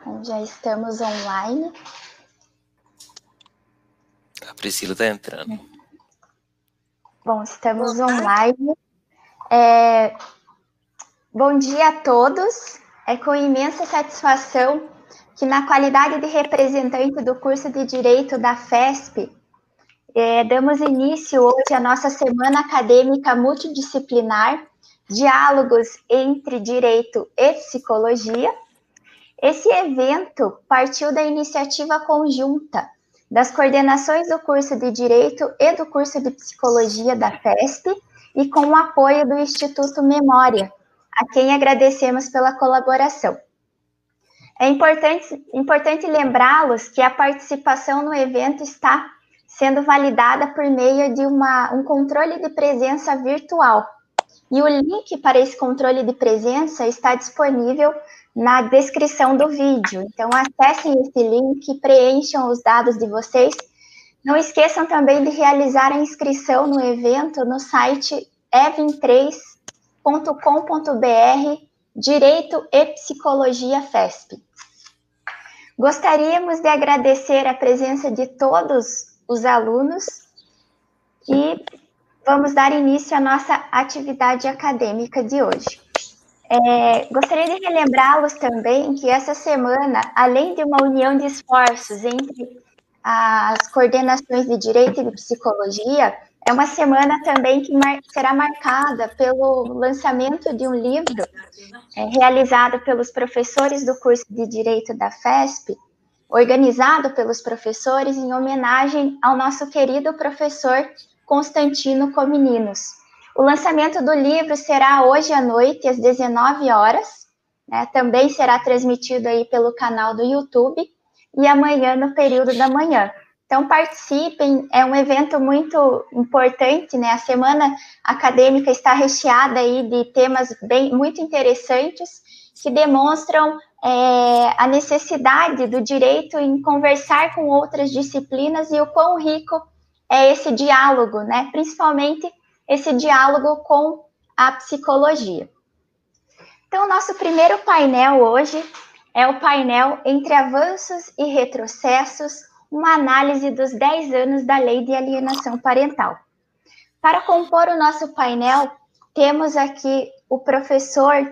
Então, já estamos online. A Priscila está entrando. Bom, estamos online. É... Bom dia a todos. É com imensa satisfação que, na qualidade de representante do curso de Direito da FESP, é, damos início hoje à nossa semana acadêmica multidisciplinar, Diálogos entre Direito e Psicologia. Esse evento partiu da iniciativa conjunta das coordenações do curso de Direito e do curso de Psicologia da FESP e com o apoio do Instituto Memória, a quem agradecemos pela colaboração. É importante, importante lembrá-los que a participação no evento está sendo validada por meio de uma, um controle de presença virtual. E o link para esse controle de presença está disponível na descrição do vídeo. Então, acessem esse link, preencham os dados de vocês. Não esqueçam também de realizar a inscrição no evento no site evin3.com.br Direito e Psicologia FESP. Gostaríamos de agradecer a presença de todos os alunos e vamos dar início à nossa atividade acadêmica de hoje. É, gostaria de relembrá-los também que essa semana, além de uma união de esforços entre as coordenações de Direito e de Psicologia, é uma semana também que mar será marcada pelo lançamento de um livro é, realizado pelos professores do curso de Direito da FESP, organizado pelos professores em homenagem ao nosso querido professor Constantino Comininos. O lançamento do livro será hoje à noite, às 19 horas, né? também será transmitido aí pelo canal do YouTube, e amanhã no período da manhã. Então participem, é um evento muito importante, né? A semana acadêmica está recheada aí de temas bem muito interessantes que demonstram é, a necessidade do direito em conversar com outras disciplinas e o quão rico é esse diálogo, né? Principalmente esse diálogo com a psicologia. Então, nosso primeiro painel hoje é o painel entre avanços e retrocessos, uma análise dos 10 anos da Lei de Alienação Parental. Para compor o nosso painel, temos aqui o professor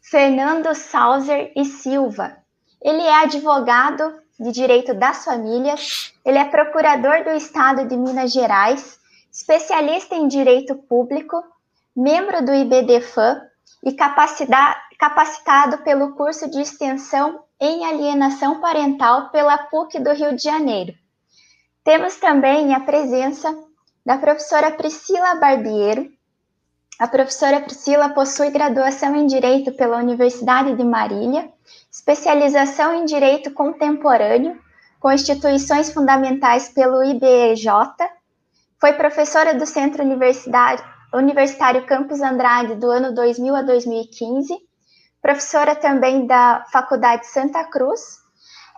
Fernando Sauser e Silva. Ele é advogado de direito das famílias, ele é procurador do Estado de Minas Gerais, especialista em direito público, membro do IBDFAM e capacitado pelo curso de extensão em alienação parental pela PUC do Rio de Janeiro. Temos também a presença da professora Priscila Barbiero, a professora Priscila possui graduação em Direito pela Universidade de Marília, especialização em Direito Contemporâneo, com instituições fundamentais pelo IBEJ, foi professora do Centro Universitário Campus Andrade do ano 2000 a 2015, professora também da Faculdade Santa Cruz,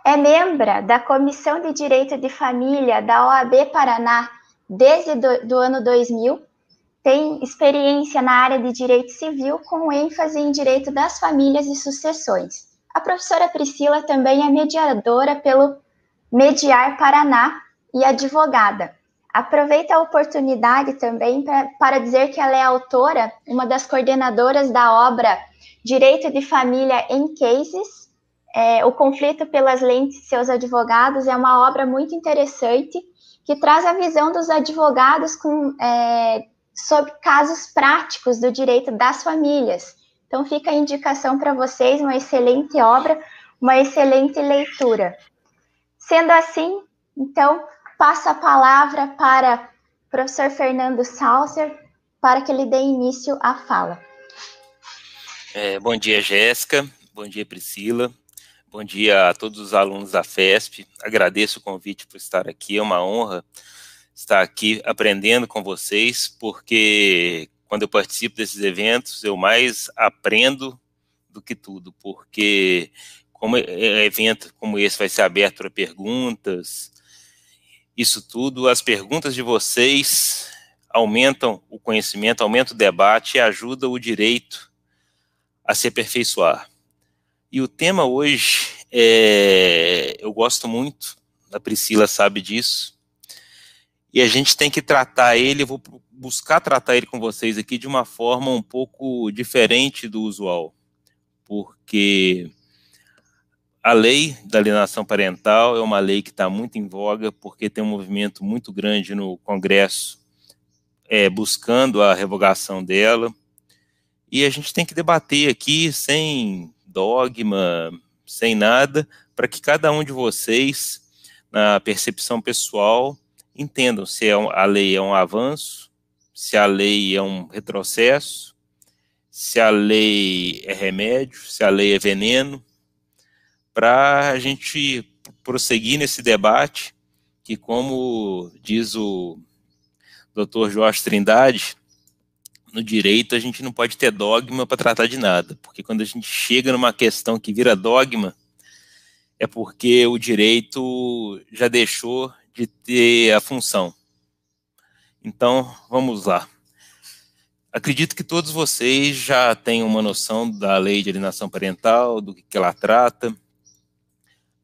é membro da Comissão de Direito de Família da OAB Paraná desde do, do ano 2000 tem experiência na área de direito civil, com ênfase em direito das famílias e sucessões. A professora Priscila também é mediadora pelo Mediar Paraná e advogada. Aproveita a oportunidade também pra, para dizer que ela é autora, uma das coordenadoras da obra Direito de Família em Cases. É, o conflito pelas lentes de seus advogados é uma obra muito interessante que traz a visão dos advogados com é, sobre casos práticos do direito das famílias. Então, fica a indicação para vocês, uma excelente obra, uma excelente leitura. Sendo assim, então, passo a palavra para o professor Fernando Salser, para que ele dê início à fala. É, bom dia, Jéssica. Bom dia, Priscila. Bom dia a todos os alunos da FESP. Agradeço o convite por estar aqui, é uma honra estar aqui aprendendo com vocês, porque quando eu participo desses eventos, eu mais aprendo do que tudo, porque como é, é, evento como esse vai ser aberto para perguntas, isso tudo, as perguntas de vocês aumentam o conhecimento, aumentam o debate e ajudam o direito a se aperfeiçoar. E o tema hoje, é, eu gosto muito, a Priscila sabe disso, e a gente tem que tratar ele, eu vou buscar tratar ele com vocês aqui de uma forma um pouco diferente do usual, porque a lei da alienação parental é uma lei que está muito em voga, porque tem um movimento muito grande no Congresso é, buscando a revogação dela. E a gente tem que debater aqui sem dogma, sem nada, para que cada um de vocês, na percepção pessoal, entendam se é a lei é um avanço, se a lei é um retrocesso, se a lei é remédio, se a lei é veneno, para a gente prosseguir nesse debate, que, como diz o doutor Jorge Trindade, no direito a gente não pode ter dogma para tratar de nada, porque quando a gente chega numa questão que vira dogma, é porque o direito já deixou de ter a função. Então, vamos lá. Acredito que todos vocês já têm uma noção da lei de alienação parental, do que ela trata,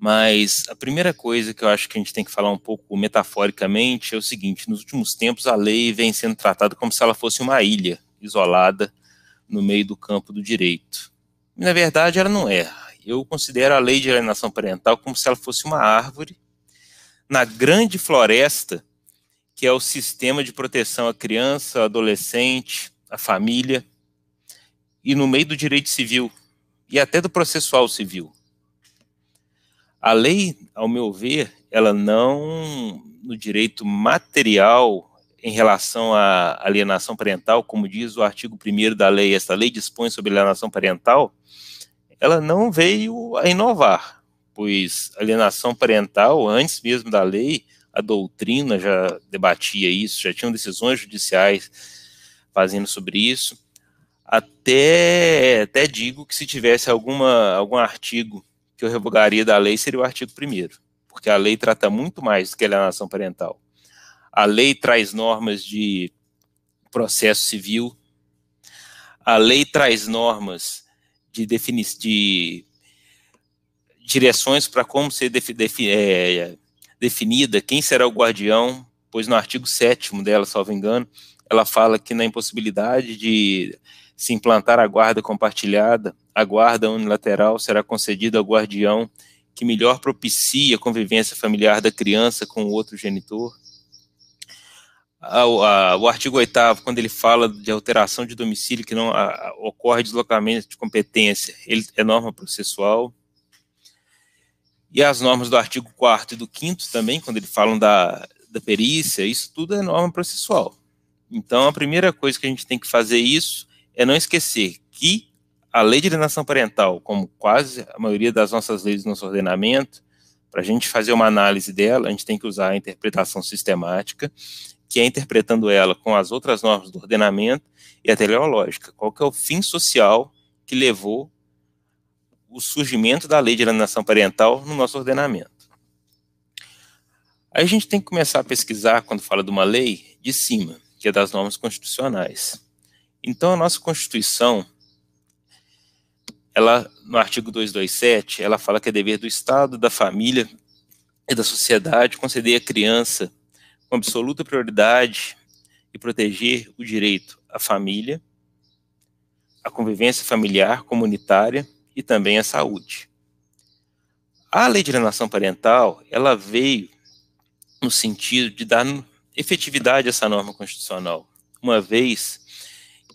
mas a primeira coisa que eu acho que a gente tem que falar um pouco metaforicamente é o seguinte: nos últimos tempos a lei vem sendo tratada como se ela fosse uma ilha isolada no meio do campo do direito. E, na verdade, ela não é. Eu considero a lei de alienação parental como se ela fosse uma árvore na grande floresta que é o sistema de proteção à criança, adolescente, à família, e no meio do direito civil e até do processual civil. A lei, ao meu ver, ela não, no direito material, em relação à alienação parental, como diz o artigo 1 da lei, esta lei dispõe sobre alienação parental, ela não veio a inovar, pois alienação parental, antes mesmo da lei, a doutrina já debatia isso, já tinham decisões judiciais fazendo sobre isso. Até, até digo que se tivesse alguma, algum artigo que eu revogaria da lei seria o artigo 1 porque a lei trata muito mais do que a alienação parental. A lei traz normas de processo civil, a lei traz normas de, defini de direções para como ser defi defi é, definida quem será o guardião, pois no artigo 7 dela, salvo engano, ela fala que na impossibilidade de se implantar a guarda compartilhada, a guarda unilateral será concedida ao guardião que melhor propicia a convivência familiar da criança com o outro genitor. o artigo 8 quando ele fala de alteração de domicílio que não a, ocorre deslocamento de competência, ele é norma processual. E as normas do artigo 4 e do 5 também, quando eles falam da, da perícia, isso tudo é norma processual. Então, a primeira coisa que a gente tem que fazer isso é não esquecer que a lei de alienação parental, como quase a maioria das nossas leis do nosso ordenamento, para a gente fazer uma análise dela, a gente tem que usar a interpretação sistemática, que é interpretando ela com as outras normas do ordenamento e a teleológica. Qual que é o fim social que levou o surgimento da lei de alienação parental no nosso ordenamento? Aí a gente tem que começar a pesquisar, quando fala de uma lei, de cima, que é das normas constitucionais. Então, a nossa Constituição, ela, no artigo 227, ela fala que é dever do Estado, da família e da sociedade conceder à criança com absoluta prioridade e proteger o direito à família, à convivência familiar, comunitária e também à saúde. A lei de alienação parental, ela veio no sentido de dar efetividade a essa norma constitucional, uma vez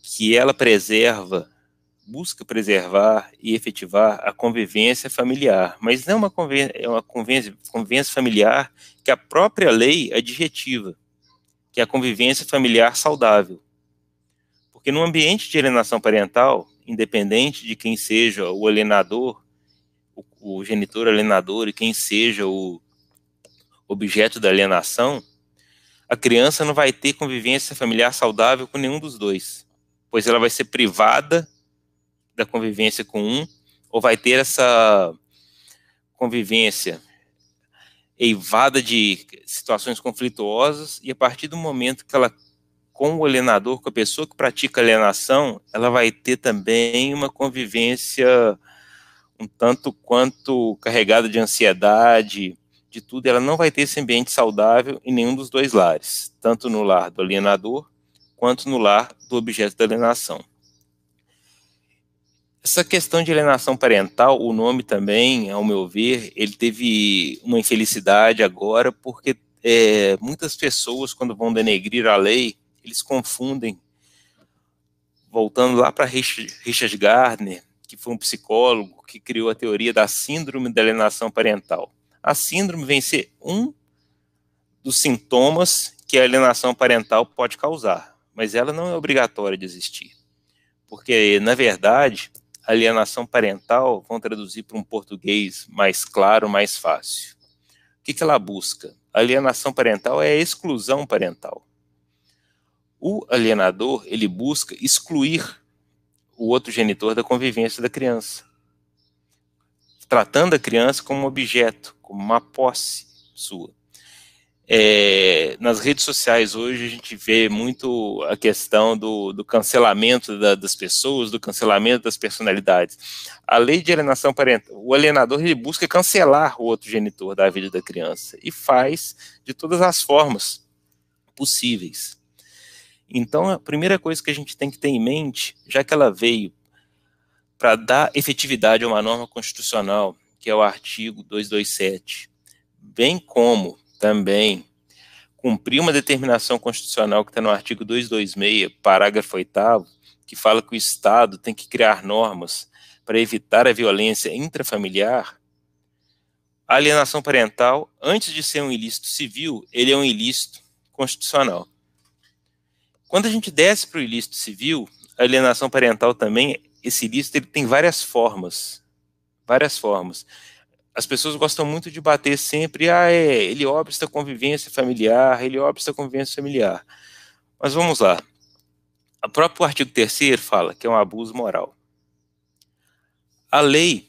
que ela preserva, busca preservar e efetivar a convivência familiar, mas não é uma convivência, é uma convivência, convivência familiar que a própria lei adjetiva, que é a convivência familiar saudável. Porque no ambiente de alienação parental, independente de quem seja o alienador, o, o genitor alienador e quem seja o objeto da alienação, a criança não vai ter convivência familiar saudável com nenhum dos dois pois ela vai ser privada da convivência com um, ou vai ter essa convivência eivada de situações conflituosas, e a partir do momento que ela, com o alienador, com a pessoa que pratica alienação, ela vai ter também uma convivência um tanto quanto carregada de ansiedade, de tudo, ela não vai ter esse ambiente saudável em nenhum dos dois lares, tanto no lar do alienador quanto no lar do objeto da alienação. Essa questão de alienação parental, o nome também, ao meu ver, ele teve uma infelicidade agora, porque é, muitas pessoas, quando vão denegrir a lei, eles confundem, voltando lá para Richard Gardner, que foi um psicólogo que criou a teoria da síndrome da alienação parental. A síndrome vem ser um dos sintomas que a alienação parental pode causar, mas ela não é obrigatória de existir. Porque, na verdade, alienação parental, vamos traduzir para um português mais claro, mais fácil. O que, que ela busca? Alienação parental é a exclusão parental. O alienador, ele busca excluir o outro genitor da convivência da criança, tratando a criança como um objeto, como uma posse sua. É, nas redes sociais hoje a gente vê muito a questão do, do cancelamento da, das pessoas, do cancelamento das personalidades. A lei de alienação parental, o alienador ele busca cancelar o outro genitor da vida da criança e faz de todas as formas possíveis. Então, a primeira coisa que a gente tem que ter em mente, já que ela veio para dar efetividade a uma norma constitucional, que é o artigo 227, bem como também cumprir uma determinação constitucional que está no artigo 226, parágrafo 8 que fala que o Estado tem que criar normas para evitar a violência intrafamiliar, a alienação parental, antes de ser um ilícito civil, ele é um ilícito constitucional. Quando a gente desce para o ilícito civil, a alienação parental também, esse ilícito ele tem várias formas, várias formas as pessoas gostam muito de bater sempre, ah, é, ele obsta a convivência familiar, ele obsta a convivência familiar. Mas vamos lá. O próprio artigo 3 fala que é um abuso moral. A lei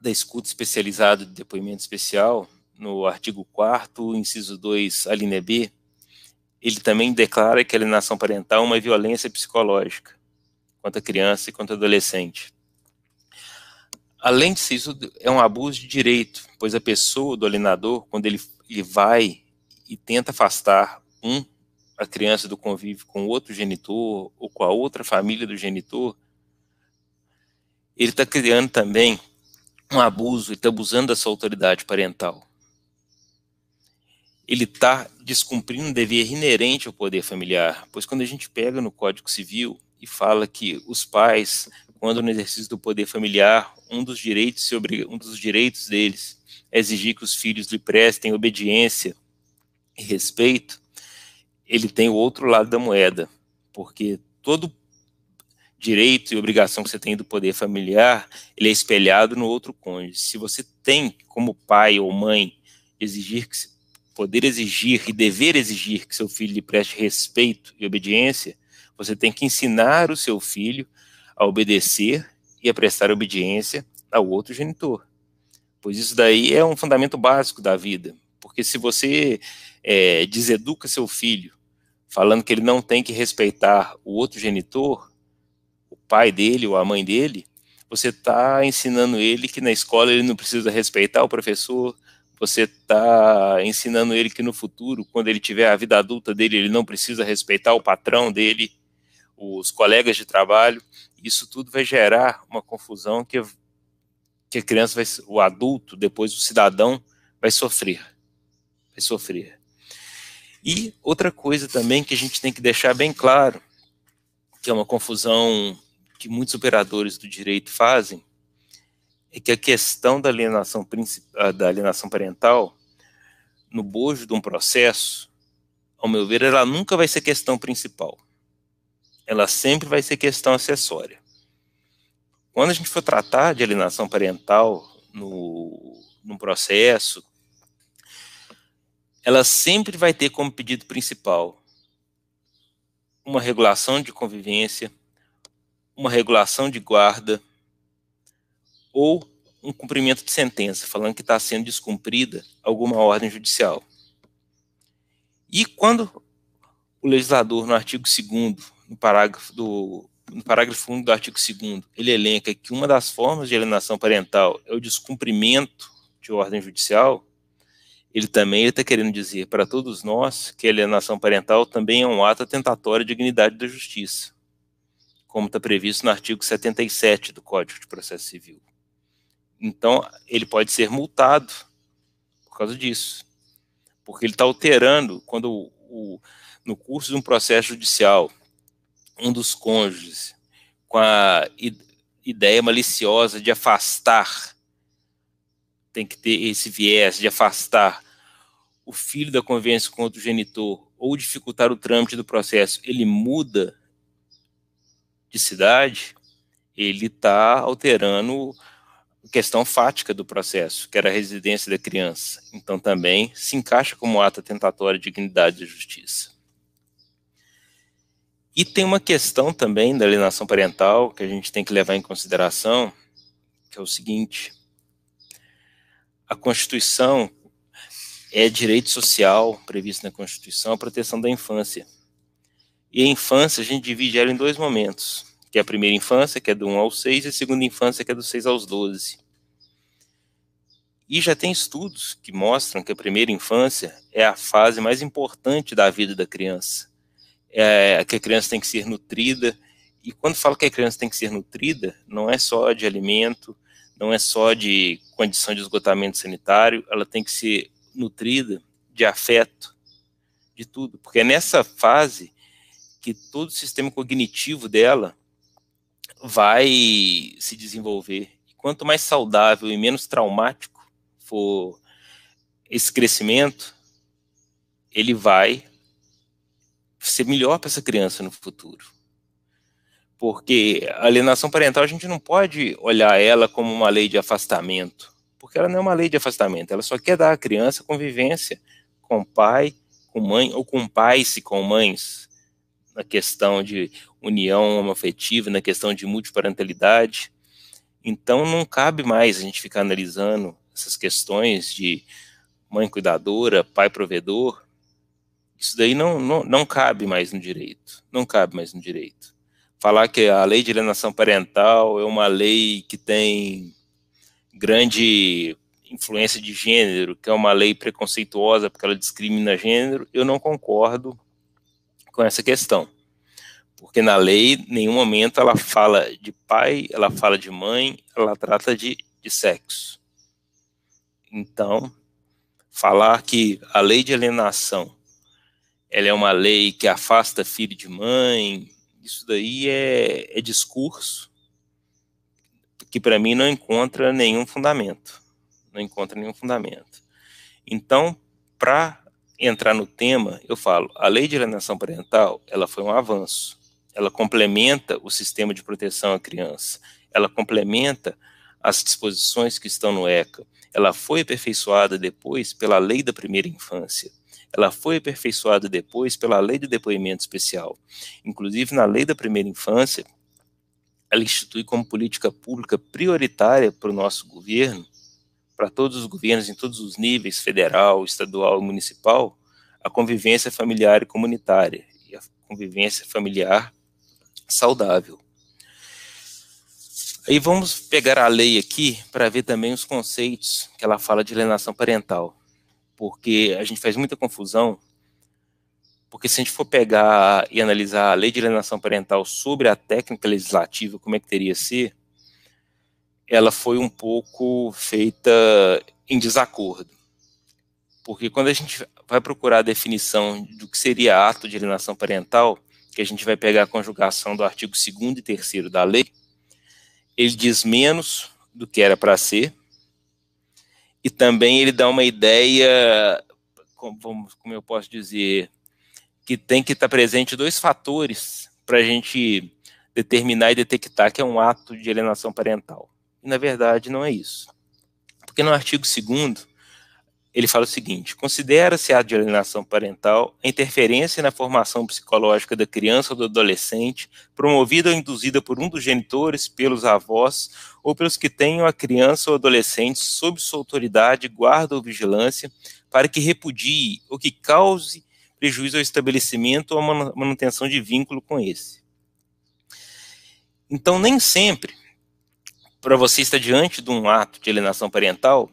da escuta especializada de depoimento especial, no artigo 4 inciso 2, a linha B, ele também declara que a alienação parental é uma violência psicológica contra a criança e contra o adolescente. Além disso, isso é um abuso de direito, pois a pessoa do alienador, quando ele, ele vai e tenta afastar um, a criança do convívio com outro genitor ou com a outra família do genitor, ele está criando também um abuso, ele está abusando da sua autoridade parental. Ele está descumprindo um dever inerente ao poder familiar, pois quando a gente pega no Código Civil e fala que os pais quando no exercício do poder familiar, um dos direitos, um dos direitos deles é exigir que os filhos lhe prestem obediência e respeito, ele tem o outro lado da moeda, porque todo direito e obrigação que você tem do poder familiar, ele é espelhado no outro cônjuge. Se você tem como pai ou mãe exigir que poder exigir e dever exigir que seu filho lhe preste respeito e obediência, você tem que ensinar o seu filho a obedecer e a prestar obediência ao outro genitor. Pois isso daí é um fundamento básico da vida. Porque se você é, deseduca seu filho, falando que ele não tem que respeitar o outro genitor, o pai dele ou a mãe dele, você está ensinando ele que na escola ele não precisa respeitar o professor, você está ensinando ele que no futuro, quando ele tiver a vida adulta dele, ele não precisa respeitar o patrão dele, os colegas de trabalho. Isso tudo vai gerar uma confusão que, que a criança, vai, o adulto, depois o cidadão, vai sofrer. Vai sofrer. E outra coisa também que a gente tem que deixar bem claro, que é uma confusão que muitos operadores do direito fazem, é que a questão da alienação, da alienação parental, no bojo de um processo, ao meu ver, ela nunca vai ser questão principal ela sempre vai ser questão acessória. Quando a gente for tratar de alienação parental no, no processo, ela sempre vai ter como pedido principal uma regulação de convivência, uma regulação de guarda ou um cumprimento de sentença, falando que está sendo descumprida alguma ordem judicial. E quando o legislador, no artigo 2 no parágrafo do no parágrafo 1 do artigo 2 ele elenca que uma das formas de alienação parental é o descumprimento de ordem judicial, ele também está querendo dizer para todos nós que a alienação parental também é um ato atentatório à dignidade da justiça, como está previsto no artigo 77 do Código de Processo Civil. Então, ele pode ser multado por causa disso, porque ele está alterando, quando o, no curso de um processo judicial, um dos cônjuges, com a ideia maliciosa de afastar tem que ter esse viés de afastar o filho da convivência com outro genitor ou dificultar o trâmite do processo, ele muda de cidade, ele está alterando a questão fática do processo, que era a residência da criança. Então também se encaixa como ato tentatório de dignidade e justiça. E tem uma questão também da alienação parental que a gente tem que levar em consideração, que é o seguinte: a Constituição é direito social previsto na Constituição a proteção da infância. E a infância a gente divide ela em dois momentos, que é a primeira infância, que é do 1 ao 6, e a segunda infância, que é do 6 aos 12. E já tem estudos que mostram que a primeira infância é a fase mais importante da vida da criança. É que a criança tem que ser nutrida, e quando falo que a criança tem que ser nutrida, não é só de alimento, não é só de condição de esgotamento sanitário, ela tem que ser nutrida de afeto, de tudo, porque é nessa fase que todo o sistema cognitivo dela vai se desenvolver. E quanto mais saudável e menos traumático for esse crescimento, ele vai ser melhor para essa criança no futuro porque a alienação parental a gente não pode olhar ela como uma lei de afastamento, porque ela não é uma lei de afastamento, ela só quer dar à criança convivência com pai, com mãe, ou com pais e com mães, na questão de união homoafetiva, na questão de multiparentalidade. Então não cabe mais a gente ficar analisando essas questões de mãe cuidadora, pai provedor. Isso daí não, não, não cabe mais no direito, não cabe mais no direito falar que a lei de alienação parental é uma lei que tem grande influência de gênero, que é uma lei preconceituosa porque ela discrimina gênero, eu não concordo com essa questão. Porque na lei, em nenhum momento ela fala de pai, ela fala de mãe, ela trata de, de sexo. Então, falar que a lei de alienação ela é uma lei que afasta filho de mãe, isso daí é, é discurso que para mim não encontra nenhum fundamento. Não encontra nenhum fundamento. Então, para entrar no tema, eu falo, a lei de alienação parental, ela foi um avanço. Ela complementa o sistema de proteção à criança. Ela complementa as disposições que estão no ECA. Ela foi aperfeiçoada depois pela lei da primeira infância. Ela foi aperfeiçoada depois pela Lei de Depoimento Especial. Inclusive, na Lei da Primeira Infância, ela institui como política pública prioritária para o nosso governo, para todos os governos em todos os níveis, federal, estadual e municipal, a convivência familiar e comunitária, e a convivência familiar saudável. Aí vamos pegar a lei aqui para ver também os conceitos que ela fala de alienação parental porque a gente faz muita confusão, porque se a gente for pegar e analisar a lei de alienação parental sobre a técnica legislativa, como é que teria ser, ela foi um pouco feita em desacordo. Porque quando a gente vai procurar a definição do que seria ato de alienação parental, que a gente vai pegar a conjugação do artigo 2 e 3 da lei, ele diz menos do que era para ser, e também ele dá uma ideia, como, como eu posso dizer, que tem que estar presente dois fatores para a gente determinar e detectar que é um ato de alienação parental. E, na verdade, não é isso. Porque no artigo 2 ele fala o seguinte: considera-se a alienação parental a interferência na formação psicológica da criança ou do adolescente, promovida ou induzida por um dos genitores, pelos avós ou pelos que tenham a criança ou adolescente sob sua autoridade, guarda ou vigilância, para que repudie ou que cause prejuízo ao estabelecimento ou à manutenção de vínculo com esse. Então, nem sempre, para você estar diante de um ato de alienação parental,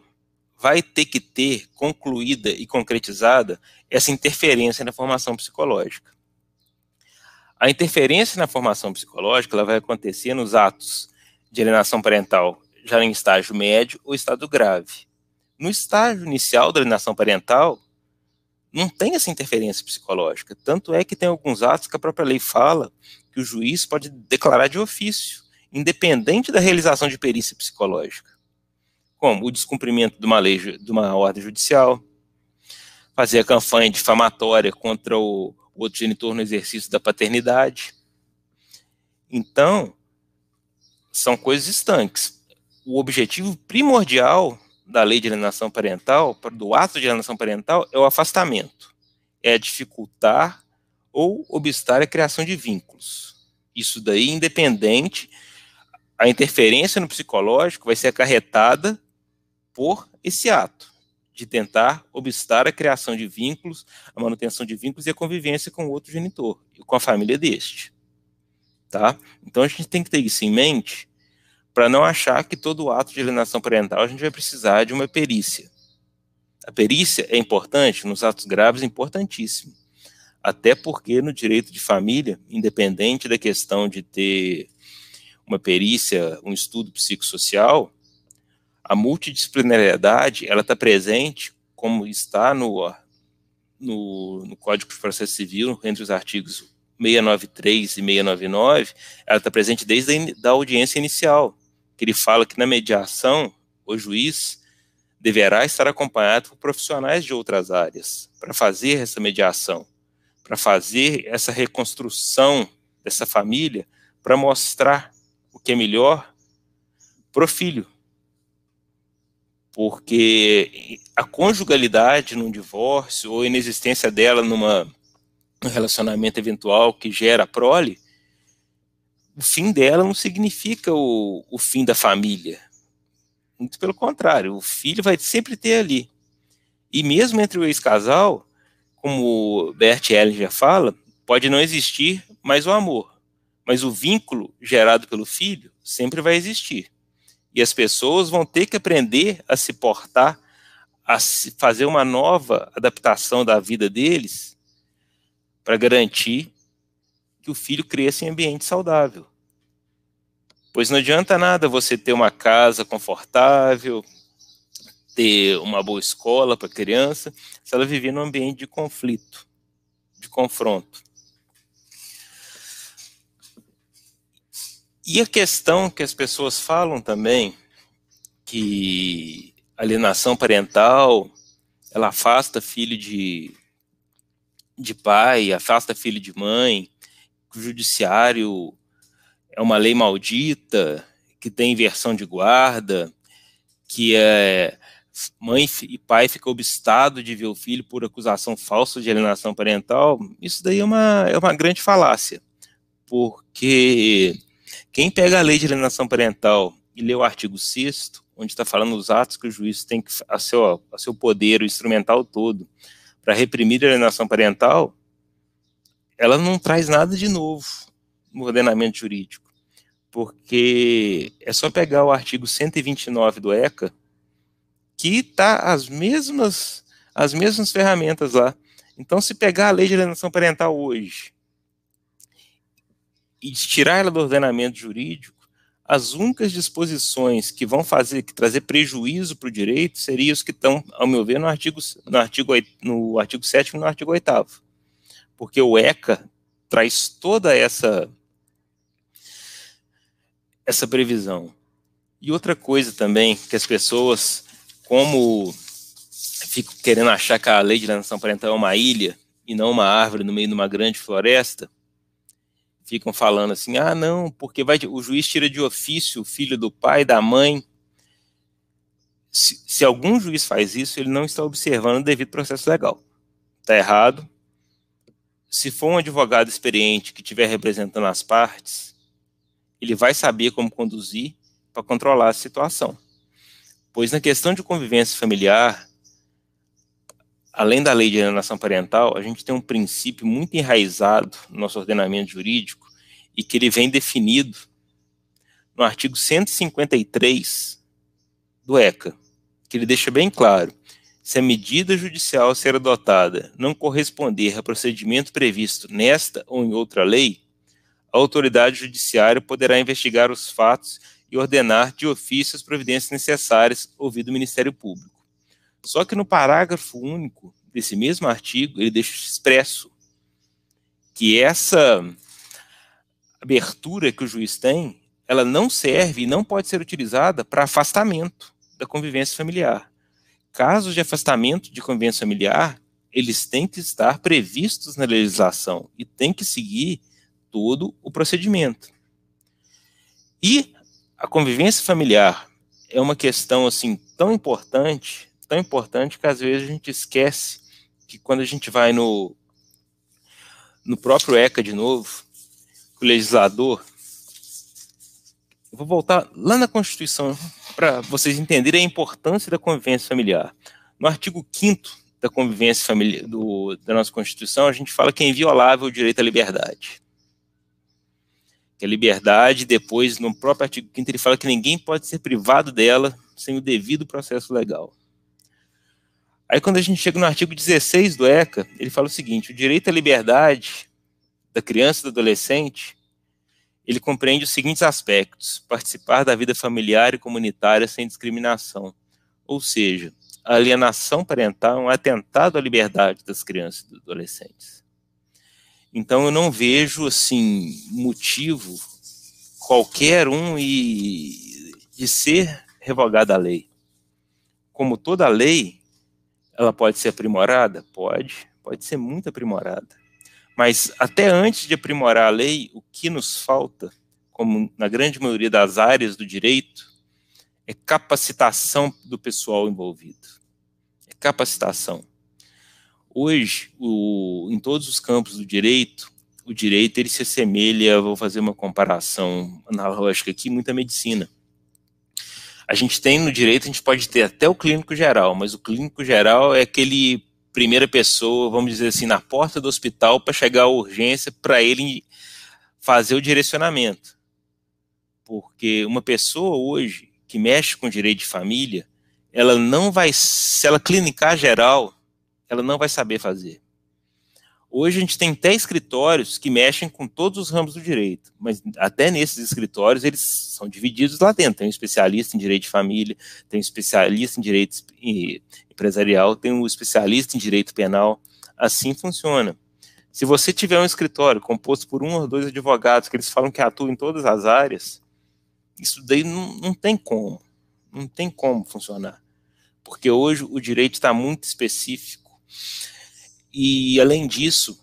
vai ter que ter concluída e concretizada essa interferência na formação psicológica. A interferência na formação psicológica ela vai acontecer nos atos de alienação parental já em estágio médio ou estado grave. No estágio inicial da alienação parental, não tem essa interferência psicológica. Tanto é que tem alguns atos que a própria lei fala que o juiz pode declarar de ofício, independente da realização de perícia psicológica. Como o descumprimento de uma lei, de uma ordem judicial, fazer a campanha difamatória contra o, outro genitor no exercício da paternidade. Então, são coisas estanques. O objetivo primordial da lei de alienação parental, do ato de alienação parental, é o afastamento. É dificultar ou obstar a criação de vínculos. Isso daí, independente, a interferência no psicológico vai ser acarretada por esse ato de tentar obstar a criação de vínculos, a manutenção de vínculos e a convivência com o outro genitor e com a família deste. Tá? Então a gente tem que ter isso em mente para não achar que todo ato de alienação parental a gente vai precisar de uma perícia. A perícia é importante, nos atos graves importantíssimo. Até porque no direito de família, independente da questão de ter uma perícia, um estudo psicossocial, a multidisciplinariedade ela está presente, como está no, no, no, Código de Processo Civil, entre os artigos 693 e 699, ela está presente desde a da audiência inicial que ele fala que na mediação, o juiz deverá estar acompanhado por profissionais de outras áreas para fazer essa mediação, para fazer essa reconstrução dessa família, para mostrar o que é melhor para o filho. Porque a conjugalidade num divórcio ou a inexistência dela numa um relacionamento eventual que gera prole, o fim dela não significa o, o fim da família. Muito pelo contrário, o filho vai sempre ter ali. E mesmo entre o ex-casal, como Bert Hellinger fala, pode não existir mais o amor, mas o vínculo gerado pelo filho sempre vai existir. E as pessoas vão ter que aprender a se portar, a se fazer uma nova adaptação da vida deles para garantir que o filho cresça em ambiente saudável. Pois não adianta nada você ter uma casa confortável, ter uma boa escola para a criança, se ela viver num ambiente de conflito, de confronto. E a questão que as pessoas falam também, que alienação parental, ela afasta filho de, de pai, afasta filho de mãe, o judiciário é uma lei maldita, que tem inversão de guarda, que é mãe e pai ficam obstado de ver o filho por acusação falsa de alienação parental, isso daí é uma, é uma grande falácia, porque quem pega a lei de alienação parental e lê o artigo 6 onde está falando os atos que o juiz tem que, a seu, a seu poder, o instrumental todo, para reprimir a alienação parental, ela não traz nada de novo no ordenamento jurídico, porque é só pegar o artigo 129 do ECA, que está as mesmas, as mesmas ferramentas lá. Então, se pegar a lei de alienação parental hoje e tirar ela do ordenamento jurídico, as únicas disposições que vão fazer, que trazer prejuízo para o direito, seriam os que estão, ao meu ver, no artigo, no artigo, no artigo 7 e no artigo 8 Porque o ECA traz toda essa essa previsão. E outra coisa também, que as pessoas, como ficam querendo achar que a lei de alienação parental é uma ilha e não uma árvore no meio de uma grande floresta, ficam falando assim, ah, não, porque vai, o juiz tira de ofício o filho do pai, da mãe. Se, se algum juiz faz isso, ele não está observando o devido processo legal. Está errado. Se for um advogado experiente que estiver representando as partes, ele vai saber como conduzir para controlar a situação. Pois na questão de convivência familiar, além da lei de alienação parental, a gente tem um princípio muito enraizado no nosso ordenamento jurídico e que ele vem definido no artigo 153 do ECA, que ele deixa bem claro: se a medida judicial ser adotada não corresponder a procedimento previsto nesta ou em outra lei, a autoridade judiciária poderá investigar os fatos e ordenar de ofício as providências necessárias, ouvido o Ministério Público. Só que no parágrafo único desse mesmo artigo, ele deixa expresso que essa abertura que o juiz tem, ela não serve e não pode ser utilizada para afastamento da convivência familiar. Casos de afastamento de convivência familiar, eles têm que estar previstos na legislação e têm que seguir todo o procedimento. E a convivência familiar é uma questão assim tão importante, tão importante que às vezes a gente esquece que quando a gente vai no no próprio ECA de novo, o legislador vou voltar lá na Constituição para vocês entenderem a importância da convivência familiar. No artigo 5 da convivência familiar do, da nossa Constituição, a gente fala que é inviolável o direito à liberdade que a liberdade, depois, no próprio artigo 5 ele fala que ninguém pode ser privado dela sem o devido processo legal. Aí, quando a gente chega no artigo 16 do ECA, ele fala o seguinte: o direito à liberdade da criança e do adolescente ele compreende os seguintes aspectos: participar da vida familiar e comunitária sem discriminação, ou seja, a alienação parental é um atentado à liberdade das crianças e dos adolescentes. Então eu não vejo assim motivo qualquer um e de ser revogada a lei. Como toda lei, ela pode ser aprimorada? Pode, pode ser muito aprimorada. Mas até antes de aprimorar a lei, o que nos falta, como na grande maioria das áreas do direito, é capacitação do pessoal envolvido. É capacitação. Hoje, o, em todos os campos do direito, o direito ele se assemelha, vou fazer uma comparação analógica aqui, muita medicina. A gente tem no direito, a gente pode ter até o clínico geral, mas o clínico geral é aquele primeira pessoa, vamos dizer assim, na porta do hospital para chegar à urgência para ele fazer o direcionamento. Porque uma pessoa hoje que mexe com direito de família, ela não vai, se ela clinicar geral, ela não vai saber fazer. Hoje a gente tem até escritórios que mexem com todos os ramos do direito, mas até nesses escritórios eles são divididos lá dentro. Tem um especialista em direito de família, tem um especialista em direito empresarial, tem um especialista em direito penal. Assim funciona. Se você tiver um escritório composto por um ou dois advogados que eles falam que atuam em todas as áreas, isso daí não, não tem como, não tem como funcionar, porque hoje o direito está muito específico e, além disso,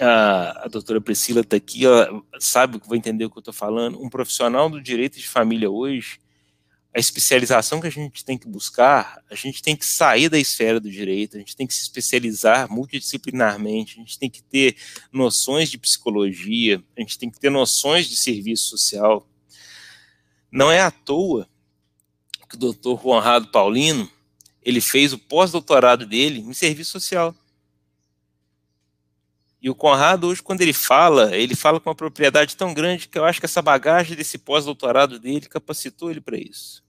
a, a doutora Priscila está aqui, ela sabe que vai entender o que eu estou falando. Um profissional do direito de família hoje, a especialização que a gente tem que buscar, a gente tem que sair da esfera do direito, a gente tem que se especializar multidisciplinarmente, a gente tem que ter noções de psicologia, a gente tem que ter noções de serviço social. Não é à toa que o doutor Conrado Paulino ele fez o pós-doutorado dele em serviço social. E o Conrado, hoje, quando ele fala, ele fala com uma propriedade tão grande que eu acho que essa bagagem desse pós-doutorado dele capacitou ele para isso.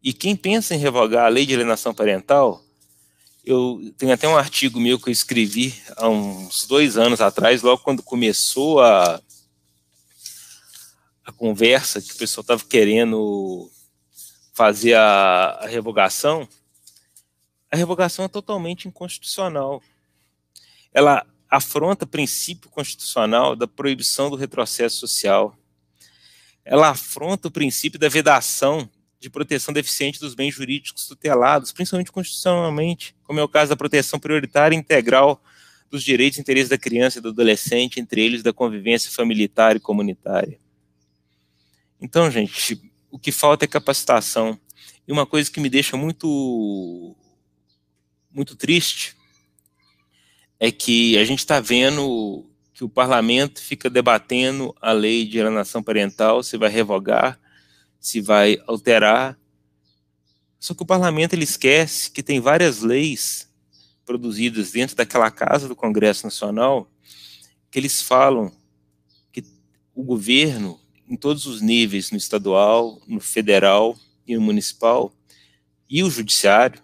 E quem pensa em revogar a lei de alienação parental, eu tenho até um artigo meu que eu escrevi há uns dois anos atrás, logo quando começou a, a conversa que o pessoal estava querendo fazer a, a revogação, a revogação é totalmente inconstitucional. Ela afronta princípio constitucional da proibição do retrocesso social. Ela afronta o princípio da vedação de proteção deficiente dos bens jurídicos tutelados, principalmente constitucionalmente, como é o caso da proteção prioritária e integral dos direitos e interesses da criança e do adolescente, entre eles da convivência familiar e comunitária. Então, gente, o que falta é capacitação. E uma coisa que me deixa muito, muito triste é que a gente está vendo que o parlamento fica debatendo a lei de alienação parental, se vai revogar, se vai alterar. Só que o parlamento ele esquece que tem várias leis produzidas dentro daquela casa do Congresso Nacional que eles falam que o governo em todos os níveis, no estadual, no federal e no municipal, e o judiciário,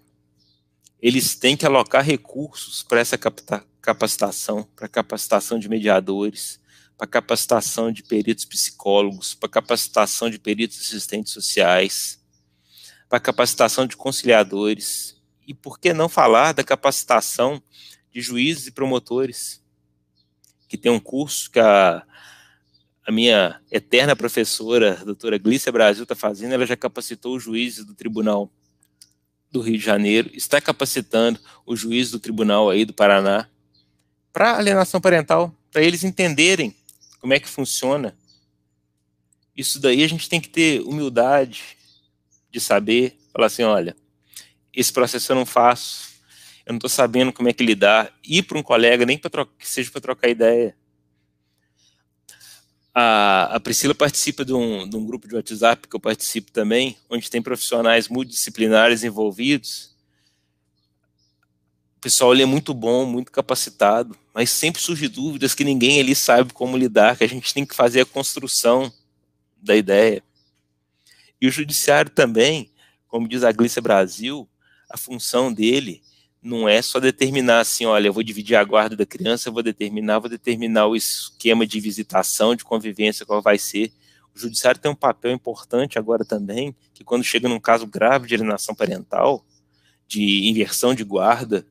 eles têm que alocar recursos para essa capacitação, para capacitação de mediadores, para capacitação de peritos psicólogos, para capacitação de peritos assistentes sociais, para capacitação de conciliadores, e por que não falar da capacitação de juízes e promotores, que tem um curso que a, a minha eterna professora, a doutora Glícia Brasil, está fazendo, ela já capacitou os juízes do Tribunal do Rio de Janeiro, está capacitando os juízes do Tribunal aí do Paraná para alienação parental, para eles entenderem como é que funciona. Isso daí a gente tem que ter humildade de saber, falar assim, olha, esse processo eu não faço, eu não estou sabendo como é que lidar, ir para um colega, nem para que seja para trocar ideia. A, a Priscila participa de um, de um grupo de WhatsApp que eu participo também, onde tem profissionais multidisciplinares envolvidos. O pessoal ele é muito bom, muito capacitado, mas sempre surge dúvidas que ninguém ali sabe como lidar, que a gente tem que fazer a construção da ideia. E o judiciário também, como diz a Glícia Brasil, a função dele não é só determinar assim, olha, eu vou dividir a guarda da criança, eu vou determinar, vou determinar o esquema de visitação, de convivência, qual vai ser. O judiciário tem um papel importante agora também, que quando chega num caso grave de alienação parental, de inversão de guarda,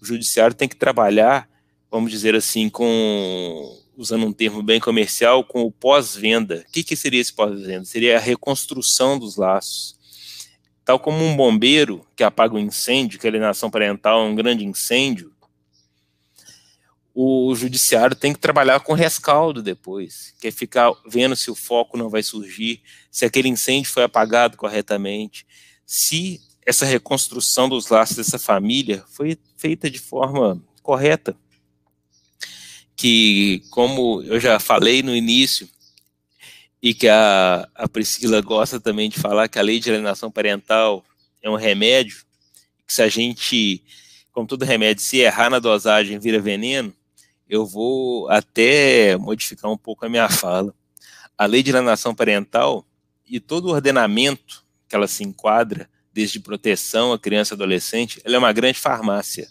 o judiciário tem que trabalhar vamos dizer assim, com usando um termo bem comercial, com o pós-venda. O que, que seria esse pós-venda? Seria a reconstrução dos laços. Tal como um bombeiro que apaga um incêndio, que a alienação parental é um grande incêndio, o judiciário tem que trabalhar com rescaldo depois, que é ficar vendo se o foco não vai surgir, se aquele incêndio foi apagado corretamente, se essa reconstrução dos laços dessa família foi feita de forma correta. Que, como eu já falei no início, e que a, a Priscila gosta também de falar que a lei de alienação parental é um remédio, que se a gente, como todo remédio, se errar na dosagem vira veneno, eu vou até modificar um pouco a minha fala. A lei de alienação parental e todo o ordenamento que ela se enquadra, desde proteção à criança e adolescente, ela é uma grande farmácia.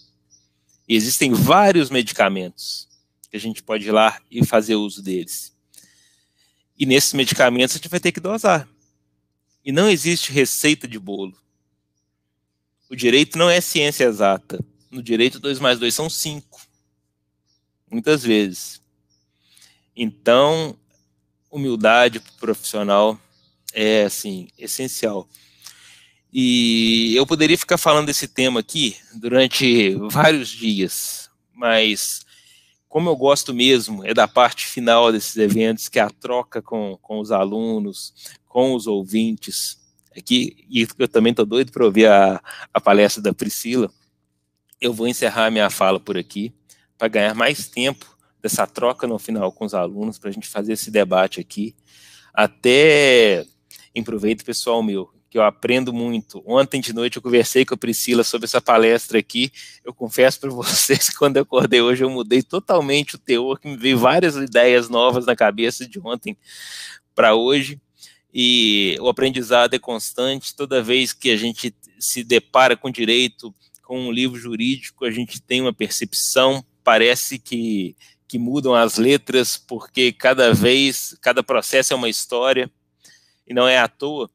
E existem vários medicamentos que a gente pode ir lá e fazer uso deles. E nesses medicamentos a gente vai ter que dosar. E não existe receita de bolo. O direito não é ciência exata. No direito, 2 mais 2 são 5. Muitas vezes. Então, humildade profissional é, assim, essencial. E eu poderia ficar falando desse tema aqui durante vários dias, mas como eu gosto mesmo é da parte final desses eventos, que é a troca com, com os alunos, com os ouvintes. Aqui, e eu também estou doido para ouvir a, a palestra da Priscila. Eu vou encerrar minha fala por aqui, para ganhar mais tempo dessa troca no final com os alunos, para a gente fazer esse debate aqui. Até em proveito pessoal meu, que eu aprendo muito. Ontem de noite eu conversei com a Priscila sobre essa palestra aqui. Eu confesso para vocês que quando eu acordei hoje eu mudei totalmente o teor, que me veio várias ideias novas na cabeça de ontem para hoje. E o aprendizado é constante. Toda vez que a gente se depara com direito, com um livro jurídico, a gente tem uma percepção, parece que, que mudam as letras, porque cada vez, cada processo é uma história, e não é à toa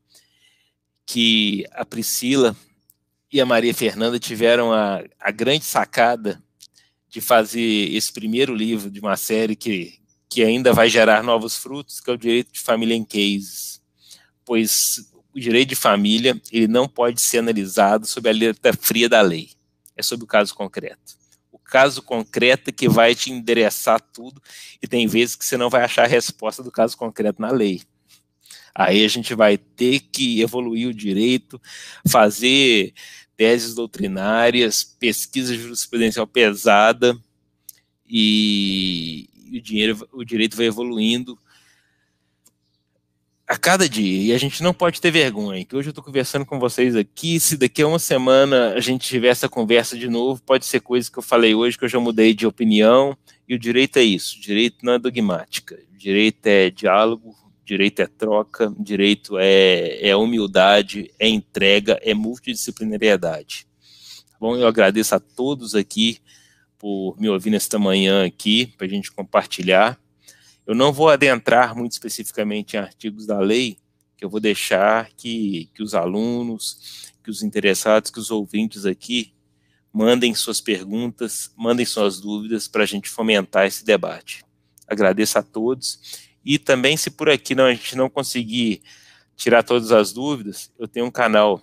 que a Priscila e a Maria Fernanda tiveram a, a grande sacada de fazer esse primeiro livro de uma série que, que ainda vai gerar novos frutos, que é o direito de família em cases. Pois o direito de família ele não pode ser analisado sob a letra fria da lei, é sobre o caso concreto. O caso concreto é que vai te endereçar tudo, e tem vezes que você não vai achar a resposta do caso concreto na lei. Aí a gente vai ter que evoluir o direito, fazer teses doutrinárias, pesquisa jurisprudencial pesada e o, dinheiro, o direito vai evoluindo a cada dia. E a gente não pode ter vergonha. Que hoje eu estou conversando com vocês aqui. Se daqui a uma semana a gente tiver essa conversa de novo, pode ser coisa que eu falei hoje que eu já mudei de opinião. E o direito é isso. O direito não é dogmática. O direito é diálogo, direito é troca, direito é, é humildade, é entrega, é multidisciplinariedade. Tá bom, eu agradeço a todos aqui por me ouvir nesta manhã aqui, para a gente compartilhar. Eu não vou adentrar muito especificamente em artigos da lei, que eu vou deixar que, que os alunos, que os interessados, que os ouvintes aqui mandem suas perguntas, mandem suas dúvidas para a gente fomentar esse debate. Agradeço a todos. E também, se por aqui não, a gente não conseguir tirar todas as dúvidas, eu tenho um canal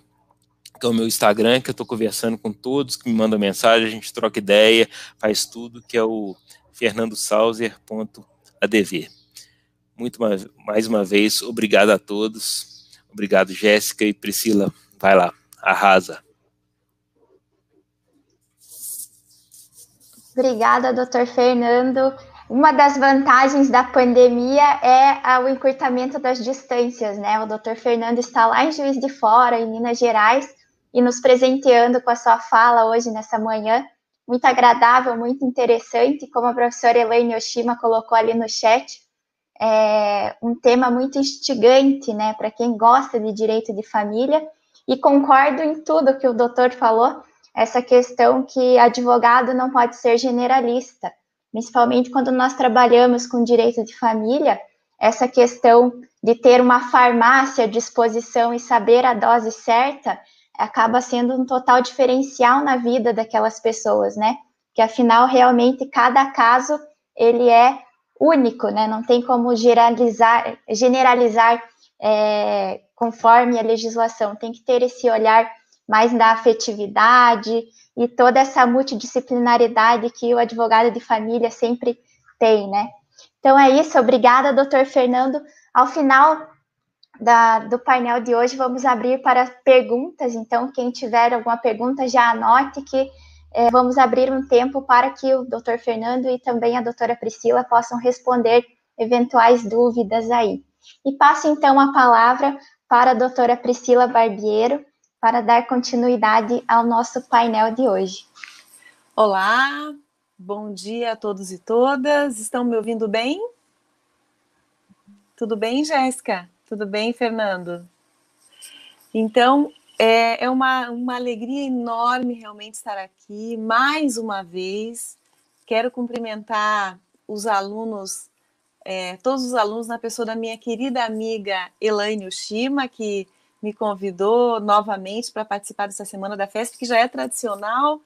que é o meu Instagram, que eu estou conversando com todos que me mandam mensagem, a gente troca ideia, faz tudo, que é o fernandosauser.adv. Muito mais, mais uma vez, obrigado a todos. Obrigado, Jéssica e Priscila. Vai lá, arrasa. Obrigada, doutor Fernando. Uma das vantagens da pandemia é o encurtamento das distâncias, né? O doutor Fernando está lá em Juiz de Fora, em Minas Gerais, e nos presenteando com a sua fala hoje, nessa manhã. Muito agradável, muito interessante, como a professora Elaine Oshima colocou ali no chat. É um tema muito instigante, né, para quem gosta de direito de família. E concordo em tudo que o doutor falou essa questão que advogado não pode ser generalista, principalmente quando nós trabalhamos com direito de família, essa questão de ter uma farmácia à disposição e saber a dose certa acaba sendo um total diferencial na vida daquelas pessoas, né? Que afinal realmente cada caso ele é único, né? Não tem como generalizar, generalizar é, conforme a legislação. Tem que ter esse olhar mais da afetividade e toda essa multidisciplinaridade que o advogado de família sempre tem, né? Então é isso, obrigada, doutor Fernando. Ao final da, do painel de hoje, vamos abrir para perguntas. Então, quem tiver alguma pergunta, já anote que é, vamos abrir um tempo para que o doutor Fernando e também a doutora Priscila possam responder eventuais dúvidas aí. E passo então a palavra para a doutora Priscila Barbiero, para dar continuidade ao nosso painel de hoje. Olá, bom dia a todos e todas. Estão me ouvindo bem? Tudo bem, Jéssica? Tudo bem, Fernando? Então, é, é uma, uma alegria enorme realmente estar aqui mais uma vez. Quero cumprimentar os alunos, é, todos os alunos, na pessoa da minha querida amiga Elaine Ushima, que me convidou novamente para participar dessa semana da festa, que já é tradicional,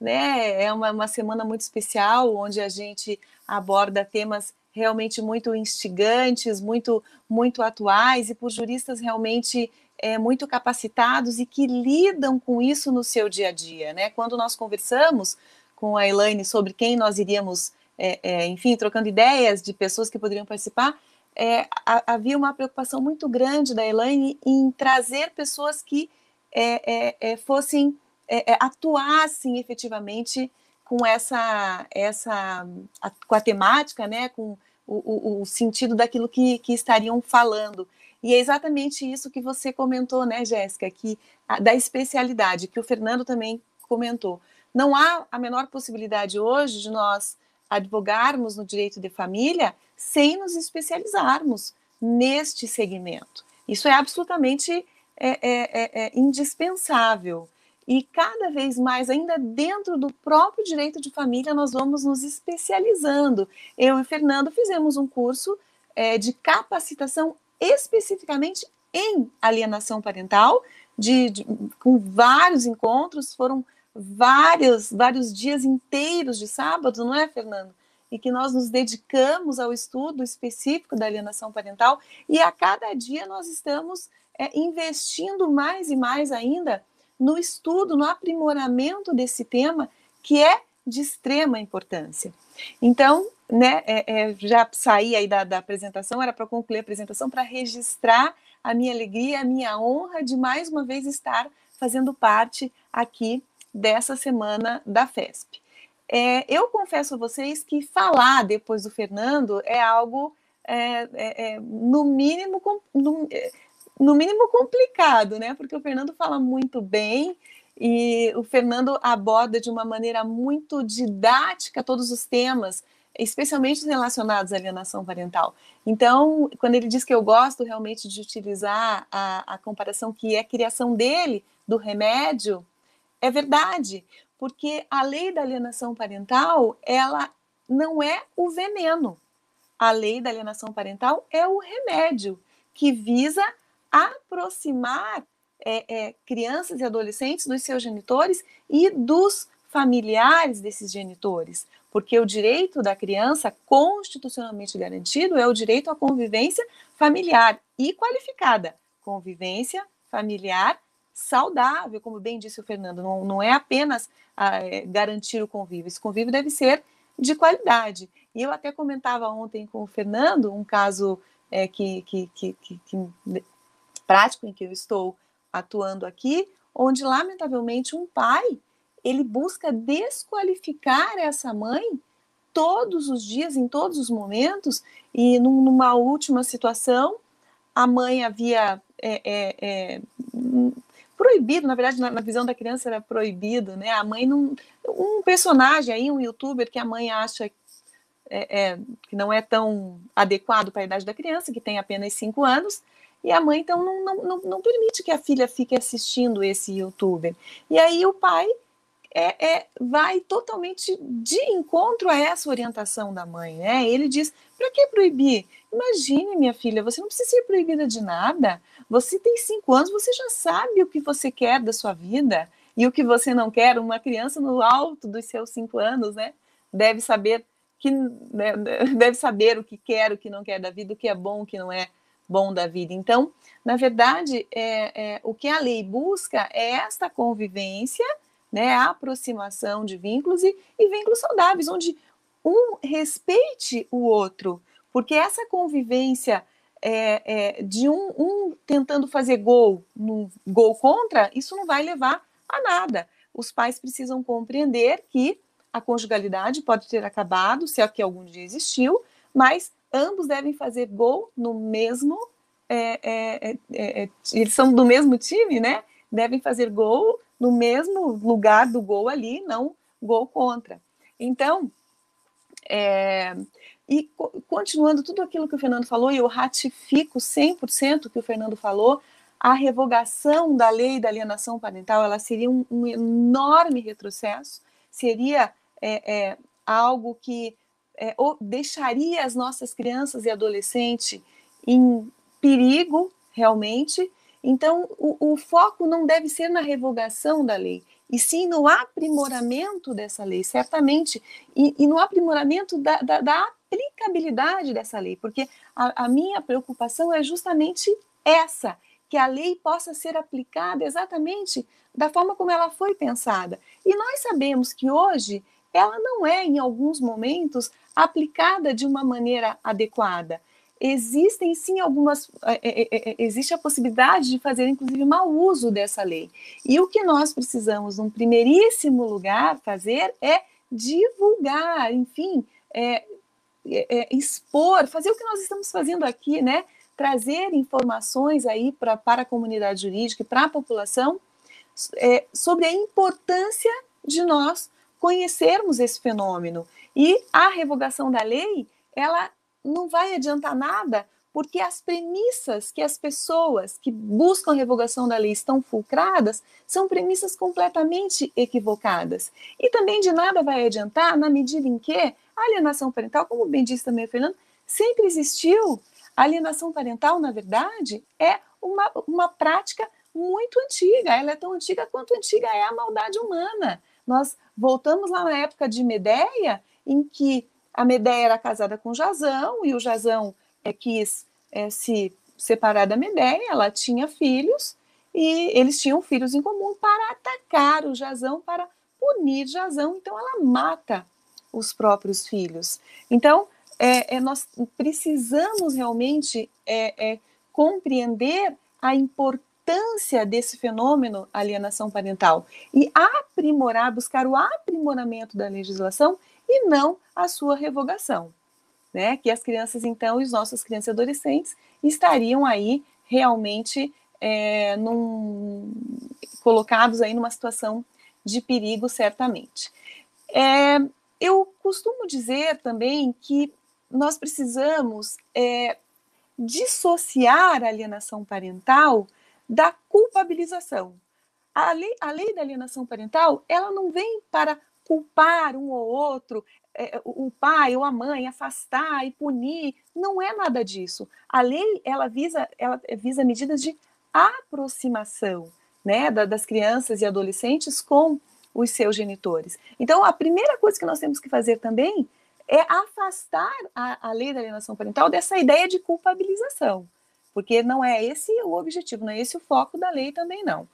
né? É uma, uma semana muito especial, onde a gente aborda temas realmente muito instigantes, muito, muito atuais e por juristas realmente é, muito capacitados e que lidam com isso no seu dia a dia, né? Quando nós conversamos com a Elaine sobre quem nós iríamos, é, é, enfim, trocando ideias de pessoas que poderiam participar, é, havia uma preocupação muito grande da Elaine em trazer pessoas que é, é, é fossem, é, é, atuassem efetivamente com essa, essa a, com a temática, né, com o, o, o sentido daquilo que, que estariam falando. E é exatamente isso que você comentou, né, Jéssica, que a, da especialidade, que o Fernando também comentou. Não há a menor possibilidade hoje de nós advogarmos no direito de família sem nos especializarmos neste segmento. Isso é absolutamente é, é, é, é, indispensável. E cada vez mais, ainda dentro do próprio direito de família, nós vamos nos especializando. Eu e Fernando fizemos um curso é, de capacitação especificamente em alienação parental, de, de, com vários encontros, foram vários, vários dias inteiros de sábado, não é, Fernando? E que nós nos dedicamos ao estudo específico da alienação parental, e a cada dia nós estamos é, investindo mais e mais ainda no estudo, no aprimoramento desse tema, que é de extrema importância. Então, né, é, é, já saí aí da, da apresentação, era para concluir a apresentação, para registrar a minha alegria, a minha honra de mais uma vez estar fazendo parte aqui dessa semana da FESP. É, eu confesso a vocês que falar depois do Fernando é algo, é, é, é no, mínimo, no, é, no mínimo complicado, né? Porque o Fernando fala muito bem e o Fernando aborda de uma maneira muito didática todos os temas especialmente relacionados à alienação parental. Então, quando ele diz que eu gosto realmente de utilizar a, a comparação que é a criação dele do remédio, é verdade, porque a lei da alienação parental, ela não é o veneno. A lei da alienação parental é o remédio que visa aproximar é, é, crianças e adolescentes dos seus genitores e dos familiares desses genitores, porque o direito da criança constitucionalmente garantido é o direito à convivência familiar e qualificada, convivência familiar saudável, como bem disse o Fernando, não, não é apenas ah, é, garantir o convívio, esse convívio deve ser de qualidade. E eu até comentava ontem com o Fernando um caso é, que, que, que, que, prático em que eu estou atuando aqui, onde lamentavelmente um pai ele busca desqualificar essa mãe todos os dias, em todos os momentos, e numa última situação, a mãe havia é, é, é, proibido, na verdade, na, na, visão da criança era proibido, né? A mãe não. Um personagem aí, um youtuber que a mãe acha é, é, que não é tão adequado para a idade da criança, que tem apenas cinco anos, e a mãe então não, não, não, não permite que a filha fique assistindo esse youtuber. E aí o pai é, é, vai totalmente de encontro a essa orientação da mãe, né? Ele diz: para que proibir? Imagine, minha filha, você não precisa ser proibida de nada. Você tem cinco anos, você já sabe o que você quer da sua vida e o que você não quer. Uma criança no alto dos seus cinco anos, né, deve saber que né, deve saber o que quer, o que não quer da vida, o que é bom, o que não é bom da vida. Então, na verdade, é, é, o que a lei busca é esta convivência, né, a aproximação de vínculos e, e vínculos saudáveis, onde um respeite o outro, porque essa convivência é, é, de um, um, tentando fazer gol no gol contra, isso não vai levar a nada. Os pais precisam compreender que a conjugalidade pode ter acabado, se é que algum dia existiu, mas ambos devem fazer gol no mesmo. É, é, é, é, eles são do mesmo time, né? Devem fazer gol no mesmo lugar do gol ali, não gol contra. Então, é, e continuando tudo aquilo que o Fernando falou, e eu ratifico 100% o que o Fernando falou, a revogação da lei da alienação parental ela seria um, um enorme retrocesso, seria é, é, algo que é, deixaria as nossas crianças e adolescentes em perigo realmente. Então, o, o foco não deve ser na revogação da lei, e sim no aprimoramento dessa lei, certamente, e, e no aprimoramento da, da, da, aplicabilidade dessa lei, porque a, a minha preocupação é justamente essa, que a lei possa ser aplicada exatamente da forma como ela foi pensada. E nós sabemos que hoje ela não é, em alguns momentos, aplicada de uma maneira adequada existem sim algumas. É, é, é, existe a possibilidade de fazer, inclusive, mau uso dessa lei. E o que nós precisamos, num primeiríssimo lugar, fazer é divulgar, enfim, é, é, expor, fazer o que nós estamos fazendo aqui, né? Trazer informações aí pra, para a comunidade jurídica e para a população é, sobre a importância de nós conhecermos esse fenômeno. E a revogação da lei, ela não vai adiantar nada, porque as premissas que as pessoas que buscam revogação da lei estão fulcradas são premissas completamente equivocadas. E também de nada vai adiantar na medida em que a alienação parental, como bem disse também o Fernando, sempre existiu. A alienação parental, na verdade, é uma, uma prática muito antiga. Ela é tão antiga quanto antiga é a maldade humana. Nós voltamos lá na época de Medeia, em que a Medeia era casada com Jazão e o Jazão é, quis é, se separar da Medeia, ela tinha filhos e eles tinham filhos em comum para atacar o Jazão, para punir Jazão, então ela mata os próprios filhos. Então, é, é nós precisamos realmente é, é, compreender a importância desse fenômeno alienação parental e aprimorar, buscar o aprimoramento da legislação e não a sua revogação. Né? Que as crianças, então, e os nossos crianças e adolescentes estariam aí realmente é, num, colocados aí numa situação de perigo, certamente. É, eu costumo dizer também que nós precisamos é, dissociar a alienação parental da culpabilização. A lei, a lei da alienação parental, ela não vem para culpar um ou outro, é, o pai ou a mãe, afastar e punir. Não é nada disso. A lei, ela visa, ela visa medidas de aproximação né, das crianças e adolescentes com os seus genitores. Então, a primeira coisa que nós temos que fazer também é afastar a, a lei da alienação parental dessa ideia de culpabilização, porque não é esse o objetivo, não é esse o foco da lei também não.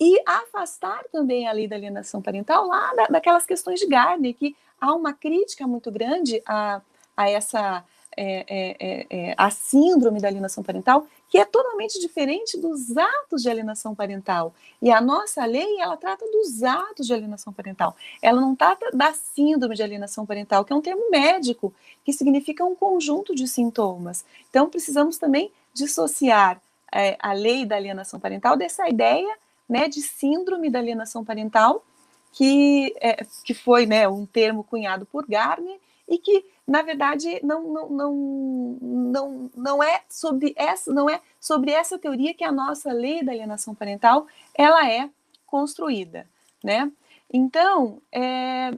E afastar também a lei da alienação parental lá da, daquelas questões de Gardner, que há uma crítica muito grande a, a essa é, é, é, é a síndrome da alienação parental, que é totalmente diferente dos atos de alienação parental. E a nossa lei, ela trata dos atos de alienação parental. Ela não trata da síndrome de alienação parental, que é um termo médico, que significa um conjunto de sintomas. Então, precisamos também dissociar é, a lei da alienação parental dessa ideia né, de síndrome da alienação parental, que, é, que foi né, um termo cunhado por Garner e que na verdade não, não, não, não, não é sobre essa não é sobre essa teoria que a nossa lei da alienação parental ela é construída, né? Então, é,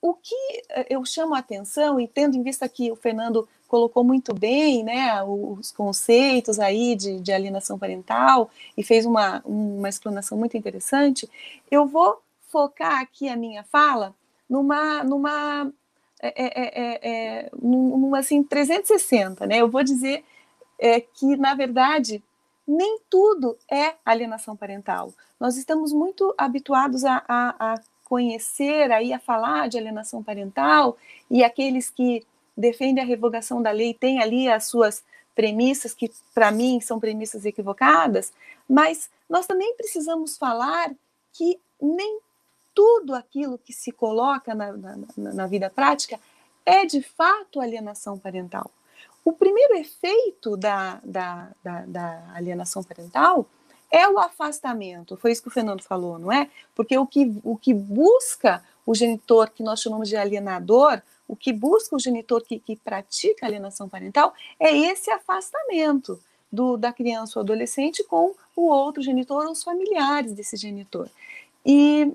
o que eu chamo a atenção e tendo em vista que o Fernando colocou muito bem, né, os conceitos aí de, de alienação parental e fez uma, uma explanação muito interessante, eu vou focar aqui a minha fala numa, numa é é, é, é, num, assim 360, né? Eu vou dizer é, que na verdade nem tudo é alienação parental. Nós estamos muito habituados a, a, a conhecer aí a falar de alienação parental e aqueles que defendem a revogação da lei têm ali as suas premissas que para mim são premissas equivocadas, mas nós também precisamos falar que nem tudo aquilo que se coloca na, na, na vida prática é de fato alienação parental. O primeiro efeito da, da, da, da, alienação parental é o afastamento. Foi isso que o Fernando falou, não é? Porque o que, o que busca o genitor, que nós chamamos de alienador, o que busca o genitor que, que pratica alienação parental é esse afastamento do, da criança ou adolescente com o outro genitor ou os familiares desse genitor. E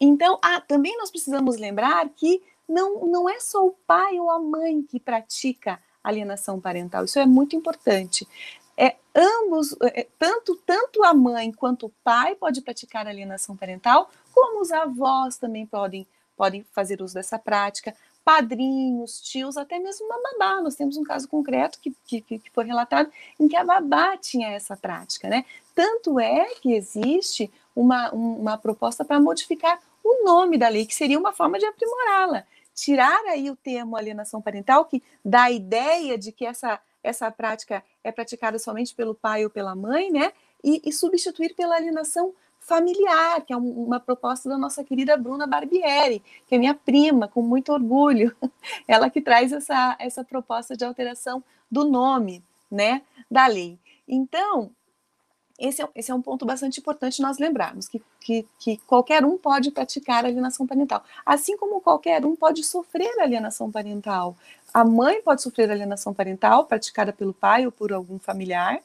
então, ah, também nós precisamos lembrar que não, não é só o pai ou a mãe que pratica alienação parental, isso é muito importante. É, ambos, é, tanto, tanto a mãe quanto o pai pode praticar alienação parental, como os avós também podem, podem fazer uso dessa prática, padrinhos, tios, até mesmo uma babá. Nós temos um caso concreto que, que, que foi relatado em que a babá tinha essa prática, né? Tanto é que existe uma, uma proposta para modificar o nome da lei, que seria uma forma de aprimorá-la. Tirar aí o termo alienação parental, que dá a ideia de que essa, essa prática é praticada somente pelo pai ou pela mãe, né? E, e substituir pela alienação familiar, que é um, uma proposta da nossa querida Bruna Barbieri, que é minha prima, com muito orgulho. Ela que traz essa, essa proposta de alteração do nome, né, da lei. Então, esse é, esse é um ponto bastante importante nós lembrarmos, que, que, que qualquer um pode praticar alienação parental, assim como qualquer um pode sofrer alienação parental. A mãe pode sofrer alienação parental praticada pelo pai ou por algum familiar,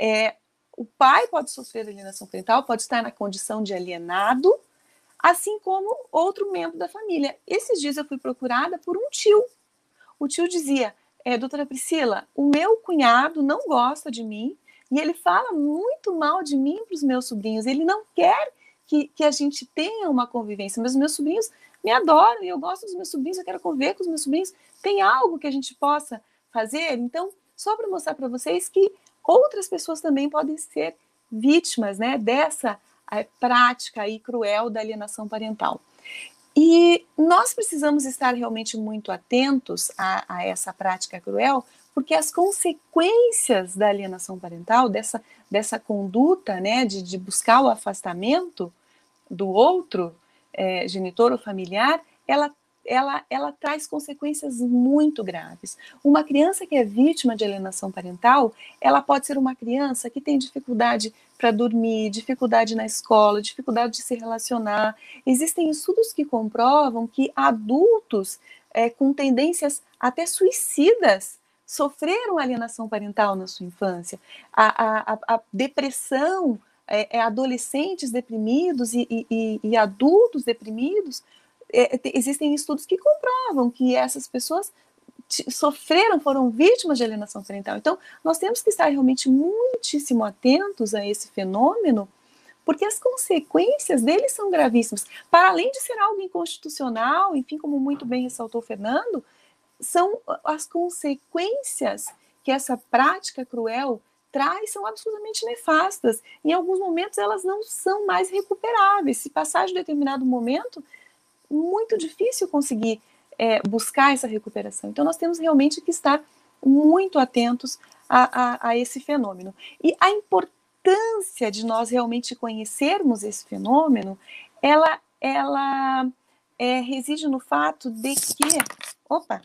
é, o pai pode sofrer alienação parental, pode estar na condição de alienado, assim como outro membro da família. Esses dias eu fui procurada por um tio. O tio dizia: é, Doutora Priscila, o meu cunhado não gosta de mim e ele fala muito mal de mim para os meus sobrinhos. Ele não quer que, que a gente tenha uma convivência, mas os meus sobrinhos me adoram e eu gosto dos meus sobrinhos, eu quero conviver com os meus sobrinhos. Tem algo que a gente possa fazer? Então, só para mostrar para vocês que outras pessoas também podem ser vítimas né, dessa é, prática aí cruel da alienação parental. E nós precisamos estar realmente muito atentos a, a essa prática cruel, porque as consequências da alienação parental, dessa, dessa conduta né, de, de buscar o afastamento do outro, é, genitor ou familiar, ela, ela, ela traz consequências muito graves. Uma criança que é vítima de alienação parental, ela pode ser uma criança que tem dificuldade para dormir, dificuldade na escola, dificuldade de se relacionar. Existem estudos que comprovam que adultos é, com tendências até suicidas sofreram alienação parental na sua infância. A, a, a depressão, é, é, adolescentes deprimidos e, e, e adultos deprimidos, é, existem estudos que comprovam que essas pessoas sofreram, foram vítimas de alienação parental. Então, nós temos que estar realmente muitíssimo atentos a esse fenômeno, porque as consequências dele são gravíssimas. Para além de ser algo inconstitucional, enfim, como muito bem ressaltou Fernando, são as consequências que essa prática cruel traz são absolutamente nefastas. Em alguns momentos elas não são mais recuperáveis. Se passar de determinado momento, muito difícil conseguir é, buscar essa recuperação. Então, nós temos realmente que estar muito atentos a, a, a esse fenômeno. E a importância de nós realmente conhecermos esse fenômeno, ela, ela é, reside no fato de que. Opa,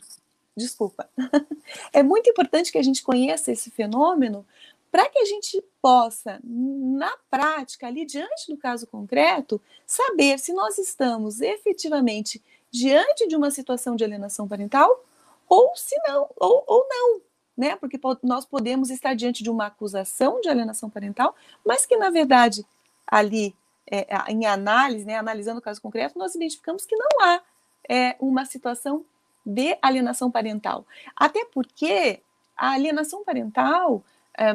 desculpa. é muito importante que a gente conheça esse fenômeno para que a gente possa, na prática, ali diante do caso concreto, saber se nós estamos efetivamente diante de uma situação de alienação parental ou se não, ou, ou não, né? Porque nós podemos estar diante de uma acusação de alienação parental, mas que na verdade ali é, em análise, né, analisando o caso concreto, nós identificamos que não há é, uma situação de alienação parental. Até porque a alienação parental,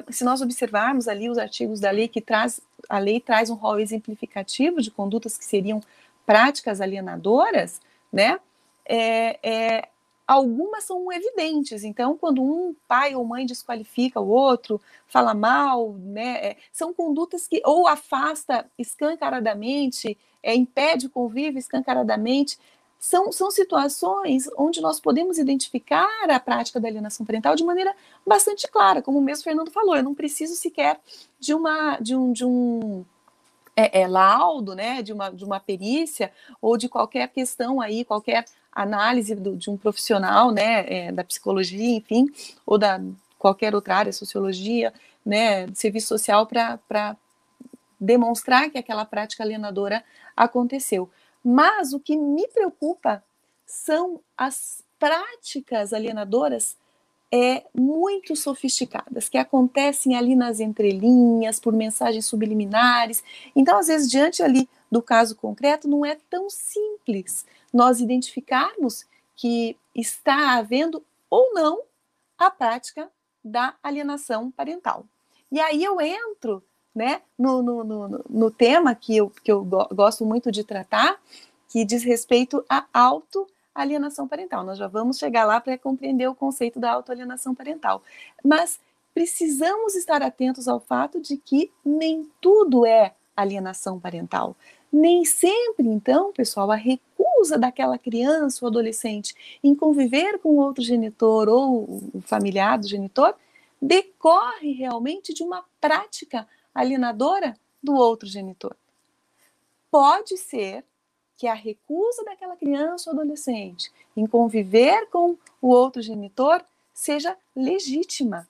se nós observarmos ali os artigos da lei que traz, a lei traz um rol exemplificativo de condutas que seriam práticas alienadoras, né? É, é, algumas são evidentes. Então, quando um pai ou mãe desqualifica o outro, fala mal, né? É, são condutas que ou afasta escancaradamente, é, impede o convívio escancaradamente. São, são situações onde nós podemos identificar a prática da alienação parental de maneira bastante clara, como o mesmo Fernando falou, eu não preciso sequer de uma de um, de um é, é, laudo, né, de uma, de uma perícia ou de qualquer questão aí, qualquer análise do, de um profissional, né, é, da psicologia, enfim, ou da qualquer outra área, sociologia, né, serviço social, para demonstrar que aquela prática alienadora aconteceu. Mas o que me preocupa são as práticas alienadoras é, muito sofisticadas, que acontecem ali nas entrelinhas, por mensagens subliminares. Então, às vezes, diante ali do caso concreto, não é tão simples nós identificarmos que está havendo ou não a prática da alienação parental. E aí eu entro né, no, no, no, no tema que eu, que eu gosto muito de tratar, que diz respeito à auto alienação parental. Nós já vamos chegar lá para compreender o conceito da autoalienação parental. Mas precisamos estar atentos ao fato de que nem tudo é alienação parental. Nem sempre, então, pessoal, a recusa daquela criança ou adolescente em conviver com outro genitor ou familiar do genitor decorre realmente de uma prática alienadora do outro genitor. Pode ser que a recusa daquela criança ou adolescente em conviver com o outro genitor seja legítima,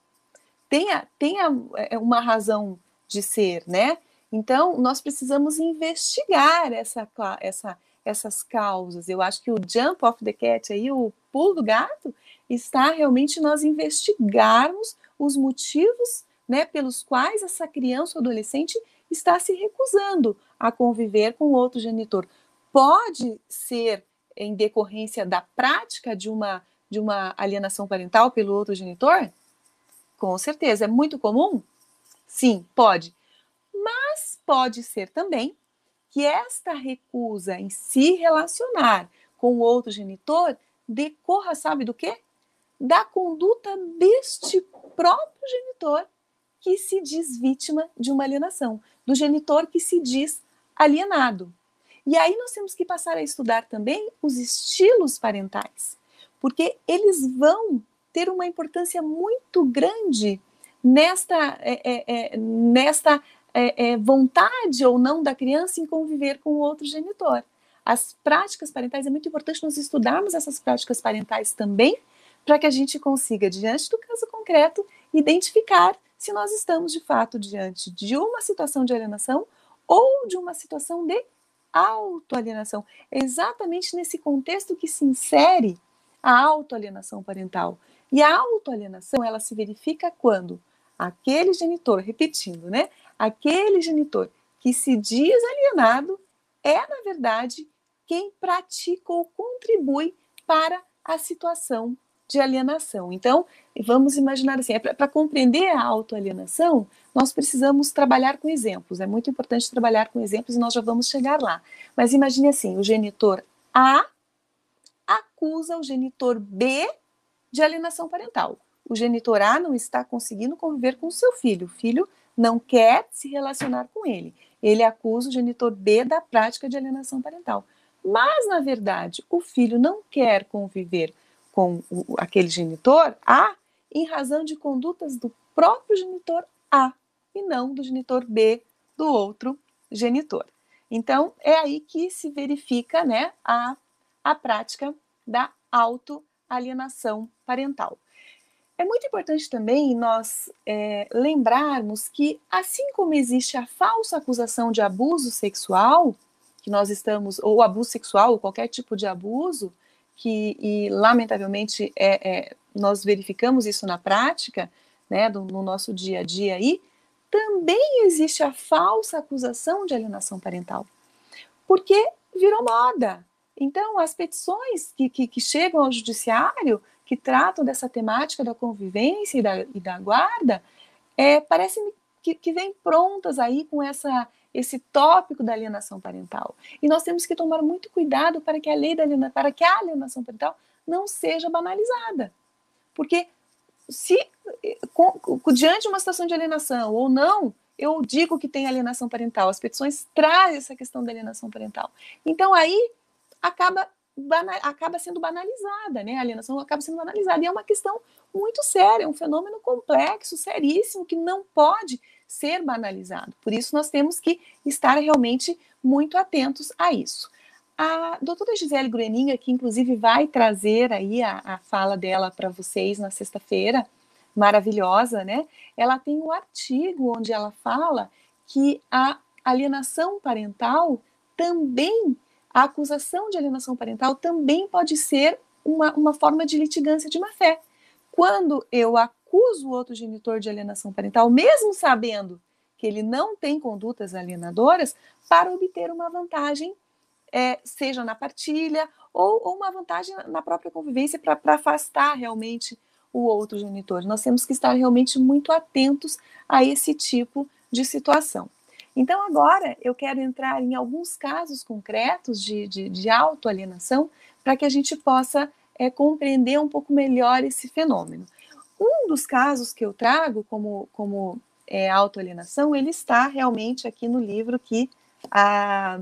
tenha, tenha é, uma razão de ser, né? Então, nós precisamos investigar essa, essa, essas causas. Eu acho que o jump of the cat, aí, o pulo do gato, está realmente nós investigarmos os motivos né, pelos quais essa criança ou adolescente está se recusando a conviver com outro genitor pode ser em decorrência da prática de uma, de uma alienação parental pelo outro genitor? Com certeza. É muito comum? Sim, pode. Mas pode ser também que esta recusa em se relacionar com o outro genitor decorra, sabe do quê? Da conduta deste próprio genitor que se diz vítima de uma alienação, do genitor que se diz alienado. E aí nós temos que passar a estudar também os estilos parentais, porque eles vão ter uma importância muito grande nesta, é, é, é nesta é, é, vontade ou não da criança em conviver com o outro genitor. As práticas parentais, é muito importante nós estudarmos essas práticas parentais também, para que a gente consiga, diante do caso concreto, identificar se nós estamos de fato diante de uma situação de alienação ou de uma situação de autoalienação. É exatamente nesse contexto que se insere a autoalienação parental. E a autoalienação, ela se verifica quando aquele genitor, repetindo, né? Aquele genitor que se diz alienado é, na verdade, quem pratica ou contribui para a situação de alienação. Então, vamos imaginar assim, é para compreender a autoalienação, nós precisamos trabalhar com exemplos. É muito importante trabalhar com exemplos e nós já vamos chegar lá. Mas imagine assim, o genitor A acusa o genitor B de alienação parental. O genitor A não está conseguindo conviver com o seu filho. O filho não quer se relacionar com ele. Ele acusa o genitor B da prática de alienação parental. Mas, na verdade, o filho não quer conviver com o, aquele genitor A em razão de condutas do próprio genitor A e não do genitor B do outro genitor. Então, é aí que se verifica né, a, a prática da autoalienação parental. É muito importante também nós é, lembrarmos que, assim como existe a falsa acusação de abuso sexual, que nós estamos, ou abuso sexual, ou qualquer tipo de abuso, que, e lamentavelmente, é, é, nós verificamos isso na prática, né, do, no nosso dia a dia aí, também existe a falsa acusação de alienação parental, porque virou moda. Então, as petições que, que, que chegam ao judiciário, que tratam dessa temática da convivência e da, e da guarda, é, parece que, que vêm prontas aí com essa esse tópico da alienação parental. E nós temos que tomar muito cuidado para que a lei da alienação, para que a alienação parental não seja banalizada. Porque se com, com, diante de uma situação de alienação ou não, eu digo que tem alienação parental, as petições trazem essa questão da alienação parental. Então aí acaba acaba sendo banalizada, né? A alienação acaba sendo banalizada. E é uma questão muito séria, é um fenômeno complexo, seríssimo, que não pode ser banalizado. Por isso, nós temos que estar realmente muito atentos a isso. A doutora Gisele Grueninger, que inclusive vai trazer aí a, a fala dela para vocês na sexta-feira, maravilhosa, né? Ela tem um artigo onde ela fala que a alienação parental também, a acusação de alienação parental também pode ser uma, uma forma de litigância de má fé. Quando eu acusa o outro genitor de alienação parental, mesmo sabendo que ele não tem condutas alienadoras, para obter uma vantagem, é, seja na partilha ou, ou, uma vantagem na própria convivência para afastar realmente o outro genitor. Nós temos que estar realmente muito atentos a esse tipo de situação. Então, agora eu quero entrar em alguns casos concretos de, de, de autoalienação para que a gente possa é, compreender um pouco melhor esse fenômeno. Um dos casos que eu trago como, como é, autoalienação, ele está realmente aqui no livro que a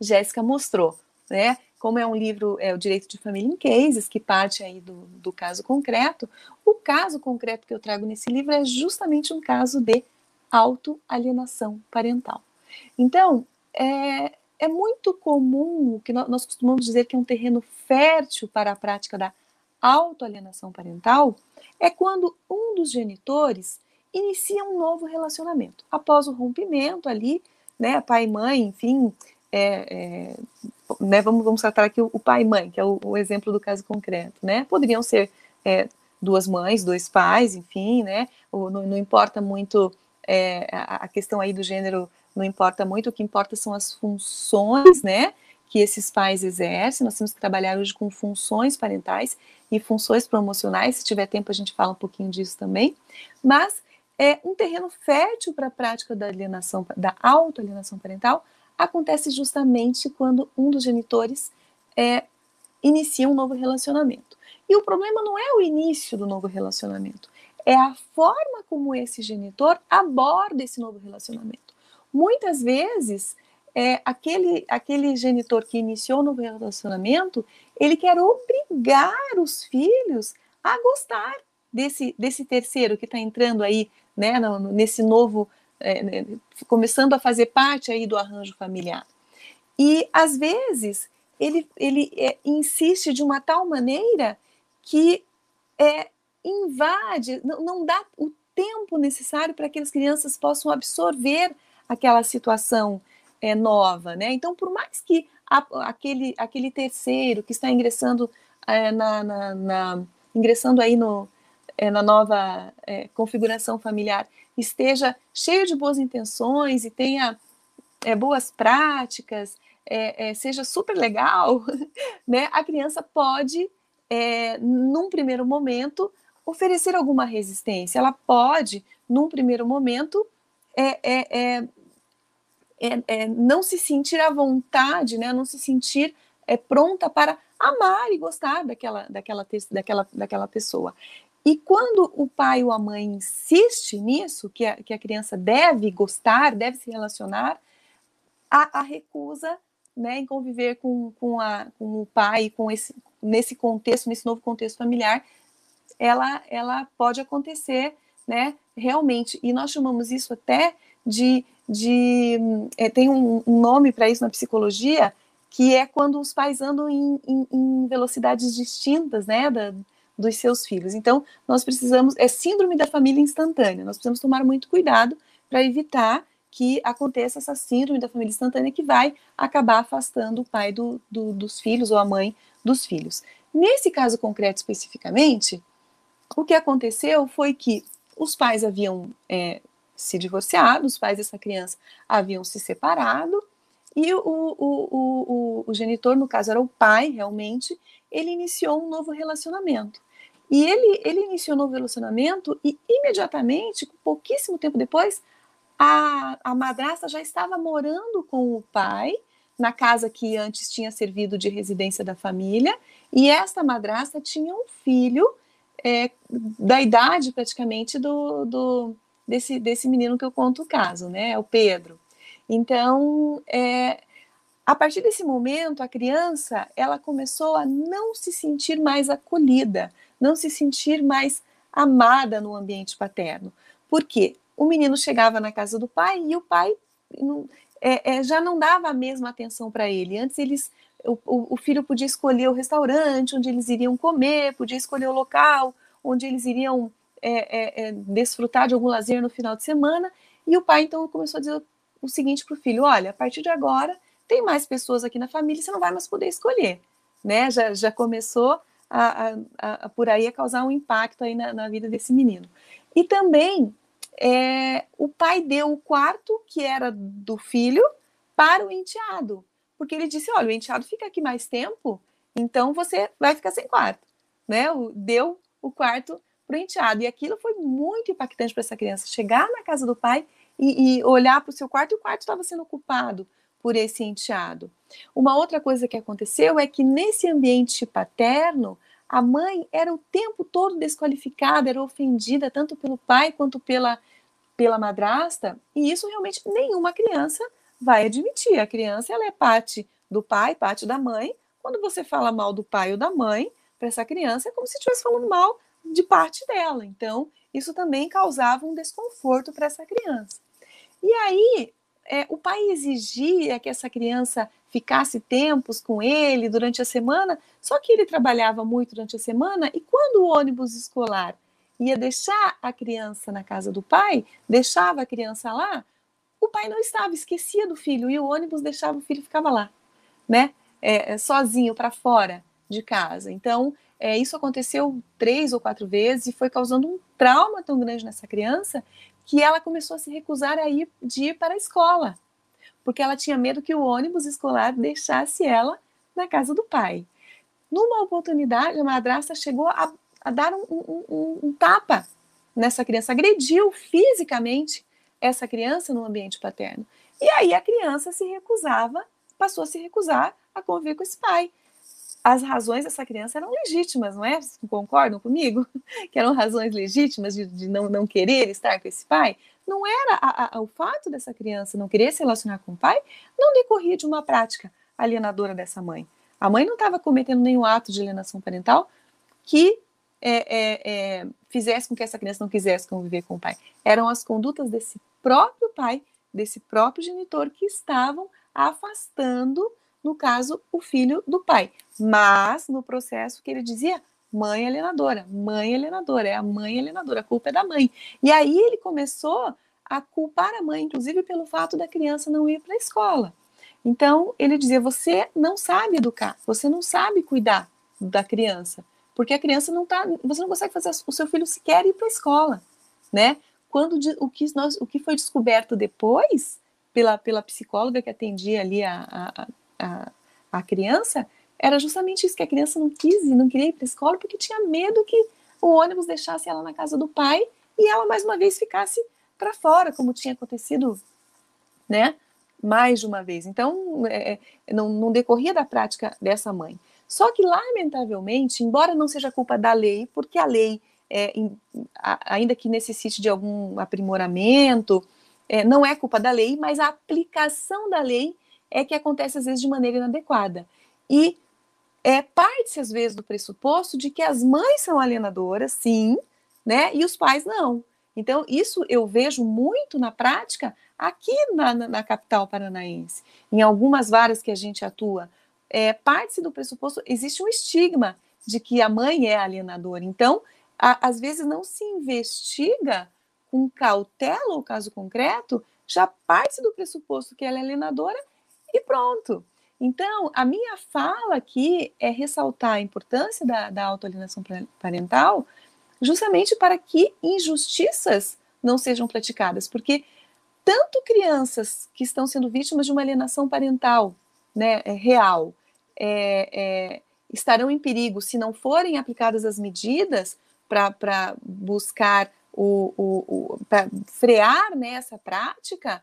Jéssica mostrou, né? Como é um livro, é o Direito de Família em Cases, que parte aí do, do caso concreto, o caso concreto que eu trago nesse livro é justamente um caso de autoalienação parental. Então, é, é muito comum, que nós costumamos dizer que é um terreno fértil para a prática da autoalienação parental é quando um dos genitores inicia um novo relacionamento. Após o rompimento ali, né, pai e mãe, enfim, é, é, né, vamos, vamos tratar aqui o, o pai e mãe, que é o, o, exemplo do caso concreto, né? Poderiam ser é, duas mães, dois pais, enfim, né? Ou não, não importa muito é, a, a questão aí do gênero, não importa muito, o que importa são as funções, né? Que esses pais exercem. Nós temos que trabalhar hoje com funções parentais e funções promocionais. Se tiver tempo, a gente fala um pouquinho disso também. Mas é um terreno fértil para a prática da alienação, da autoalienação parental, acontece justamente quando um dos genitores é, inicia um novo relacionamento. E o problema não é o início do novo relacionamento, é a forma como esse genitor aborda esse novo relacionamento. Muitas vezes, é, aquele, aquele genitor que iniciou o novo relacionamento, ele quer obrigar os filhos a gostar desse, desse terceiro que está entrando aí, né, no, nesse novo, é, né, começando a fazer parte aí do arranjo familiar. E às vezes ele, ele é, insiste de uma tal maneira que é, invade, não, não dá o tempo necessário para que as crianças possam absorver aquela situação é, nova, né? Então, por mais que a, aquele, aquele terceiro que está ingressando é, na, na, na, ingressando aí no, é, na nova é, configuração familiar esteja cheio de boas intenções e tenha é, boas práticas, é, seja super legal, né? A criança pode, num primeiro momento, oferecer alguma resistência. Ela pode, num primeiro momento, é, é, é, é, não se sentir à vontade, né? não se sentir é, pronta para amar e gostar daquela, daquela, daquela, daquela pessoa. E quando o pai ou a mãe insiste nisso, que a, que a criança deve gostar, deve se relacionar, a, a recusa né, em conviver com, com, a, com o pai, com esse, nesse contexto, nesse novo contexto familiar, ela, ela pode acontecer, né, realmente. E nós chamamos isso até de, de é, tem um, nome para isso na psicologia, que é quando os pais andam em, em, em velocidades distintas, né, da, dos seus filhos. Então, nós precisamos, é síndrome da família instantânea, nós precisamos tomar muito cuidado para evitar que aconteça essa síndrome da família instantânea que vai acabar afastando o pai do, do, dos filhos ou a mãe dos filhos. Nesse caso concreto especificamente, o que aconteceu foi que os pais haviam é, se divorciado, os pais dessa criança haviam se separado, e o, o, o, o, genitor, no caso era o pai realmente, ele iniciou um novo relacionamento. E ele, ele iniciou um novo relacionamento e imediatamente, pouquíssimo tempo depois, a, a madrasta já estava morando com o pai na casa que antes tinha servido de residência da família, e esta madrasta tinha um filho é, da idade praticamente do, do, desse, desse menino que eu conto o caso, né? O Pedro. Então, é, a partir desse momento, a criança ela começou a não se sentir mais acolhida, não se sentir mais amada no ambiente paterno. Por quê? O menino chegava na casa do pai e o pai não, é, é, já não dava a mesma atenção para ele. Antes eles o, o, filho podia escolher o restaurante onde eles iriam comer, podia escolher o local onde eles iriam é, é, é, desfrutar de algum lazer no final de semana. E o pai então começou a dizer o seguinte para o filho: olha, a partir de agora tem mais pessoas aqui na família, você não vai mais poder escolher, né? Já, já começou a, a, a por aí a causar um impacto aí na, na vida desse menino. E também é, o pai deu o quarto que era do filho para o enteado porque ele disse: olha, o enteado fica aqui mais tempo, então você vai ficar sem quarto. Né? O, deu o quarto para o enteado. E aquilo foi muito impactante para essa criança. Chegar na casa do pai e, e olhar para o seu quarto e o quarto estava sendo ocupado por esse enteado. Uma outra coisa que aconteceu é que nesse ambiente paterno, a mãe era o tempo todo desqualificada, era ofendida tanto pelo pai quanto pela, pela madrasta, e isso realmente nenhuma criança vai admitir. A criança ela é parte do pai, parte da mãe. Quando você fala mal do pai ou da mãe, para essa criança é como se estivesse falando mal de parte dela. Então, isso também causava um desconforto para essa criança. E aí, é, o pai exigia que essa criança ficasse tempos com ele durante a semana, só que ele trabalhava muito durante a semana e quando o ônibus escolar ia deixar a criança na casa do pai, deixava a criança lá, o pai não estava, esquecia do filho e o ônibus deixava o filho ficava lá, né? É, é sozinho para fora de casa. Então, é, isso aconteceu três ou quatro vezes e foi causando um trauma tão grande nessa criança que ela começou a se recusar a ir, de ir para a escola, porque ela tinha medo que o ônibus escolar deixasse ela na casa do pai. Numa oportunidade, a madrasta chegou a, a dar um, um, um, um tapa nessa criança, agrediu fisicamente essa criança no ambiente paterno. E aí a criança se recusava, passou a se recusar a conviver com esse pai. As razões dessa criança eram legítimas, não é? Concordam comigo? Que eram razões legítimas de, de não, não querer estar com esse pai? Não era a, a, o fato dessa criança não querer se relacionar com o pai, não decorria de uma prática alienadora dessa mãe. A mãe não estava cometendo nenhum ato de alienação parental que é, é, é, fizesse com que essa criança não quisesse conviver com o pai. Eram as condutas desse próprio pai, desse próprio genitor, que estavam afastando, no caso, o filho do pai. Mas no processo que ele dizia mãe alienadora, mãe alienadora, é a mãe alienadora, a culpa é da mãe. E aí ele começou a culpar a mãe, inclusive pelo fato da criança não ir para a escola. Então ele dizia: você não sabe educar, você não sabe cuidar da criança, porque a criança não está, você não consegue fazer o seu filho sequer ir para a escola, né? Quando o que, nós, o que foi descoberto depois pela, pela psicóloga que atendia ali a, a, a, a criança era justamente isso, que a criança não quis e não queria ir para a escola porque tinha medo que o ônibus deixasse ela na casa do pai e ela mais uma vez ficasse para fora, como tinha acontecido, né? Mais de uma vez. Então, é, é, não, não decorria da prática dessa mãe. Só que, lamentavelmente, embora não seja culpa da lei, porque a lei, é, ainda que necessite de algum aprimoramento, é, não é culpa da lei, mas a aplicação da lei é que acontece às vezes de maneira inadequada. E é, parte-se às vezes do pressuposto de que as mães são alienadoras, sim, né? E os pais não. Então, isso eu vejo muito na prática aqui na, na, na capital paranaense. Em algumas varas que a gente atua, é, parte-se do pressuposto, existe um estigma de que a mãe é alienadora. Então, a, às vezes não se investiga com cautela o caso concreto, já parte do pressuposto que ela é alienadora e pronto. Então, a minha fala aqui é ressaltar a importância da, da autoalienação parental, justamente para que injustiças não sejam praticadas, porque tanto crianças que estão sendo vítimas de uma alienação parental né, é, real é, é, estarão em perigo se não forem aplicadas as medidas para buscar o, o, o para frear né, prática,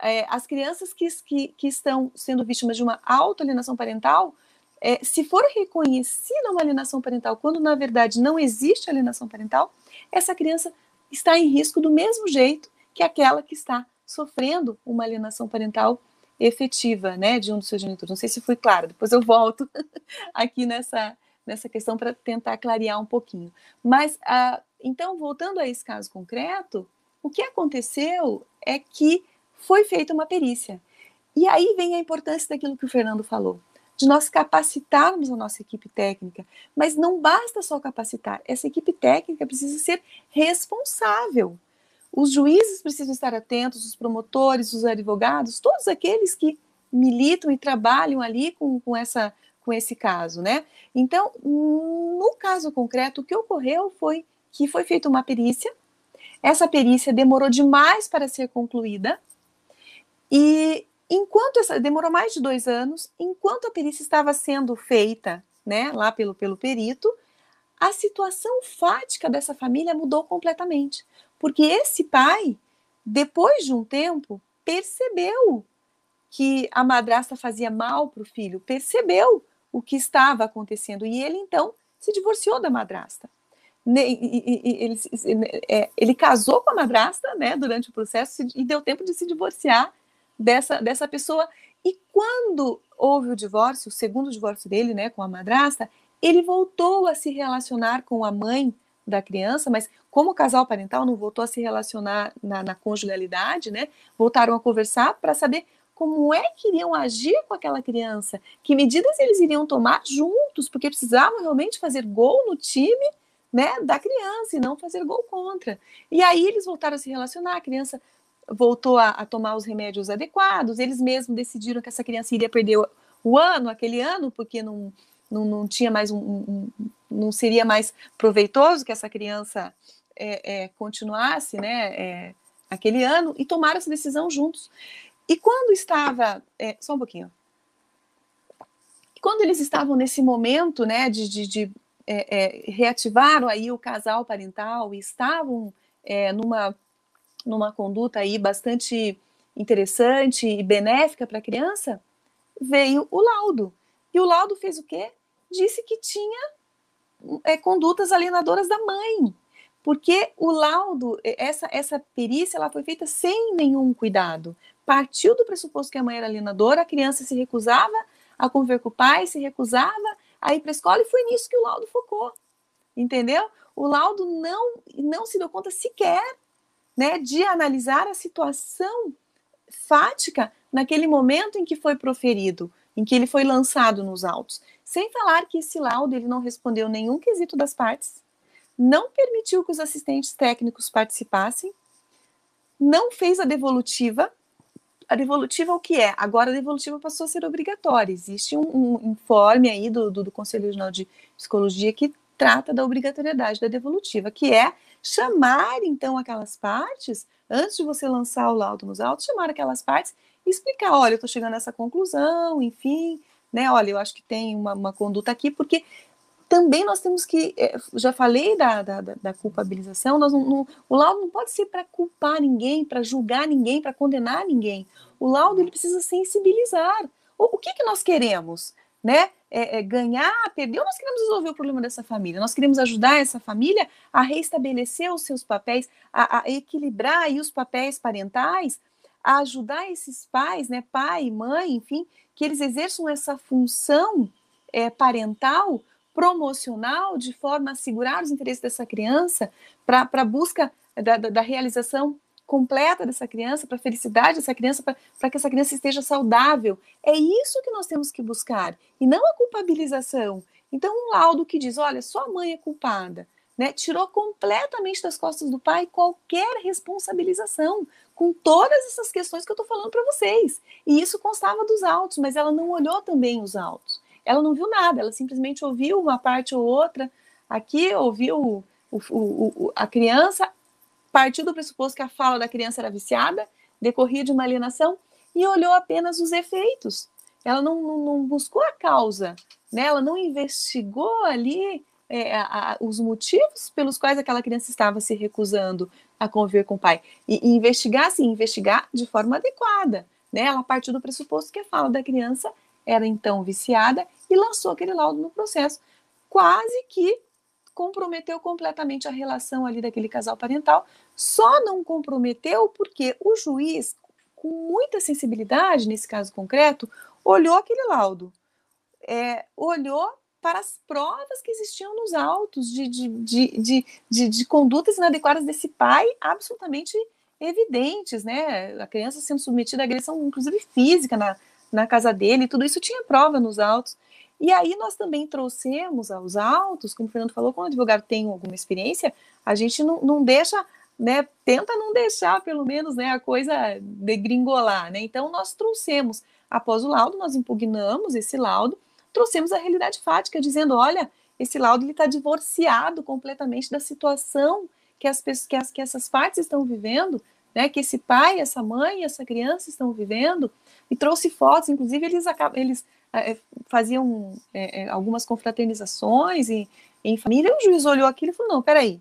é, as crianças que, que, que, estão sendo vítimas de uma autoalienação parental, é, se for reconhecida uma alienação parental, quando na verdade não existe alienação parental, essa criança está em risco do mesmo jeito que aquela que está sofrendo uma alienação parental efetiva, né, de um dos seus genitores. Não sei se foi claro, depois eu volto aqui nessa, nessa questão para tentar clarear um pouquinho. Mas, ah, então, voltando a esse caso concreto, o que aconteceu é que foi feita uma perícia. E aí vem a importância daquilo que o Fernando falou, de nós capacitarmos a nossa equipe técnica. Mas não basta só capacitar, essa equipe técnica precisa ser responsável. Os juízes precisam estar atentos, os promotores, os advogados, todos aqueles que militam e trabalham ali com, com, essa, com esse caso, né? Então, no caso concreto, o que ocorreu foi que foi feita uma perícia, essa perícia demorou demais para ser concluída, e enquanto essa demorou mais de dois anos, enquanto a perícia estava sendo feita, né, lá pelo, pelo perito, a situação fática dessa família mudou completamente, porque esse pai, depois de um tempo, percebeu que a madrasta fazia mal para o filho, percebeu o que estava acontecendo e ele então se divorciou da madrasta. Ele, é, ele casou com a madrasta, né, durante o processo e deu tempo de se divorciar dessa, dessa pessoa. E quando houve o divórcio, o segundo divórcio dele, né, com a madrasta, ele voltou a se relacionar com a mãe da criança, mas como casal parental não voltou a se relacionar na, na conjugalidade, né? Voltaram a conversar para saber como é que iriam agir com aquela criança, que medidas eles iriam tomar juntos, porque precisavam realmente fazer gol no time, né, da criança e não fazer gol contra. E aí eles voltaram a se relacionar, a criança voltou a, a, tomar os remédios adequados, eles mesmos decidiram que essa criança iria perder o, ano, aquele ano, porque não, não, não tinha mais um, um, não seria mais proveitoso que essa criança é, é, continuasse, né, é, aquele ano, e tomaram essa decisão juntos. E quando estava, é, só um pouquinho, quando eles estavam nesse momento, né, de, de, de é, é, reativaram aí o casal parental e estavam numa numa conduta aí bastante interessante e benéfica para a criança, veio o laudo. E o laudo fez o quê? Disse que tinha é, condutas alienadoras da mãe. Porque o laudo, essa, essa perícia, ela foi feita sem nenhum cuidado. Partiu do pressuposto que a mãe era alienadora, a criança se recusava a conviver com o pai, se recusava a ir para a escola, e foi nisso que o laudo focou. Entendeu? O laudo não, não se deu conta sequer né, de analisar a situação fática naquele momento em que foi proferido, em que ele foi lançado nos autos. Sem falar que esse laudo ele não respondeu nenhum quesito das partes, não permitiu que os assistentes técnicos participassem, não fez a devolutiva. A devolutiva o que é? Agora a devolutiva passou a ser obrigatória. Existe um, um informe aí do, do, do Conselho Regional de Psicologia que trata da obrigatoriedade da devolutiva, que é chamar então aquelas partes, antes de você lançar o laudo nos autos, chamar aquelas partes e explicar, olha, eu estou chegando a essa conclusão, enfim, né? Olha, eu acho que tem uma, uma conduta aqui, porque também nós temos que, é, já falei da, da, da culpabilização, nós não, não, o laudo não pode ser para culpar ninguém, para julgar ninguém, para condenar ninguém. O laudo ele precisa sensibilizar. O, o que, que nós queremos? Né? É, é ganhar, perder, ou nós queremos resolver o problema dessa família? Nós queremos ajudar essa família a reestabelecer os seus papéis, a, a equilibrar aí os papéis parentais, a ajudar esses pais, né, pai mãe, enfim, que eles exerçam essa função é, parental promocional de forma a assegurar os interesses dessa criança para a busca da, da, da, realização completa dessa criança, para a felicidade dessa criança, para que essa criança esteja saudável. É isso que nós temos que buscar, e não a culpabilização. Então, um laudo que diz: olha, sua mãe é culpada, né, tirou completamente das costas do pai qualquer responsabilização, com todas essas questões que eu estou falando para vocês. E isso constava dos autos, mas ela não olhou também os autos ela não viu nada, ela simplesmente ouviu uma parte ou outra. Aqui ouviu o, o, o, a criança, partiu do pressuposto que a fala da criança era viciada, decorria de uma alienação, e olhou apenas os efeitos. Ela não, não, não buscou a causa, né? ela não investigou ali é, a, a, os motivos pelos quais aquela criança estava se recusando a conviver com o pai. E, e investigar, sim, investigar de forma adequada. Né? Ela partiu do pressuposto que a fala da criança era então viciada e lançou aquele laudo no processo, quase que comprometeu completamente a relação ali daquele casal parental. Só não comprometeu porque o juiz, com muita sensibilidade nesse caso concreto, olhou aquele laudo, é, olhou para as provas que existiam nos autos de, de, de, de, condutas inadequadas desse pai, absolutamente evidentes, né? A criança sendo submetida à agressão, inclusive física, na, na casa dele, tudo isso tinha prova nos autos. E aí nós também trouxemos aos autos, como o Fernando falou, quando o advogado tem alguma experiência, a gente não, não deixa, né, tenta não deixar pelo menos, né, a coisa degringolar, né? Então nós trouxemos, após o laudo, nós impugnamos esse laudo, trouxemos a realidade fática, dizendo, olha, esse laudo está divorciado completamente da situação que as, que, as, que essas partes estão vivendo, né, que esse pai, essa mãe, essa criança estão vivendo, e trouxe fotos, inclusive eles, eles é, faziam é, é, algumas confraternizações em, em família, e o juiz olhou aquilo e falou, não, peraí,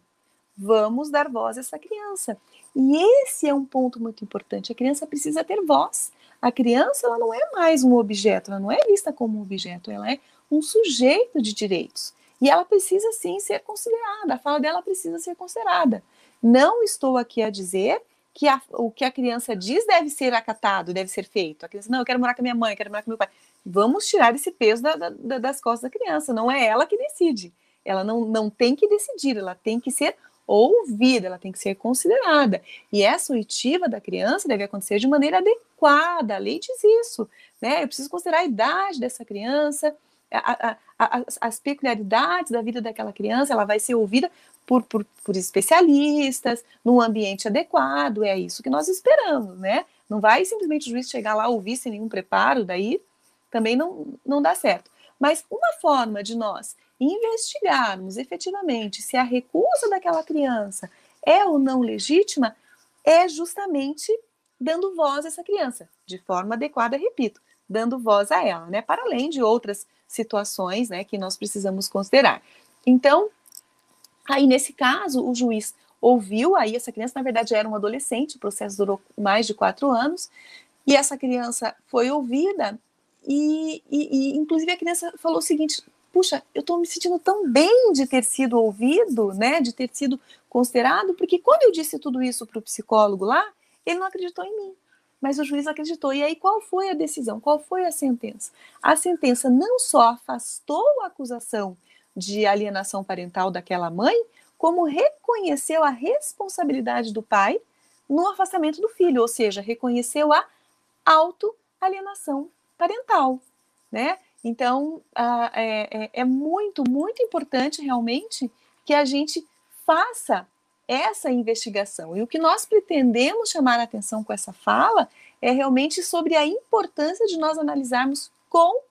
vamos dar voz a essa criança. E esse é um ponto muito importante, a criança precisa ter voz. A criança ela não é mais um objeto, ela não é vista como um objeto, ela é um sujeito de direitos. E ela precisa sim ser considerada, a fala dela precisa ser considerada. Não estou aqui a dizer que a, o que a criança diz deve ser acatado, deve ser feito. A criança, não, eu quero morar com a minha mãe, eu quero morar com meu pai. Vamos tirar esse peso da, da, das costas da criança. Não é ela que decide. Ela não, não tem que decidir, ela tem que ser ouvida, ela tem que ser considerada. E essa oitiva da criança deve acontecer de maneira adequada. A lei diz isso. Né? Eu preciso considerar a idade dessa criança, a, a, a, as peculiaridades da vida daquela criança, ela vai ser ouvida por, por, por especialistas, num ambiente adequado, é isso que nós esperamos, né? Não vai simplesmente o juiz chegar lá ouvir sem nenhum preparo, daí também não, não dá certo. Mas uma forma de nós investigarmos efetivamente se a recusa daquela criança é ou não legítima é justamente dando voz a essa criança, de forma adequada, repito, dando voz a ela, né? Para além de outras situações, né, que nós precisamos considerar. Então, Aí, nesse caso, o juiz ouviu, aí essa criança, na verdade, era um adolescente, o processo durou mais de quatro anos, e essa criança foi ouvida, e, e, e inclusive a criança falou o seguinte: puxa, eu estou me sentindo tão bem de ter sido ouvido, né, de ter sido considerado, porque quando eu disse tudo isso para o psicólogo lá, ele não acreditou em mim. Mas o juiz acreditou. E aí, qual foi a decisão? Qual foi a sentença? A sentença não só afastou a acusação de alienação parental daquela mãe, como reconheceu a responsabilidade do pai no afastamento do filho, ou seja, reconheceu a autoalienação parental, né? Então, é, é, é muito, muito importante realmente que a gente faça essa investigação. E o que nós pretendemos chamar a atenção com essa fala é realmente sobre a importância de nós analisarmos com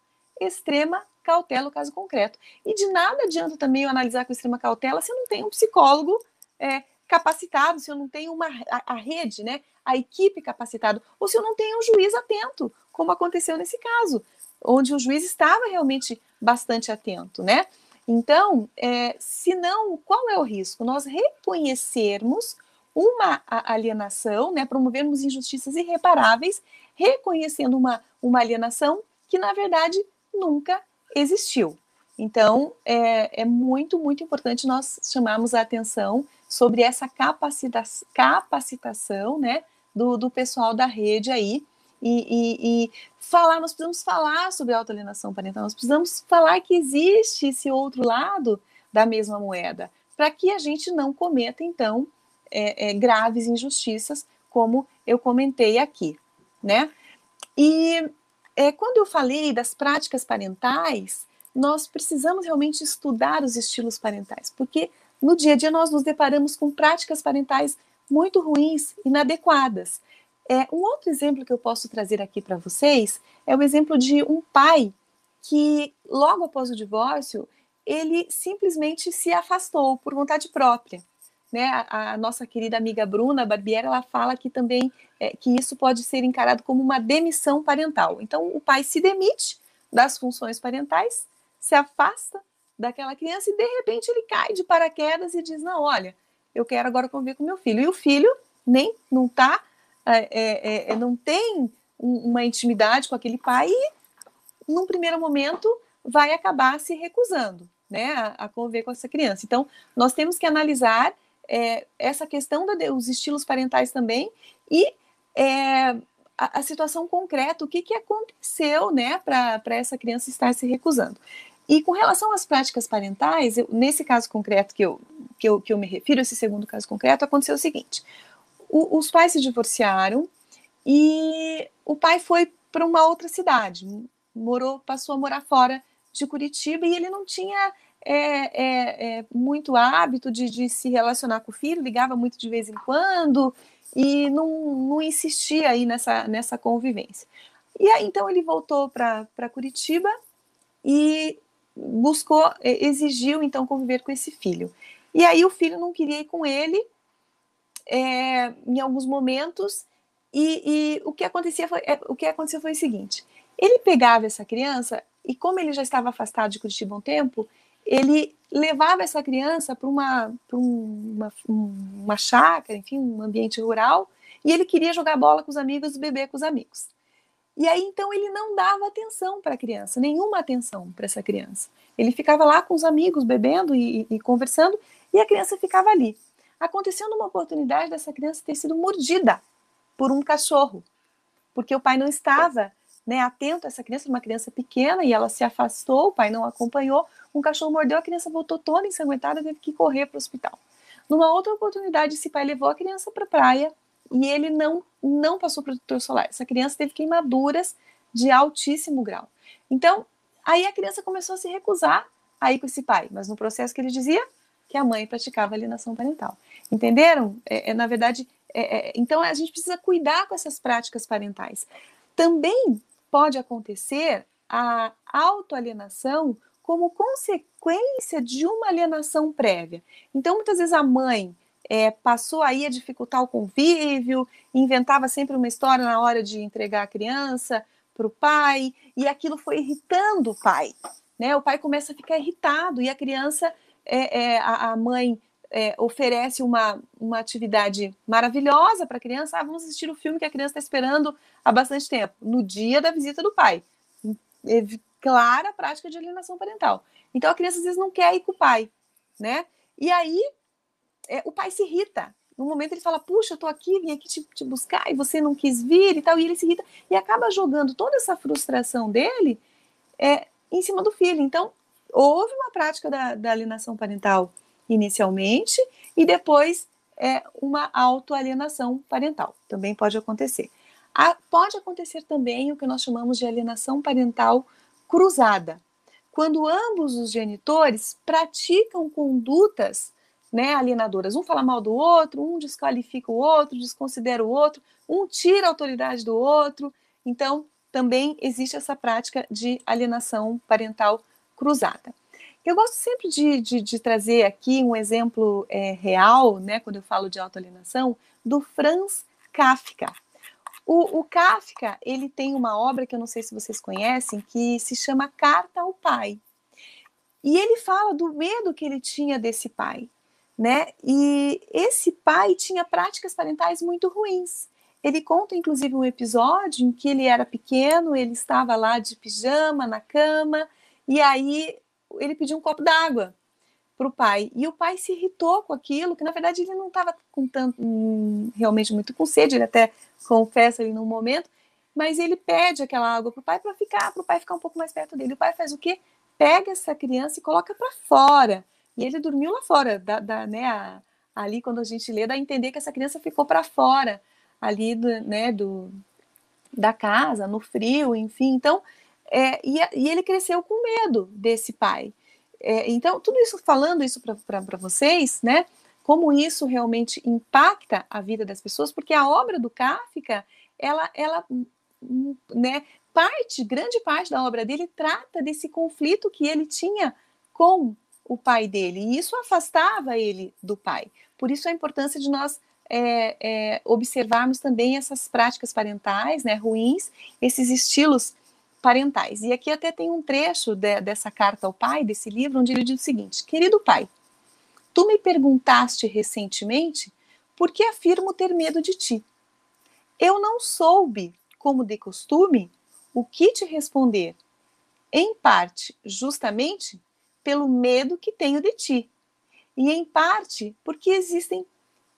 extrema cautela o caso concreto. E de nada adianta também eu analisar com extrema cautela se eu não tenho um psicólogo é, capacitado, se eu não tenho uma, a, a, rede, né, a equipe capacitada, ou se eu não tenho um juiz atento, como aconteceu nesse caso, onde o juiz estava realmente bastante atento, né? Então, é, se não, qual é o risco? Nós reconhecermos uma alienação, né, promovermos injustiças irreparáveis, reconhecendo uma, uma alienação que, na verdade, nunca existiu. Então, é, é muito, muito importante nós chamarmos a atenção sobre essa capacita capacitação né, do, do pessoal da rede aí, e, e, e, falar, nós precisamos falar sobre autoalienação parental, nós precisamos falar que existe esse outro lado da mesma moeda, para que a gente não cometa, então, é, é, graves injustiças, como eu comentei aqui, né? E é, quando eu falei das práticas parentais, nós precisamos realmente estudar os estilos parentais, porque no dia a dia nós nos deparamos com práticas parentais muito ruins, inadequadas. É, um outro exemplo que eu posso trazer aqui para vocês é o exemplo de um pai que, logo após o divórcio, ele simplesmente se afastou por vontade própria. Né? A, a nossa querida amiga Bruna Barbieri, ela fala que também é, que isso pode ser encarado como uma demissão parental. Então, o pai se demite das funções parentais, se afasta daquela criança e, de repente, ele cai de paraquedas e diz, não, olha, eu quero agora conviver com meu filho. E o filho nem não está é, é, é, não tem uma intimidade com aquele pai e, num primeiro momento, vai acabar se recusando né, a, a conviver com essa criança. Então, nós temos que analisar é, essa questão dos estilos parentais também e é, a, a, situação concreta, o que, que aconteceu né, para essa criança estar se recusando. E com relação às práticas parentais, eu, nesse caso concreto que eu, que, eu, que eu me refiro, esse segundo caso concreto, aconteceu o seguinte: o, os pais se divorciaram e o pai foi para uma outra cidade, morou, passou a morar fora de Curitiba e ele não tinha é, é, é, muito hábito de, de, se relacionar com o filho, ligava muito de vez em quando e não, não insistia aí nessa, nessa convivência. E aí então ele voltou para Curitiba e buscou, exigiu então conviver com esse filho. E aí o filho não queria ir com ele é, em alguns momentos, e, e, o que acontecia foi, é, o que aconteceu foi o seguinte: ele pegava essa criança e como ele já estava afastado de Curitiba um tempo, ele levava essa criança para uma, uma, uma chácara, enfim, um ambiente rural, e ele queria jogar bola com os amigos, beber com os amigos. E aí então ele não dava atenção para a criança, nenhuma atenção para essa criança. Ele ficava lá com os amigos bebendo e, e, conversando, e a criança ficava ali aconteceu numa oportunidade dessa criança ter sido mordida por um cachorro, porque o pai não estava né, atento a essa criança, uma criança pequena, e ela se afastou, o pai não acompanhou, um cachorro mordeu, a criança voltou toda ensanguentada, teve que correr para o hospital. Numa outra oportunidade, esse pai levou a criança para a praia e ele não, não passou protetor solar. Essa criança teve queimaduras de altíssimo grau. Então, aí a criança começou a se recusar a ir com esse pai, mas no processo que ele dizia, que a mãe praticava alienação parental. Entenderam? É, é na verdade, é, é, então a gente precisa cuidar com essas práticas parentais. Também pode acontecer a autoalienação como consequência de uma alienação prévia. Então, muitas vezes a mãe é, passou aí a dificultar o convívio, inventava sempre uma história na hora de entregar a criança para o pai, e aquilo foi irritando o pai. Né? O pai começa a ficar irritado e a criança é, é, a, a, mãe é, oferece uma, uma atividade maravilhosa para a criança, ah, vamos assistir o filme que a criança está esperando há bastante tempo, no dia da visita do pai. Clara prática de alienação parental. Então a criança às vezes não quer ir com o pai, né? E aí é, o pai se irrita. No momento ele fala, puxa, eu tô aqui, vim aqui te, te, buscar e você não quis vir e tal, e ele se irrita e acaba jogando toda essa frustração dele é, em cima do filho. Então, houve uma prática da, da alienação parental inicialmente e depois é, uma autoalienação parental. Também pode acontecer. A, pode acontecer também o que nós chamamos de alienação parental cruzada, quando ambos os genitores praticam condutas né, alienadoras. Um fala mal do outro, um desqualifica o outro, desconsidera o outro, um tira a autoridade do outro. Então, também existe essa prática de alienação parental cruzada. Eu gosto sempre de, de, de trazer aqui um exemplo é, real, né, quando eu falo de autoalienação, do Franz Kafka. O, o, Kafka, ele tem uma obra que eu não sei se vocês conhecem, que se chama Carta ao Pai. E ele fala do medo que ele tinha desse pai, né? E esse pai tinha práticas parentais muito ruins. Ele conta, inclusive, um episódio em que ele era pequeno, ele estava lá de pijama na cama, e aí ele pediu um copo d'água para o pai. E o pai se irritou com aquilo, que na verdade ele não estava com tanto, hum, realmente muito com sede, ele até confessa ali num momento, mas ele pede aquela água para o pai para ficar, para o pai ficar um pouco mais perto dele. O pai faz o quê? Pega essa criança e coloca para fora. E ele dormiu lá fora, da, da né, a, ali quando a gente lê, dá a entender que essa criança ficou para fora ali do, né, do, da casa, no frio, enfim. Então, é, e, e, ele cresceu com medo desse pai. É, então, tudo isso, falando isso para vocês, né, como isso realmente impacta a vida das pessoas, porque a obra do Kafka, ela, ela né, parte, grande parte da obra dele trata desse conflito que ele tinha com o pai dele, e isso afastava ele do pai. Por isso a importância de nós é, é, observarmos também essas práticas parentais né, ruins, esses estilos parentais. E aqui até tem um trecho de, dessa carta ao pai, desse livro, onde ele diz o seguinte: Querido pai, tu me perguntaste recentemente por que afirmo ter medo de ti. Eu não soube, como de costume, o que te responder, em parte, justamente pelo medo que tenho de ti, e em parte porque existem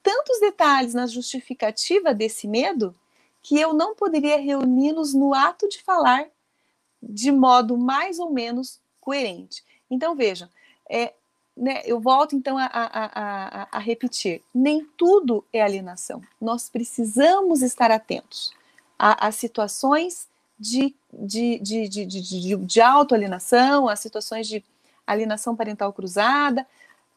tantos detalhes na justificativa desse medo que eu não poderia reuni-los no ato de falar de modo mais ou menos coerente. Então, vejam, é, né, eu volto então a, a, a, a, repetir: nem tudo é alienação. Nós precisamos estar atentos às situações de, de, de, de, de, de autoalienação, às situações de alienação parental cruzada,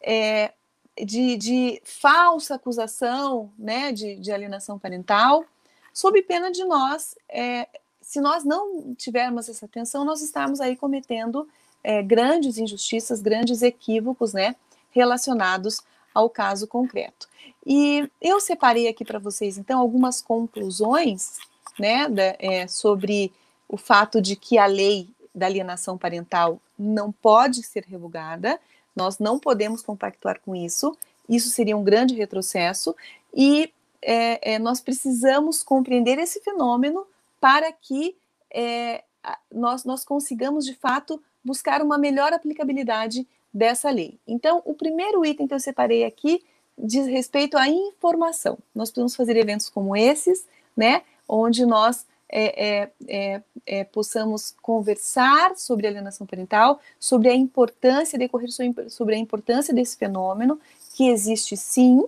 é, de, de falsa acusação né, de, de alienação parental, sob pena de nós, é, se nós não tivermos essa atenção, nós estamos aí cometendo é, grandes injustiças, grandes equívocos né, relacionados ao caso concreto. E eu separei aqui para vocês, então, algumas conclusões né, da, é, sobre o fato de que a lei da alienação parental não pode ser revogada, nós não podemos compactuar com isso, isso seria um grande retrocesso, e é, é, nós precisamos compreender esse fenômeno para que é, nós, nós consigamos, de fato, buscar uma melhor aplicabilidade dessa lei. Então, o primeiro item que eu separei aqui diz respeito à informação. Nós podemos fazer eventos como esses, né, onde nós é, é, é, é, possamos conversar sobre alienação parental, sobre a importância, decorrer sobre a importância desse fenômeno, que existe sim,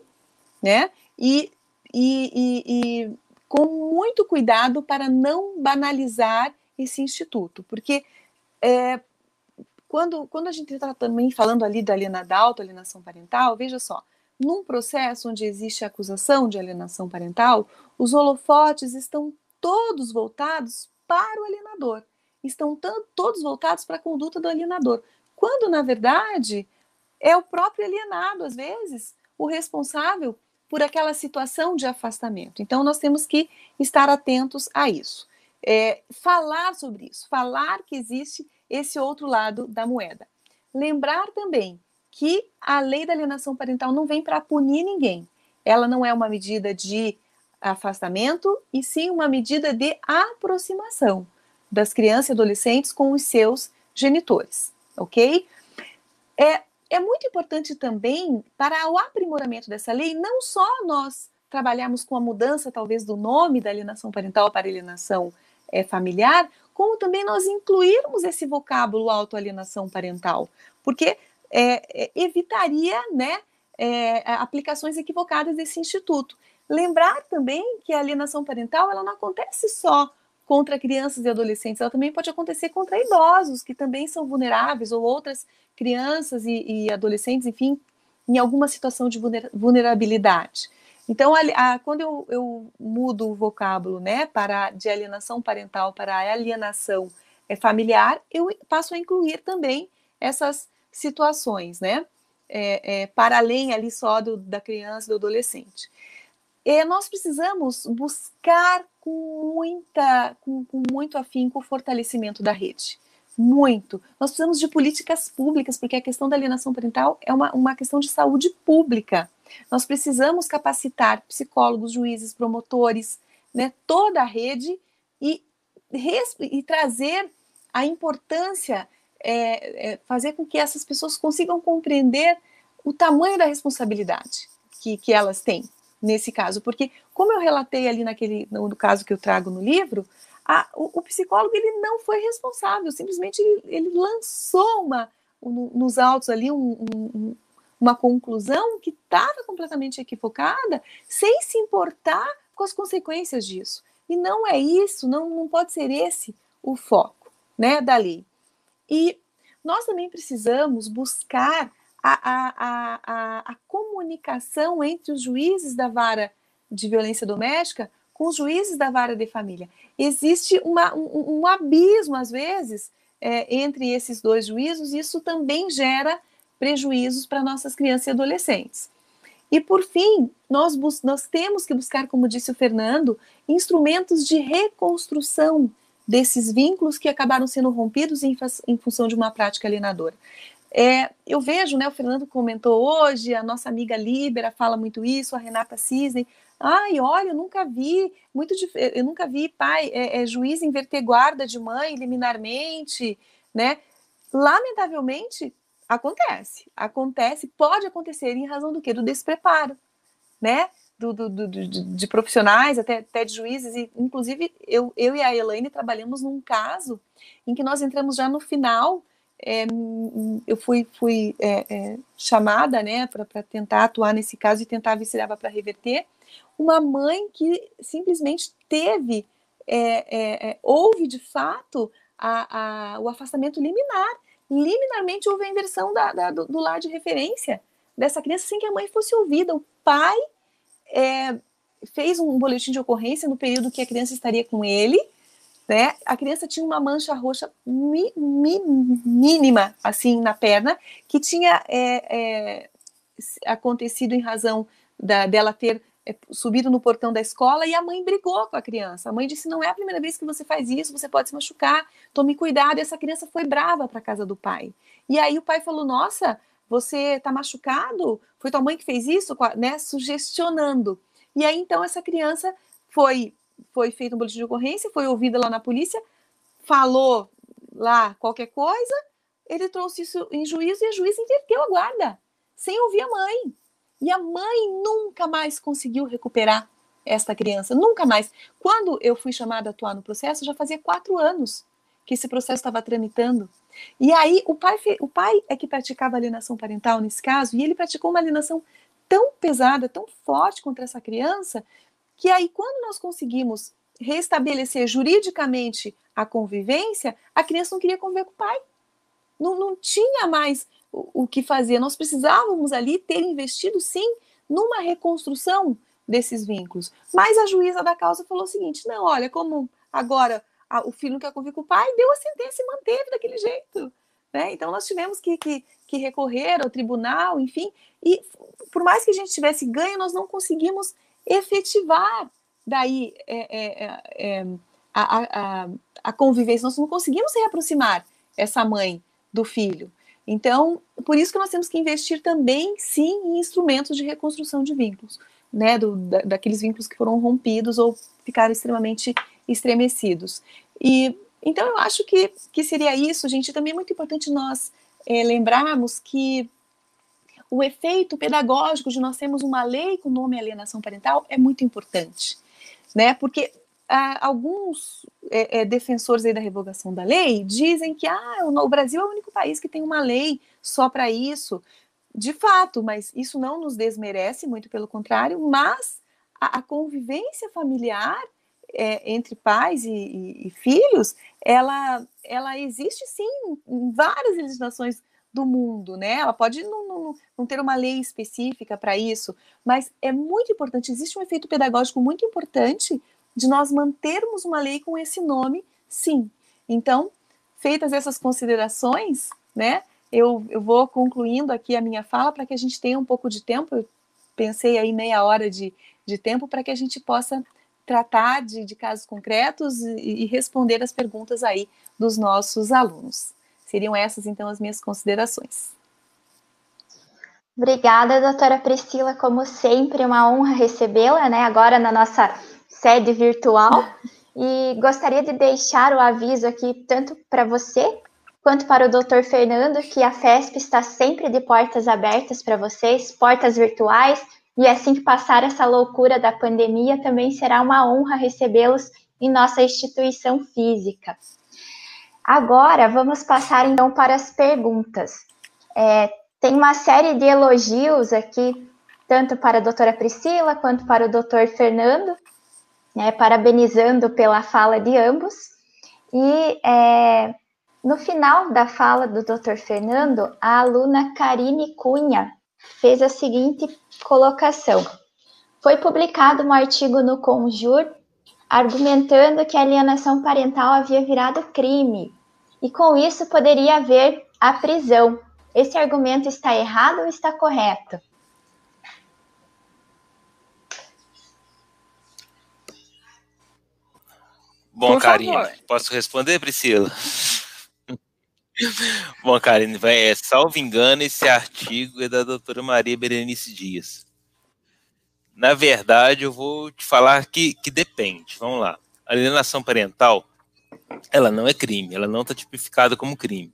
né? E, e, e, e com muito cuidado para não banalizar esse instituto, porque é, quando, quando a gente está também falando ali da, aliena, da autoalienação parental, veja só, num processo onde existe acusação de alienação parental, os holofotes estão todos voltados para o alienador, estão todos voltados para a conduta do alienador, quando na verdade é o próprio alienado, às vezes, o responsável por aquela situação de afastamento. Então, nós temos que estar atentos a isso. É, falar sobre isso, falar que existe esse outro lado da moeda. Lembrar também que a lei da alienação parental não vem para punir ninguém. Ela não é uma medida de afastamento e sim uma medida de aproximação das crianças e adolescentes com os seus genitores, ok? É, é muito importante também para o aprimoramento dessa lei, não só nós trabalharmos com a mudança, talvez, do nome da alienação parental para alienação é, familiar, como também nós incluirmos esse vocábulo autoalienação parental, porque é, evitaria né, é, aplicações equivocadas desse instituto. Lembrar também que a alienação parental ela não acontece só contra crianças e adolescentes, ela também pode acontecer contra idosos, que também são vulneráveis, ou outras crianças e, e adolescentes, enfim, em alguma situação de vulnerabilidade. Então, a, a, quando eu, eu, mudo o vocábulo né, para de alienação parental para alienação é, familiar, eu passo a incluir também essas situações, né? É, é, para além ali só do, da criança e do adolescente. E nós precisamos buscar com muita, com, com muito afinco o fortalecimento da rede muito. Nós precisamos de políticas públicas, porque a questão da alienação parental é uma, uma questão de saúde pública. Nós precisamos capacitar psicólogos, juízes, promotores, né, toda a rede e, e trazer a importância, é, é, fazer com que essas pessoas consigam compreender o tamanho da responsabilidade que, que elas têm nesse caso. Porque, como eu relatei ali naquele, no, caso que eu trago no livro, a, o, o, psicólogo ele não foi responsável, simplesmente ele, ele lançou uma, no, nos autos ali um, um, uma conclusão que estava completamente equivocada, sem se importar com as consequências disso. E não é isso, não, não pode ser esse o foco né, da lei. E nós também precisamos buscar a, a, a, a, comunicação entre os juízes da vara de violência doméstica com os juízes da vara de família. Existe uma, um, um, abismo, às vezes, é, entre esses dois juízos, e isso também gera prejuízos para nossas crianças e adolescentes. E, por fim, nós, nós temos que buscar, como disse o Fernando, instrumentos de reconstrução desses vínculos que acabaram sendo rompidos em, em função de uma prática alienadora. É, eu vejo, né, o Fernando comentou hoje, a nossa amiga Libera fala muito isso, a Renata Cisne, Ai, olha, eu nunca vi, muito eu nunca vi pai, é, é, juiz inverter guarda de mãe liminarmente, né? Lamentavelmente, acontece. Acontece, pode acontecer em razão do quê? Do despreparo, né? Do, do, do, de, de, profissionais, até, até de juízes, e inclusive eu, eu e a Elaine trabalhamos num caso em que nós entramos já no final, é, eu fui, fui é, é, chamada né, para tentar atuar nesse caso e tentar ver se dava para reverter, uma mãe que simplesmente teve, é, é, é, houve de fato a, a, o afastamento liminar. Liminarmente houve a inversão da, da, do, do, lar de referência dessa criança sem que a mãe fosse ouvida. O pai é, fez um boletim de ocorrência no período que a criança estaria com ele. Né? A criança tinha uma mancha roxa mi, mi, mínima assim na perna que tinha é, é, acontecido em razão da, dela ter subido no portão da escola e a mãe brigou com a criança. A mãe disse: Não é a primeira vez que você faz isso, você pode se machucar, tome cuidado. E essa criança foi brava para casa do pai. E aí o pai falou: Nossa, você está machucado? Foi tua mãe que fez isso? Né? Sugestionando. E aí então essa criança foi, foi feito um boletim de ocorrência, foi ouvida lá na polícia, falou lá qualquer coisa, ele trouxe isso em juízo e a juíza inverteu a guarda, sem ouvir a mãe. E a mãe nunca mais conseguiu recuperar esta criança, nunca mais. Quando eu fui chamada a atuar no processo, já fazia quatro anos que esse processo estava tramitando. E aí o pai, o pai é que praticava alienação parental nesse caso, e ele praticou uma alienação tão pesada, tão forte contra essa criança, que aí quando nós conseguimos restabelecer juridicamente a convivência, a criança não queria conviver com o pai. Não, não tinha mais o, que fazer. Nós precisávamos ali ter investido, sim, numa reconstrução desses vínculos. Mas a juíza da causa falou o seguinte: não, olha, como agora a, o filho não quer conviver com o pai, deu a sentença e manteve daquele jeito. Né? Então nós tivemos que, que, que, recorrer ao tribunal, enfim, e por mais que a gente tivesse ganho, nós não conseguimos efetivar daí é, é, é, é a, a, a convivência, nós não conseguimos se reaproximar essa mãe do filho. Então, por isso que nós temos que investir também, sim, em instrumentos de reconstrução de vínculos, né, do, da, daqueles vínculos que foram rompidos ou ficaram extremamente estremecidos. E então eu acho que, que seria isso, gente. Também é muito importante nós é, lembrarmos que o efeito pedagógico de nós termos uma lei com nome alienação parental é muito importante, né? Porque ah, alguns é, é, defensores da revogação da lei dizem que ah, o Brasil é o único país que tem uma lei só para isso. De fato, mas isso não nos desmerece, muito pelo contrário, mas a, a convivência familiar é, entre pais e, e, e, filhos, ela, ela existe sim em várias legislações do mundo, né? Ela pode não, não, não ter uma lei específica para isso, mas é muito importante, existe um efeito pedagógico muito importante de nós mantermos uma lei com esse nome, sim. Então, feitas essas considerações, né? Eu, eu vou concluindo aqui a minha fala para que a gente tenha um pouco de tempo. Eu pensei aí meia hora de, de tempo para que a gente possa tratar de, de casos concretos e, e, responder as perguntas aí dos nossos alunos. Seriam essas, então, as minhas considerações. Obrigada, doutora Priscila. Como sempre, uma honra recebê-la, né? Agora na nossa sede virtual. E gostaria de deixar o aviso aqui, tanto para você quanto para o doutor Fernando, que a FESP está sempre de portas abertas para vocês, portas virtuais, e assim que passar essa loucura da pandemia, também será uma honra recebê-los em nossa instituição física. Agora, vamos passar então para as perguntas. É, tem uma série de elogios aqui, tanto para a doutora Priscila quanto para o doutor Fernando, né, parabenizando pela fala de ambos. E é, no final da fala do doutor Fernando, a aluna Karine Cunha fez a seguinte colocação. Foi publicado um artigo no Conjur argumentando que a alienação parental havia virado crime e com isso poderia haver a prisão. Esse argumento está errado ou está correto? Bom, Karine, posso responder, Priscila? Bom, Karine, vai, é, salvo engano, esse artigo é da doutora Maria Berenice Dias. Na verdade, eu vou te falar que, que depende. Vamos lá. A alienação parental, ela não é crime, ela não está tipificada como crime.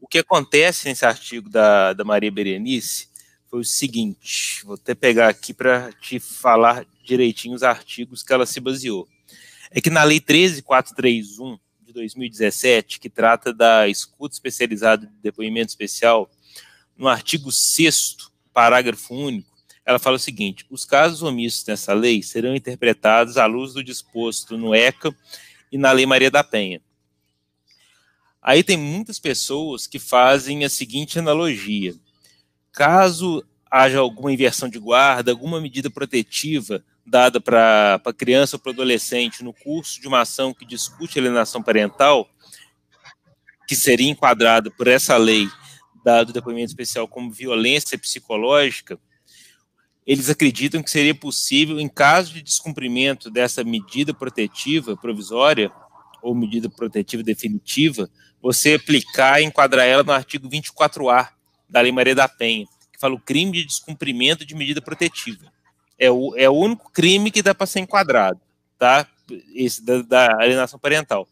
O que acontece nesse artigo da, da Maria Berenice foi o seguinte: vou até pegar aqui para te falar direitinho os artigos que ela se baseou. É que na Lei 13431 de 2017, que trata da escuta especializada de depoimento especial, no artigo 6 parágrafo único, ela fala o seguinte: os casos omissos nessa lei serão interpretados à luz do disposto no ECA e na Lei Maria da Penha. Aí tem muitas pessoas que fazem a seguinte analogia: caso haja alguma inversão de guarda, alguma medida protetiva dada para criança ou para adolescente no curso de uma ação que discute alienação parental, que seria enquadrado por essa lei, dado depoimento especial como violência psicológica, eles acreditam que seria possível, em caso de descumprimento dessa medida protetiva provisória ou medida protetiva definitiva, você aplicar e enquadrar ela no artigo 24A da Lei Maria da Penha, que fala o crime de descumprimento de medida protetiva é o, é o único crime que dá para ser enquadrado, tá? Esse da, da, alienação parental.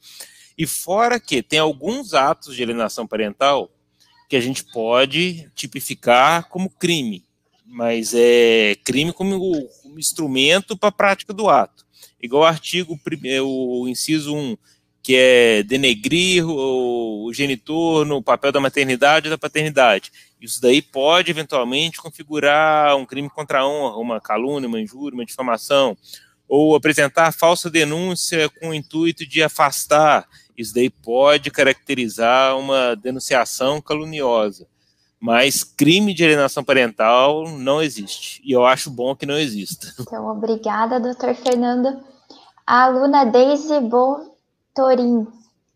E fora que tem alguns atos de alienação parental que a gente pode tipificar como crime, mas é crime como, como instrumento para a prática do ato. Igual o artigo, o inciso 1, que é denegrir o, o genitor no papel da maternidade ou da paternidade. Isso daí pode eventualmente configurar um crime contra a honra, uma calúnia, uma injúria, uma difamação, ou apresentar falsa denúncia com o intuito de afastar. Isso daí pode caracterizar uma denunciação caluniosa. Mas crime de alienação parental não existe. E eu acho bom que não exista. Então, obrigada, doutor Fernando. A aluna Daisy Botorim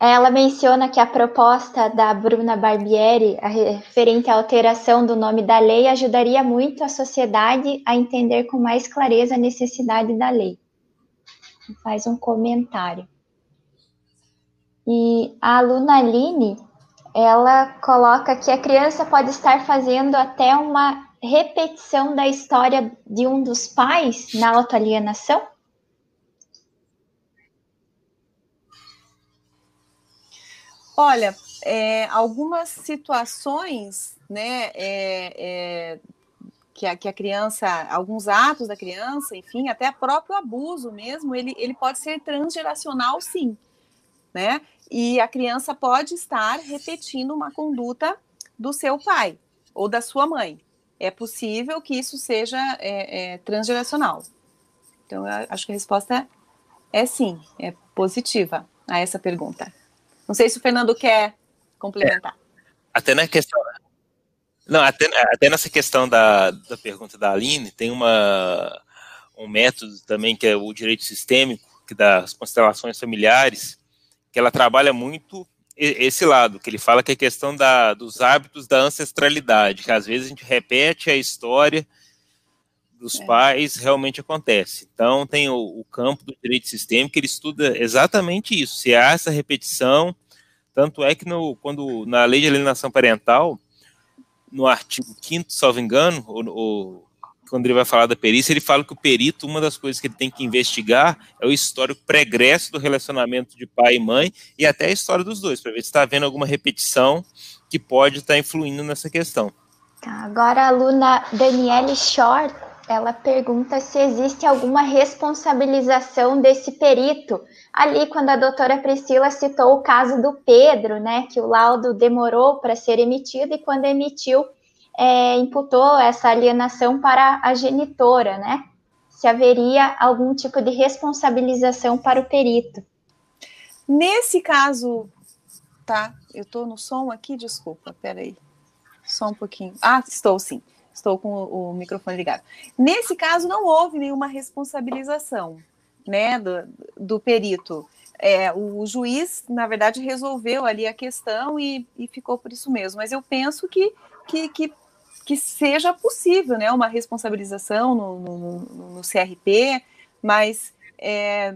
ela menciona que a proposta da Bruna Barbieri, referente à alteração do nome da lei, ajudaria muito a sociedade a entender com mais clareza a necessidade da lei. Faz um comentário. E a aluna Aline, ela coloca que a criança pode estar fazendo até uma repetição da história de um dos pais na autoalienação? Olha, é, algumas situações, né, é, é, que, a, que a criança, alguns atos da criança, enfim, até próprio abuso mesmo, ele, ele pode ser transgeracional, sim, né? E a criança pode estar repetindo uma conduta do seu pai ou da sua mãe. É possível que isso seja é, é, transgeracional. Então, acho que a resposta é sim, é positiva a essa pergunta. Não sei se o Fernando quer complementar. É, até na questão. Não, até, até nessa questão da, da pergunta da Aline, tem uma, um método também que é o direito sistêmico, que das constelações familiares, que ela trabalha muito esse lado, que ele fala que é a questão da, dos hábitos da ancestralidade, que às vezes a gente repete a história dos é. pais, realmente acontece. Então, tem o, o, campo do direito sistêmico, que ele estuda exatamente isso, se há essa repetição, tanto é que no, quando, na lei de alienação parental, no artigo 5 salvo engano, quando ele vai falar da perícia, ele fala que o perito, uma das coisas que ele tem que investigar é o histórico pregresso do relacionamento de pai e mãe e até a história dos dois, para ver se está havendo alguma repetição que pode estar tá influindo nessa questão. Tá, agora a aluna Daniele Short, ela pergunta se existe alguma responsabilização desse perito. Ali, quando a doutora Priscila citou o caso do Pedro, né, que o laudo demorou para ser emitido e quando emitiu, é, imputou essa alienação para a genitora, né? Se haveria algum tipo de responsabilização para o perito. Nesse caso, tá? Eu estou no som aqui, desculpa, peraí. Só um pouquinho. Ah, estou sim. Estou com o, microfone ligado. Nesse caso, não houve nenhuma responsabilização, né, do, do perito. É, o juiz, na verdade, resolveu ali a questão e, e ficou por isso mesmo. Mas eu penso que, que, que que seja possível, né, uma responsabilização no, no, no CRP, mas é,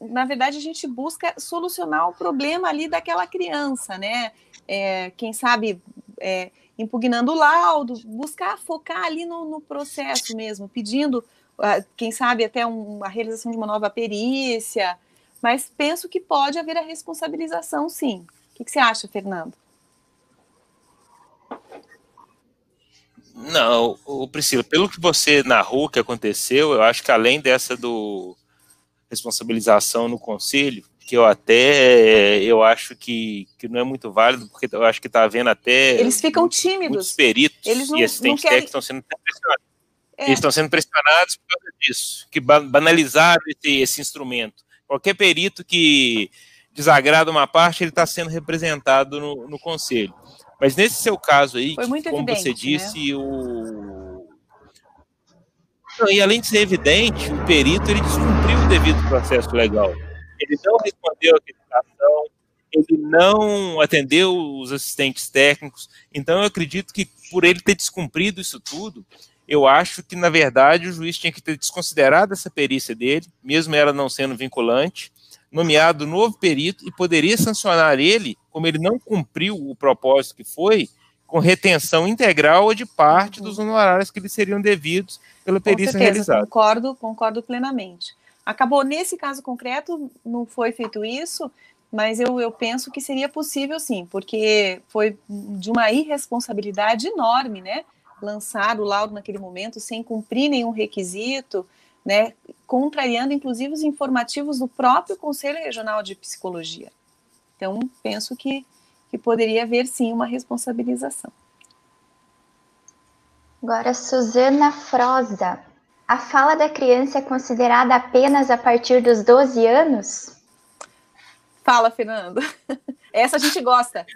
na verdade a gente busca solucionar o problema ali daquela criança, né? É, quem sabe é, impugnando o laudo, buscar focar ali no, no processo mesmo, pedindo, uh, quem sabe até um, a realização de uma nova perícia, mas penso que pode haver a responsabilização, sim. O que, que você acha, Fernando? Não, o Priscila, pelo que você narrou que aconteceu, eu acho que além dessa do responsabilização no conselho, que eu até eu acho que, que não é muito válido, porque eu acho que está havendo até eles ficam tímidos, peritos eles não, e assistentes querem... estão sendo pressionados. É. Eles estão sendo pressionados por causa disso, que banalizaram esse, esse instrumento. Qualquer perito que desagrada uma parte, ele está sendo representado no, no conselho. Mas nesse seu caso aí, que, como evidente, você né? disse, né? o. E além de ser evidente, o perito ele descumpriu o devido processo legal. Ele não respondeu a questão, ele não atendeu os assistentes técnicos. Então, eu acredito que por ele ter descumprido isso tudo, eu acho que, na verdade, o juiz tinha que ter desconsiderado essa perícia dele, mesmo ela não sendo vinculante, nomeado novo perito e poderia sancionar ele, como ele não cumpriu o propósito que foi, com retenção integral ou de parte dos honorários que lhe seriam devidos pela perícia certeza, realizada. Concordo, concordo plenamente. Acabou, nesse caso concreto, não foi feito isso, mas eu, eu penso que seria possível sim, porque foi de uma irresponsabilidade enorme, né? Lançar o laudo naquele momento sem cumprir nenhum requisito, né, contrariando inclusive os informativos do próprio Conselho Regional de Psicologia. Então, penso que, que poderia haver sim uma responsabilização. Agora, Suzana Froza. A fala da criança é considerada apenas a partir dos 12 anos? Fala, Fernando. Essa a gente gosta.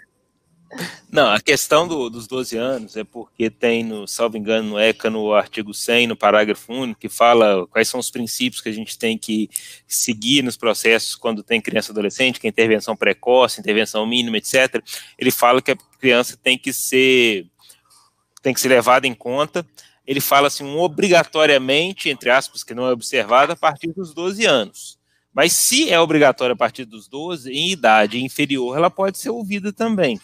Não, a questão do, dos 12 anos é porque tem, no, salvo engano, no ECA, no artigo 100, no parágrafo único, que fala quais são os princípios que a gente tem que seguir nos processos quando tem criança e adolescente, que é intervenção precoce, intervenção mínima, etc. Ele fala que a criança tem que ser tem que ser levada em conta. Ele fala assim, um obrigatoriamente, entre aspas, que não é observado, a partir dos 12 anos. Mas se é obrigatório a partir dos 12, em idade inferior, ela pode ser ouvida também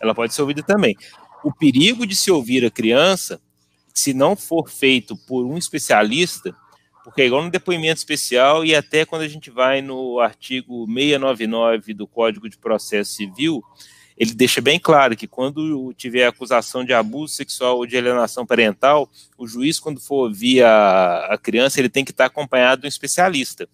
ela pode ser ouvida também. O perigo de se ouvir a criança, se não for feito por um especialista, porque é igual no depoimento especial e até quando a gente vai no artigo 699 do Código de Processo Civil, ele deixa bem claro que quando tiver acusação de abuso sexual ou de alienação parental, o juiz, quando for ouvir a, a criança, ele tem que estar acompanhado de um especialista.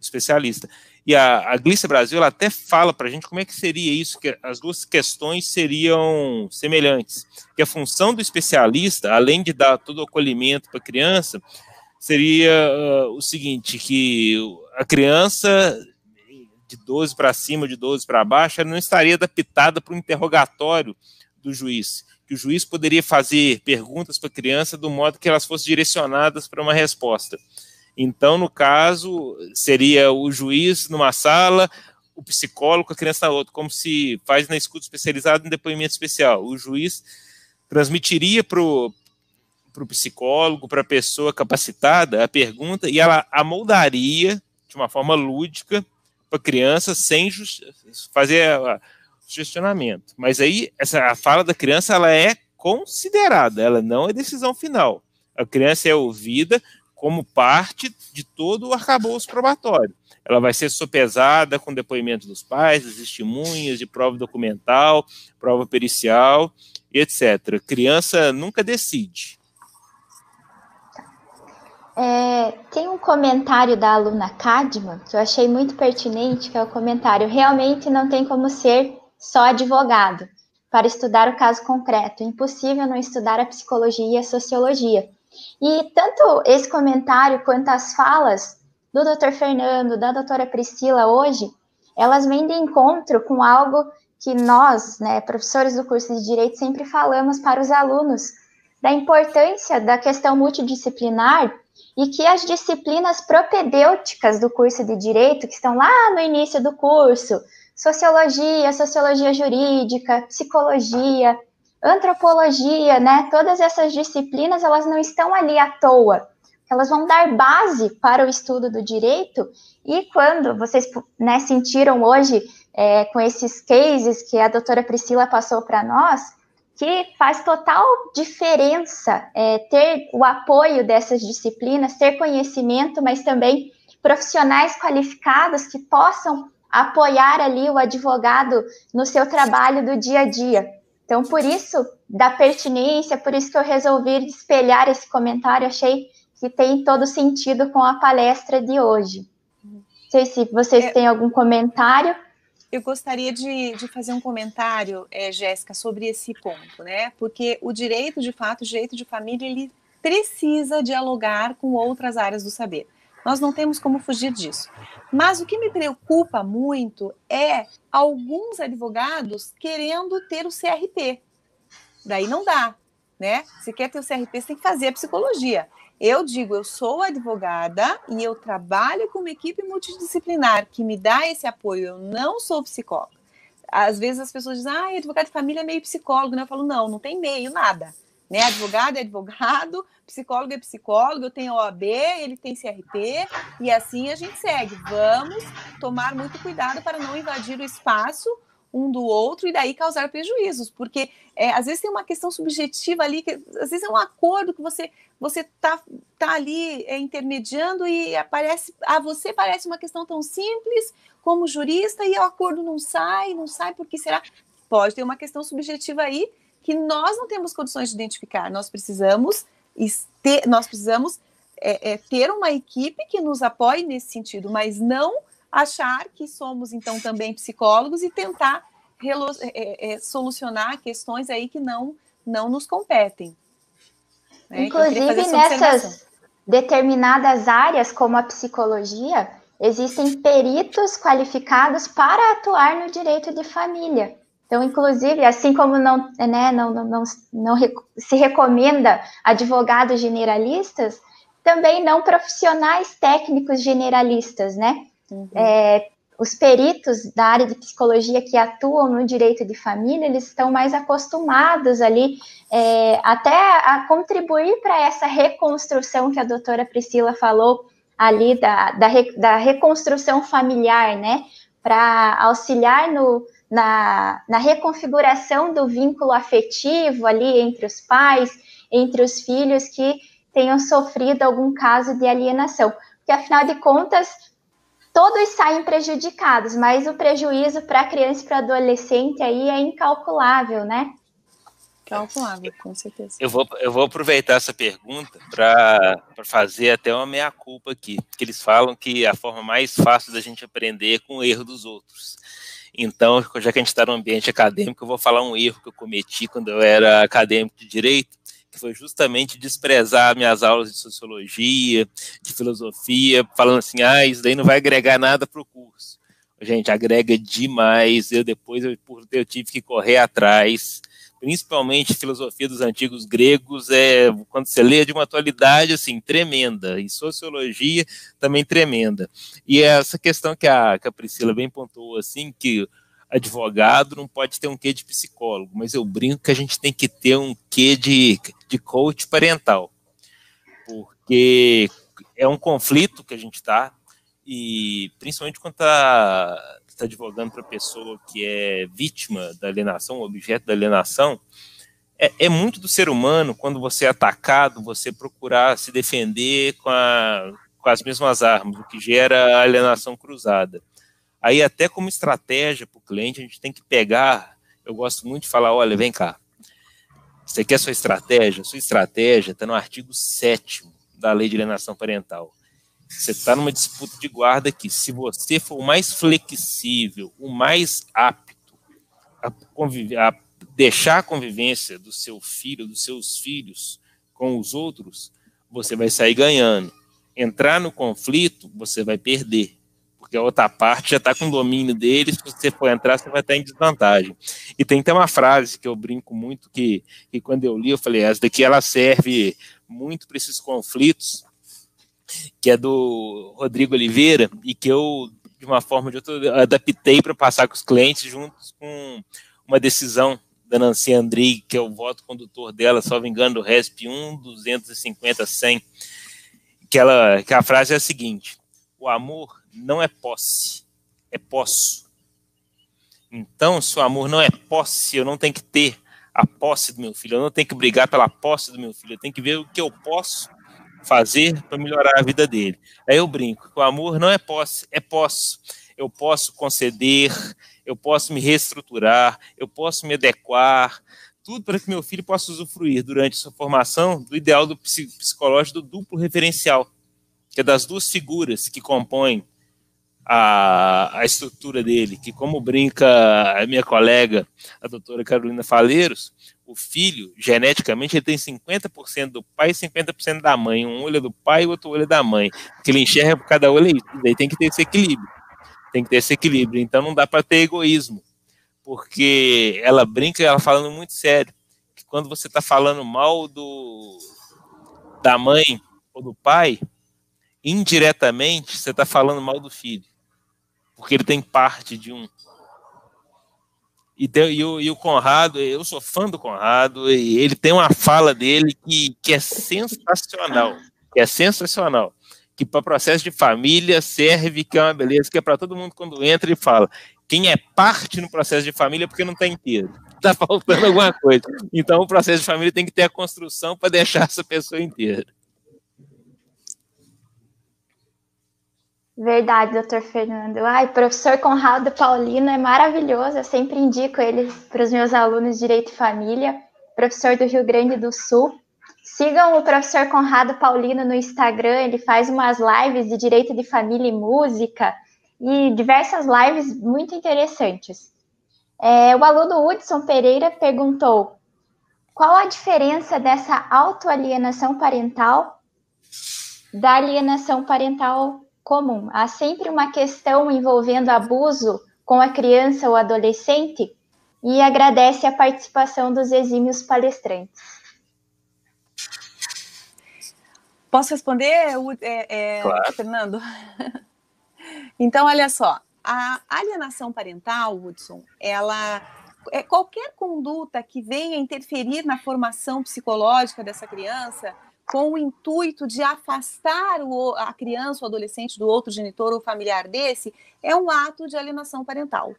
especialista. E a, a Glícia Brasil ela até fala para a gente como é que seria isso, que as duas questões seriam semelhantes. Que a função do especialista, além de dar todo o acolhimento para a criança, seria uh, o seguinte, que a criança de 12 para cima, de 12 para baixo, ela não estaria adaptada para o interrogatório do juiz, que o juiz poderia fazer perguntas para a criança do modo que elas fossem direcionadas para uma resposta. Então, no caso, seria o juiz numa sala, o psicólogo, a criança na outra, como se faz na escuta especializada em depoimento especial. O juiz transmitiria para o psicólogo, para a pessoa capacitada, a pergunta e ela amoldaria de uma forma lúdica para criança sem fazer a, sugestionamento. Mas aí essa a fala da criança ela é considerada, ela não é decisão final. A criança é ouvida como parte de todo o arcabouço probatório. Ela vai ser sopesada com depoimento dos pais, das testemunhas, de prova documental, prova pericial etc. A criança nunca decide. É, tem um comentário da aluna Cadman que eu achei muito pertinente, que é o comentário: realmente não tem como ser só advogado para estudar o caso concreto. Impossível não estudar a psicologia e a sociologia. E tanto esse comentário quanto as falas do Dr. Fernando, da doutora Priscila hoje, elas vêm de encontro com algo que nós, né, professores do curso de Direito, sempre falamos para os alunos, da importância da questão multidisciplinar e que as disciplinas propedêuticas do curso de Direito, que estão lá no início do curso, sociologia, sociologia jurídica, psicologia, antropologia, né? Todas essas disciplinas, elas não estão ali à toa. Elas vão dar base para o estudo do direito e quando vocês né, sentiram hoje é, com esses cases que a doutora Priscila passou para nós, que faz total diferença é, ter o apoio dessas disciplinas, ter conhecimento, mas também profissionais qualificados que possam apoiar ali o advogado no seu trabalho do dia a dia. Então, por isso, da pertinência, por isso que eu resolvi espelhar esse comentário, achei que tem todo sentido com a palestra de hoje. Não sei se vocês é, têm algum comentário. Eu gostaria de, de fazer um comentário, é, Jéssica, sobre esse ponto, né? Porque o direito, de fato, o direito de família, ele precisa dialogar com outras áreas do saber. Nós não temos como fugir disso. Mas o que me preocupa muito é alguns advogados querendo ter o CRP. Daí não dá, né? Se quer ter o CRP, você tem que fazer a psicologia. Eu digo, eu sou advogada e eu trabalho com uma equipe multidisciplinar que me dá esse apoio. Eu não sou psicóloga. Às vezes as pessoas dizem, ah, advogado de família é meio psicólogo, né? Eu falo, não, não tem meio, nada. Né? Advogado é advogado, psicólogo é psicólogo, eu tenho OAB, ele tem CRP, e assim a gente segue. Vamos tomar muito cuidado para não invadir o espaço um do outro e daí causar prejuízos, porque é, às vezes tem uma questão subjetiva ali, que às vezes é um acordo que você você tá, tá ali é, intermediando e aparece a você parece uma questão tão simples como jurista e o acordo não sai, não sai porque será pode ter uma questão subjetiva aí que nós não temos condições de identificar. Nós precisamos ter, nós precisamos é, é, ter uma equipe que nos apoie nesse sentido, mas não achar que somos então também psicólogos e tentar é, é, solucionar questões aí que não não nos competem. Né? Então, Inclusive nessas determinadas áreas, como a psicologia, existem peritos qualificados para atuar no direito de família. Então, inclusive, assim como não, né, não, não, não, não se recomenda advogados generalistas, também não profissionais técnicos generalistas, né? Uhum. É, os peritos da área de psicologia que atuam no direito de família, eles estão mais acostumados ali é, até a contribuir para essa reconstrução que a doutora Priscila falou ali da, da, da reconstrução familiar, né? Para auxiliar no, na, na reconfiguração do vínculo afetivo ali entre os pais, entre os filhos que tenham sofrido algum caso de alienação. Porque, afinal de contas, todos saem prejudicados, mas o prejuízo para a criança e para adolescente aí é incalculável, né? Calculável, com certeza. Eu vou, eu vou aproveitar essa pergunta para fazer até uma meia-culpa aqui, que eles falam que a forma mais fácil da gente aprender é com o erro dos outros. Então, já que a gente está no ambiente acadêmico, eu vou falar um erro que eu cometi quando eu era acadêmico de direito, foi justamente desprezar minhas aulas de sociologia, de filosofia, falando assim, ah, isso daí não vai agregar nada para o curso. Gente, agrega demais. Eu depois eu, eu tive que correr atrás principalmente filosofia dos antigos gregos, é quando você lê de uma atualidade assim tremenda, e sociologia também tremenda. E é essa questão que a, que a Priscila bem pontuou assim, que advogado não pode ter um quê de psicólogo, mas eu brinco que a gente tem que ter um quê de, de coach parental, porque é um conflito que a gente está, e principalmente quando está está advogando para pessoa que é vítima da alienação, objeto da alienação, é, é, muito do ser humano, quando você é atacado, você procurar se defender com, a, com as mesmas armas, o que gera alienação cruzada. Aí, até como estratégia para o cliente, a gente tem que pegar. Eu gosto muito de falar: olha, vem cá. Você quer sua estratégia? Sua estratégia está no artigo 7 da Lei de Alienação Parental. Você está numa disputa de guarda que, se você for o mais flexível, o mais apto a, conviver, a deixar a convivência do seu filho, dos seus filhos com os outros, você vai sair ganhando. Entrar no conflito, você vai perder, porque a outra parte já está com domínio deles. Se você for entrar, você vai estar em desvantagem. E tem até uma frase que eu brinco muito que, que quando eu li, eu falei, essa daqui ela serve muito para esses conflitos, que é do Rodrigo Oliveira, e que eu, de uma forma ou de outra, adaptei para passar com os clientes juntos com uma decisão da Nancy Andrei, que é o voto condutor dela, só me engano, do RESP 1, 250, 100, que, ela, que a frase é a seguinte, o amor não é posse, é posso. Então, se o amor não é posse, eu não tenho que ter a posse do meu filho, eu não tenho que brigar pela posse do meu filho, eu tenho que ver o que eu posso fazer para melhorar a vida dele. Aí eu brinco, o amor não é posse, é posso. Eu posso conceder, eu posso me reestruturar, eu posso me adequar, tudo para que meu filho possa usufruir durante sua formação do ideal do psicológico do duplo referencial, que é das duas figuras que compõem a, a estrutura dele, que como brinca a minha colega, a doutora Carolina Faleiros, o filho, geneticamente, ele tem 50% do pai e 50% da mãe. Um olho é do pai e outro olho é da mãe. Porque ele enxerga por cada olho é isso. Daí tem que ter esse equilíbrio. Tem que ter esse equilíbrio. Então não dá para ter egoísmo. Porque ela brinca, ela falando muito sério, que quando você está falando mal do da mãe ou do pai, indiretamente você está falando mal do filho. Porque ele tem parte de um. E, tem, e, o, e, o, Conrado, eu sou fã do Conrado, e ele tem uma fala dele que, que é sensacional, que é sensacional, que para processo de família serve, que é uma beleza, que é para todo mundo quando entra e fala, quem é parte no processo de família é porque não está inteiro, está faltando alguma coisa. Então o processo de família tem que ter a construção para deixar essa pessoa inteira. Verdade, doutor Fernando. Ai, professor Conrado Paulino é maravilhoso. Eu sempre indico ele para os meus alunos de Direito e Família, professor do Rio Grande do Sul. Sigam o professor Conrado Paulino no Instagram, ele faz umas lives de Direito de Família e Música e diversas lives muito interessantes. É, o aluno Hudson Pereira perguntou qual a diferença dessa autoalienação parental da alienação parental comum. Há sempre uma questão envolvendo abuso com a criança ou adolescente e agradece a participação dos exímios palestrantes. Posso responder, é, é, claro. Fernando? então, olha só, a alienação parental, Hudson, ela é qualquer conduta que venha interferir na formação psicológica dessa criança com o intuito de afastar o, a criança ou adolescente do outro genitor ou familiar desse, é um ato de alienação parental.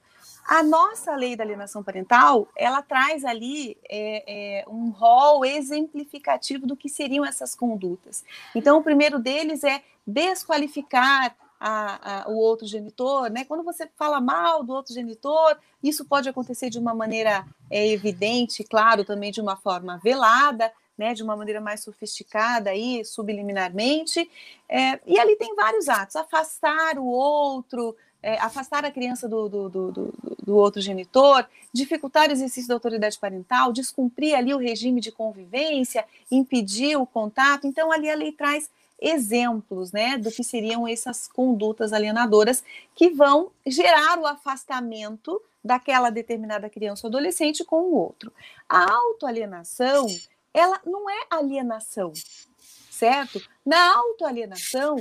A nossa lei da alienação parental, ela traz ali é, é, um rol exemplificativo do que seriam essas condutas. Então, o primeiro deles é desqualificar a, a, o outro genitor, né? Quando você fala mal do outro genitor, isso pode acontecer de uma maneira é, evidente, claro, também de uma forma velada, né, de uma maneira mais sofisticada aí, subliminarmente. É, e ali tem vários atos: afastar o outro, é, afastar a criança do, do, do, do, outro genitor, dificultar o exercício da autoridade parental, descumprir ali o regime de convivência, impedir o contato. Então, ali a lei traz exemplos né, do que seriam essas condutas alienadoras que vão gerar o afastamento daquela determinada criança ou adolescente com o outro. A autoalienação, ela não é alienação, certo? Na autoalienação,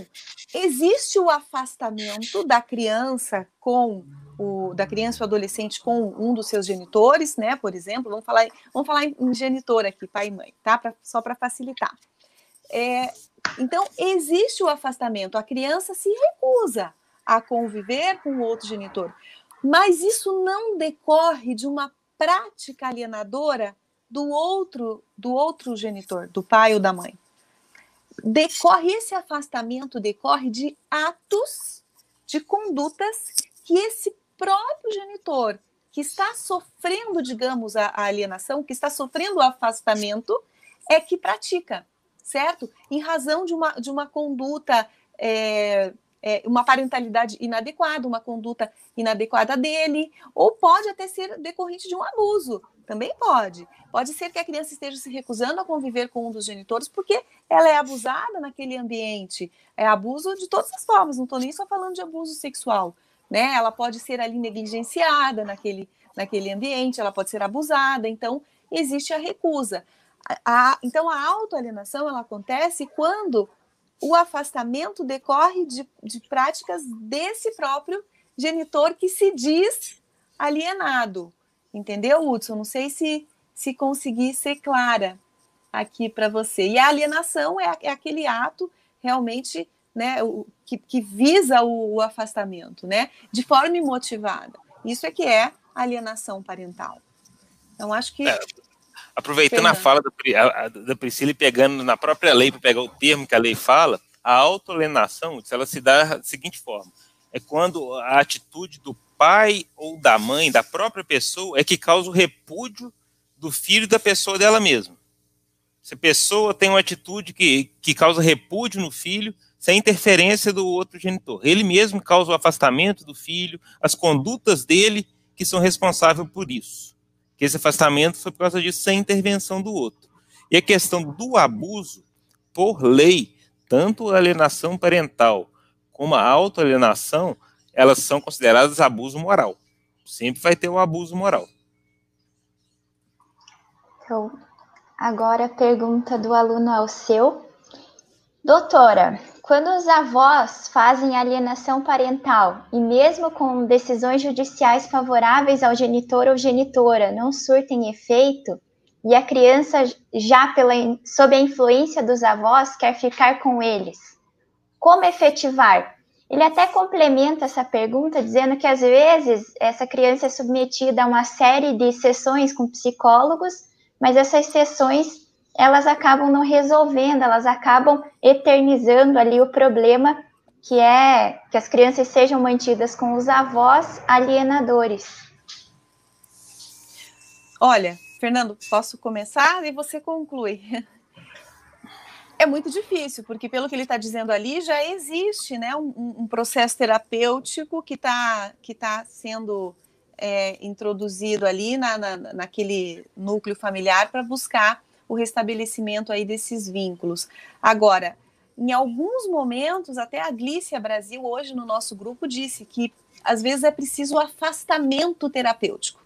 existe o afastamento da criança com o da criança ou adolescente com um dos seus genitores, né? Por exemplo, vamos falar, vamos falar em genitor aqui, pai e mãe, tá? Pra, só para facilitar. É, então, existe o afastamento, a criança se recusa a conviver com o outro genitor, mas isso não decorre de uma prática alienadora do outro do outro genitor, do pai ou da mãe decorre esse afastamento decorre de atos de condutas que esse próprio genitor que está sofrendo, digamos, a, a alienação, que está sofrendo o afastamento, é que pratica, certo? Em razão de uma, de uma conduta, é, é, uma parentalidade inadequada, uma conduta inadequada dele, ou pode até ser decorrente de um abuso, também pode. Pode ser que a criança esteja se recusando a conviver com um dos genitores porque ela é abusada naquele ambiente. É abuso de todas as formas, não estou nem só falando de abuso sexual. Né? Ela pode ser ali negligenciada naquele, naquele ambiente, ela pode ser abusada, então existe a recusa. A, a, então a autoalienação ela acontece quando o afastamento decorre de, de práticas desse próprio genitor que se diz alienado. Entendeu, Hudson? Não sei se, se consegui ser clara aqui para você. E a alienação é, é, aquele ato realmente né, o, que, que visa o, o, afastamento, né? De forma imotivada. Isso é que é alienação parental. Então, acho que. É, aproveitando a fala da, da Priscila e pegando na própria lei, para pegar o termo que a lei fala, a autoalienação, ela se dá da seguinte forma: é quando a atitude do pai ou da mãe, da própria pessoa, é que causa o repúdio do filho da pessoa dela mesma. Se a pessoa tem uma atitude que, que causa repúdio no filho, sem interferência do outro genitor. Ele mesmo causa o afastamento do filho, as condutas dele que são responsáveis por isso. Que esse afastamento foi por causa disso, sem intervenção do outro. E a questão do abuso, por lei, tanto a alienação parental como a autoalienação, elas são consideradas abuso moral. Sempre vai ter o um abuso moral. Então, agora a pergunta do aluno ao seu. Doutora, quando os avós fazem alienação parental e mesmo com decisões judiciais favoráveis ao genitor ou genitora não surtem efeito, e a criança já pela, sob a influência dos avós quer ficar com eles, como efetivar? Ele até complementa essa pergunta dizendo que às vezes essa criança é submetida a uma série de sessões com psicólogos, mas essas sessões elas acabam não resolvendo, elas acabam eternizando ali o problema que é que as crianças sejam mantidas com os avós alienadores. Olha, Fernando, posso começar e você conclui. É muito difícil, porque pelo que ele está dizendo ali, já existe né, um, um processo terapêutico que está que tá sendo é, introduzido ali na, na, naquele núcleo familiar para buscar o restabelecimento aí desses vínculos. Agora, em alguns momentos, até a Glícia Brasil, hoje no nosso grupo, disse que às vezes é preciso afastamento terapêutico.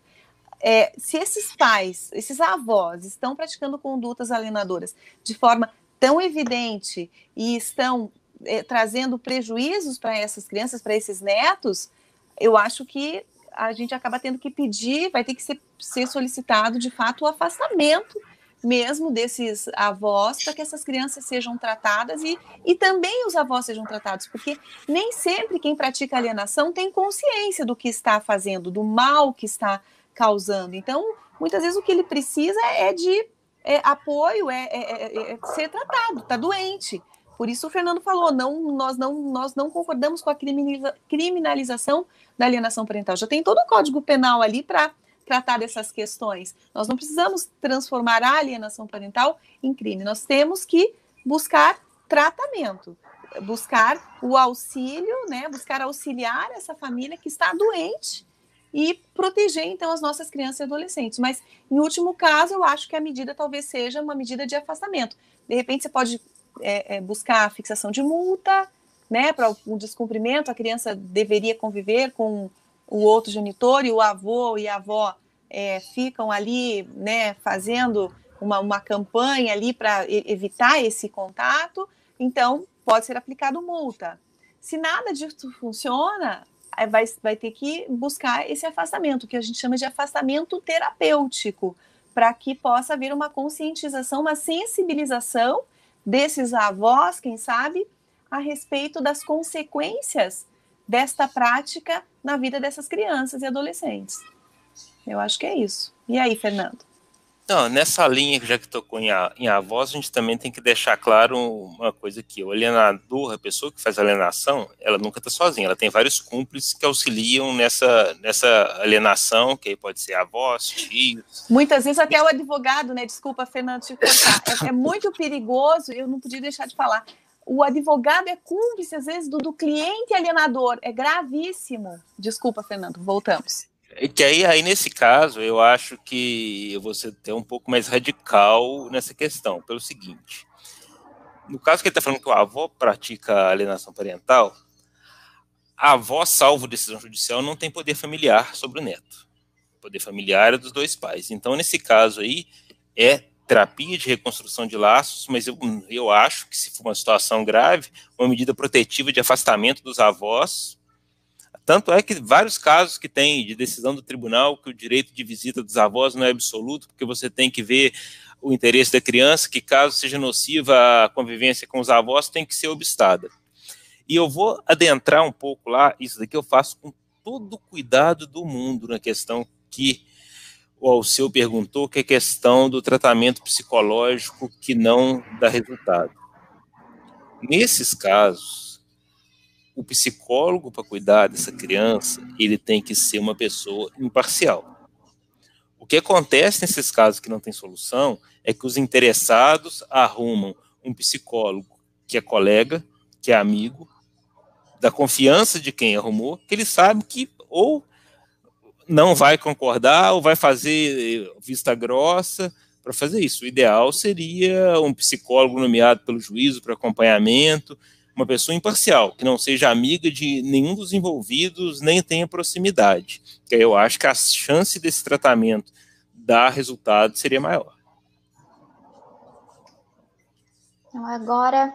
É, se esses pais, esses avós estão praticando condutas alienadoras de forma tão evidente e estão é, trazendo prejuízos para essas crianças, para esses netos, eu acho que a gente acaba tendo que pedir, vai ter que ser, ser solicitado de fato o afastamento mesmo desses avós para que essas crianças sejam tratadas e, e também os avós sejam tratados, porque nem sempre quem pratica alienação tem consciência do que está fazendo, do mal que está causando. Então, muitas vezes o que ele precisa é de é, apoio, é, é, é, é ser tratado, está doente. Por isso o Fernando falou, não, nós, não, nós não concordamos com a criminaliza, criminalização da alienação parental. Já tem todo o Código Penal ali para tratar dessas questões. Nós não precisamos transformar a alienação parental em crime. Nós temos que buscar tratamento. buscar o auxílio, né, buscar auxiliar essa família que está doente e proteger então as nossas crianças e adolescentes. Mas em último caso, eu acho que a medida talvez seja uma medida de afastamento. De repente, você pode é, é, buscar a fixação de multa, né, para um descumprimento, a criança deveria conviver com o outro genitor e o avô e a avó é, ficam ali, né, fazendo uma, uma campanha ali para evitar esse contato, então pode ser aplicado multa. Se nada disso funciona, vai, vai ter que buscar esse afastamento, que a gente chama de afastamento terapêutico, para que possa haver uma conscientização, uma sensibilização desses avós, quem sabe, a respeito das consequências desta prática na vida dessas crianças e adolescentes. Eu acho que é isso. E aí, Fernando? Não, nessa linha, já que tocou em, a, em avós, a gente também tem que deixar claro uma coisa aqui. O alienador, a pessoa que faz alienação, ela nunca está sozinha. Ela tem vários cúmplices que auxiliam nessa, nessa alienação, que aí pode ser avós, tios. Muitas vezes até o advogado, né? Desculpa, Fernando, te cortar. É, é muito perigoso, eu não podia deixar de falar. O advogado é cúmplice, às vezes, do, do cliente alienador. É gravíssimo. Desculpa, Fernando, voltamos. É que aí, aí, nesse caso, eu acho que você tem um pouco mais radical nessa questão, pelo seguinte. No caso que ele está falando que o avô pratica alienação parental, a avó, salvo decisão judicial, não tem poder familiar sobre o neto. O poder familiar é dos dois pais. Então, nesse caso aí, é terapia de reconstrução de laços, mas eu, eu acho que se for uma situação grave, uma medida protetiva de afastamento dos avós tanto é que vários casos que tem de decisão do tribunal que o direito de visita dos avós não é absoluto, porque você tem que ver o interesse da criança, que caso seja nociva a convivência com os avós, tem que ser obstada. E eu vou adentrar um pouco lá, isso daqui eu faço com todo o cuidado do mundo na questão que o Alceu perguntou, que é questão do tratamento psicológico que não dá resultado. Nesses casos, o psicólogo para cuidar dessa criança, ele tem que ser uma pessoa imparcial. O que acontece nesses casos que não tem solução é que os interessados arrumam um psicólogo que é colega, que é amigo, da confiança de quem arrumou, que ele sabe que ou não vai concordar ou vai fazer vista grossa para fazer isso. O ideal seria um psicólogo nomeado pelo juízo para acompanhamento, uma pessoa imparcial, que não seja amiga de nenhum dos envolvidos, nem tenha proximidade. Que eu acho que a chance desse tratamento dar resultado seria maior. Então, agora,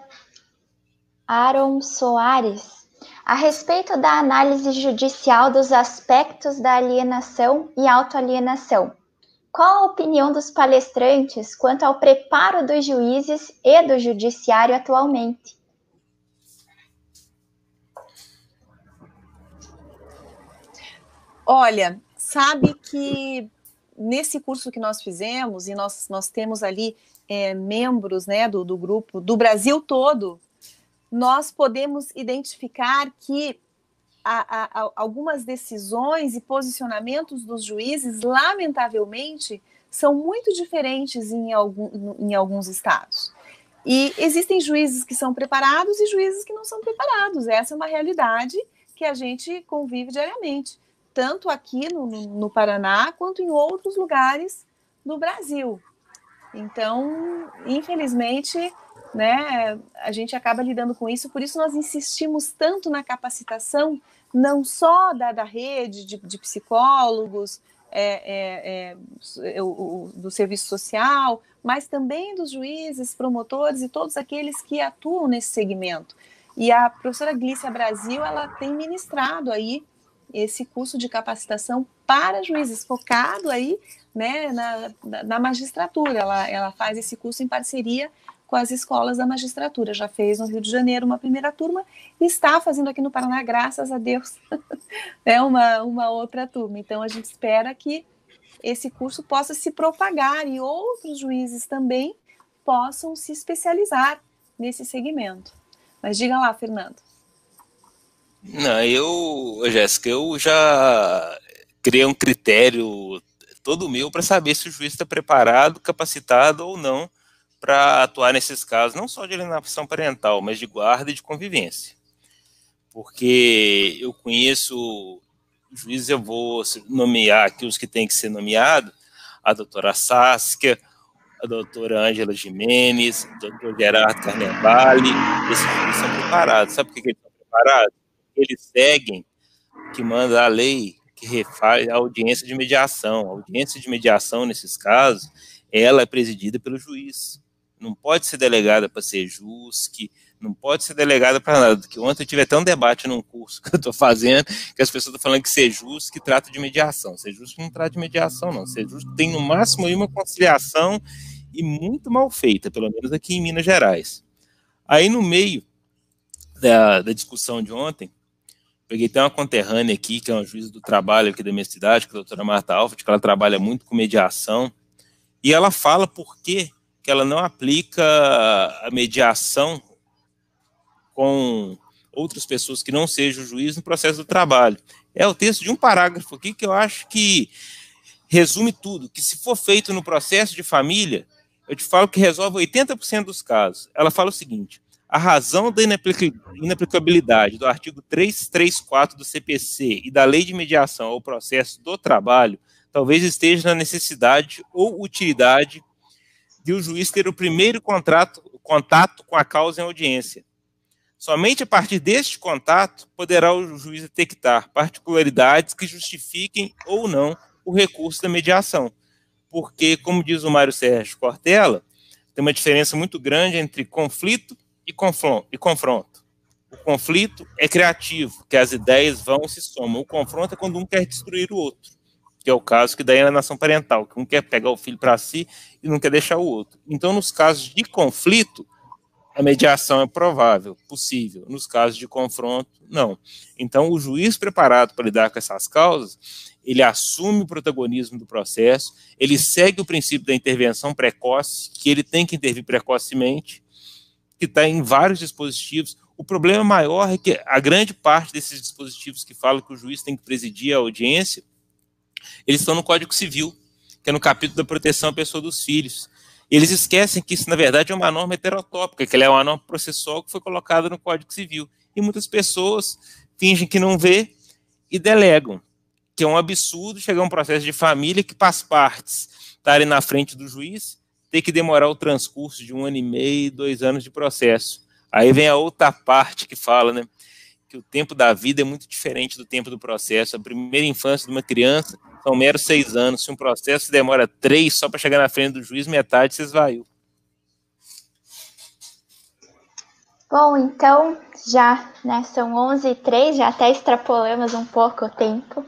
Aaron Soares. A respeito da análise judicial dos aspectos da alienação e autoalienação, qual a opinião dos palestrantes quanto ao preparo dos juízes e do judiciário atualmente? Olha, sabe que nesse curso que nós fizemos, e nós, nós temos ali é, membros né, do, do grupo do Brasil todo, nós podemos identificar que a, a, algumas decisões e posicionamentos dos juízes, lamentavelmente, são muito diferentes em, algum, em alguns estados. E existem juízes que são preparados e juízes que não são preparados. Essa é uma realidade que a gente convive diariamente tanto aqui no, no Paraná quanto em outros lugares do Brasil. Então, infelizmente, né, a gente acaba lidando com isso, por isso nós insistimos tanto na capacitação, não só da, da rede de, de psicólogos, é, é, é, o, do serviço social, mas também dos juízes, promotores e todos aqueles que atuam nesse segmento. E a professora Glícia Brasil, ela tem ministrado aí esse curso de capacitação para juízes, focado aí né, na, na magistratura. Ela, ela faz esse curso em parceria com as escolas da magistratura. Já fez no Rio de Janeiro uma primeira turma e está fazendo aqui no Paraná, graças a Deus, é uma, uma outra turma. Então a gente espera que esse curso possa se propagar e outros juízes também possam se especializar nesse segmento. Mas diga lá, Fernando. Não, eu, Jéssica, eu já criei um critério todo meu para saber se o juiz está preparado, capacitado ou não para atuar nesses casos, não só de alienação parental, mas de guarda e de convivência. Porque eu conheço juízes, eu vou nomear aqui os que têm que ser nomeados, a doutora Saskia, a doutora Ângela Jimenez, o doutor Gerardo Carnevale, esses juízes são preparados. Sabe por que eles são preparados? Eles seguem que manda a lei que refaz a audiência de mediação. A audiência de mediação, nesses casos, ela é presidida pelo juiz. Não pode ser delegada para ser que não pode ser delegada para nada. Que ontem eu tive até um debate num curso que eu estou fazendo, que as pessoas estão falando que ser justo que trata de mediação. Ser justo não trata de mediação, não. Ser justo tem no máximo uma conciliação e muito mal feita, pelo menos aqui em Minas Gerais. Aí no meio da, da discussão de ontem, Peguei até uma conterrânea aqui, que é uma juíza do trabalho aqui da minha cidade, que é a doutora Marta Alfred, que ela trabalha muito com mediação, e ela fala por que, que ela não aplica a mediação com outras pessoas que não sejam o juiz no processo do trabalho. É o texto de um parágrafo aqui que eu acho que resume tudo, que se for feito no processo de família, eu te falo que resolve 80% dos casos. Ela fala o seguinte: a razão da inaplicabilidade do artigo 334 do CPC e da Lei de Mediação ao processo do trabalho talvez esteja na necessidade ou utilidade de o juiz ter o primeiro contrato, contato com a causa em audiência. Somente a partir deste contato poderá o juiz detectar particularidades que justifiquem ou não o recurso da mediação. Porque, como diz o Mário Sérgio Cortella, tem uma diferença muito grande entre conflito e confronto. O conflito é criativo, que as ideias vão se somam. O confronto é quando um quer destruir o outro, que é o caso que daí é na nação parental, que um quer pegar o filho para si e não quer deixar o outro. Então, nos casos de conflito, a mediação é provável, possível. Nos casos de confronto, não. Então, o juiz preparado para lidar com essas causas, ele assume o protagonismo do processo, ele segue o princípio da intervenção precoce, que ele tem que intervir precocemente, que está em vários dispositivos. O problema maior é que a grande parte desses dispositivos que falam que o juiz tem que presidir a audiência, eles estão no Código Civil, que é no capítulo da proteção à pessoa dos filhos. Eles esquecem que isso, na verdade, é uma norma heterotópica, que ela é uma norma processual que foi colocada no Código Civil. E muitas pessoas fingem que não vê e delegam, que é um absurdo chegar a um processo de família que as partes estarem na frente do juiz ter que demorar o transcurso de um ano e meio, dois anos de processo. Aí vem a outra parte que fala, né? Que o tempo da vida é muito diferente do tempo do processo. A primeira infância de uma criança são meros seis anos. Se um processo demora três só para chegar na frente do juiz, metade se esvaiu. Bom, então já né, são 11 e 3, já até extrapolamos um pouco o tempo.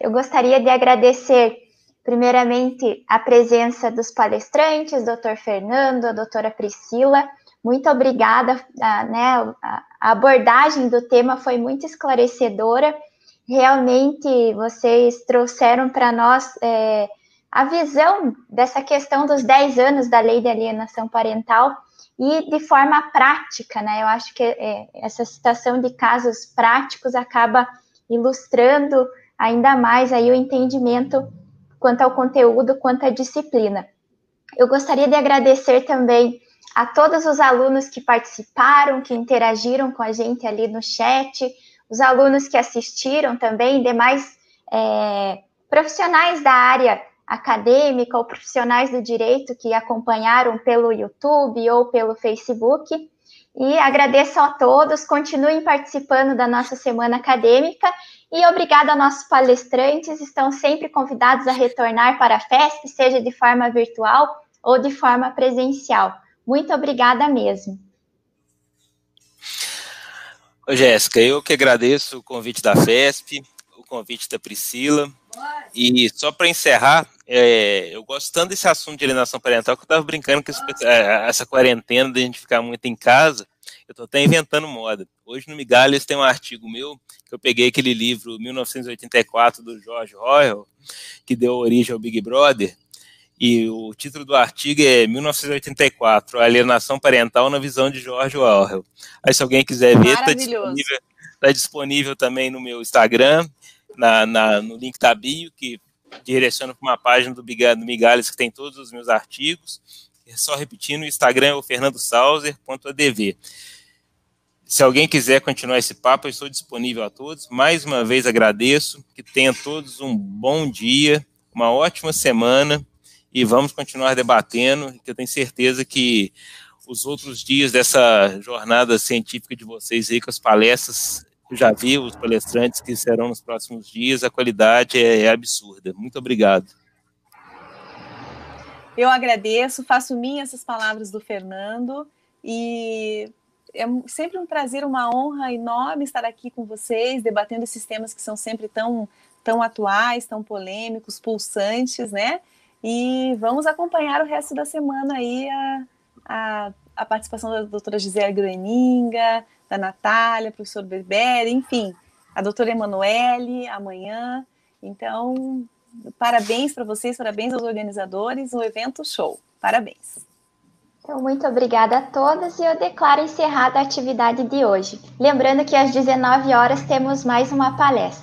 Eu gostaria de agradecer Primeiramente, a presença dos palestrantes, doutor Fernando, a doutora Priscila. Muito obrigada, a, né, a abordagem do tema foi muito esclarecedora. Realmente, vocês trouxeram para nós é, a visão dessa questão dos 10 anos da lei de alienação parental e de forma prática, né? Eu acho que é, essa citação de casos práticos acaba ilustrando ainda mais aí o entendimento quanto ao conteúdo, quanto à disciplina. Eu gostaria de agradecer também a todos os alunos que participaram, que interagiram com a gente ali no chat, os alunos que assistiram também, demais é, profissionais da área acadêmica ou profissionais do direito que acompanharam pelo YouTube ou pelo Facebook. E agradeço a todos, continuem participando da nossa semana acadêmica e obrigada a nossos palestrantes, estão sempre convidados a retornar para a FESP, seja de forma virtual ou de forma presencial. Muito obrigada mesmo. Jéssica, eu que agradeço o convite da FESP, o convite da Priscila. E só para encerrar, é, eu gosto tanto desse assunto de alienação parental que eu estava brincando com é, essa quarentena de a gente ficar muito em casa. Eu estou até inventando moda. Hoje no Migalhas tem um artigo meu que eu peguei aquele livro 1984 do George Orwell, que deu origem ao Big Brother, e o título do artigo é 1984, Alienação Parental na Visão de George Orwell. Aí se alguém quiser ver, está disponível, tá disponível também no meu Instagram, na, na, no link da bio, que direciona para uma página do, do Migalhas que tem todos os meus artigos só repetindo, o Instagram é o fernandosauser.adv. Se alguém quiser continuar esse papo, eu estou disponível a todos. Mais uma vez agradeço, que tenham todos um bom dia, uma ótima semana e vamos continuar debatendo, que eu tenho certeza que os outros dias dessa jornada científica de vocês aí com as palestras, eu já vi os palestrantes que serão nos próximos dias, a qualidade é, é absurda. Muito obrigado. Eu agradeço, faço minhas essas palavras do Fernando e é sempre um prazer, uma honra enorme estar aqui com vocês, debatendo esses temas que são sempre tão, tão atuais, tão polêmicos, pulsantes, né? E vamos acompanhar o resto da semana aí a, a, a participação da doutora Gisele Groeninga, da Natália, professor Berberi, enfim, a doutora Emanuele amanhã. Então, parabéns para vocês, parabéns aos organizadores, o evento show. Parabéns. Então, muito obrigada a todos e eu declaro encerrada a atividade de hoje. Lembrando que às 19 horas temos mais uma palestra.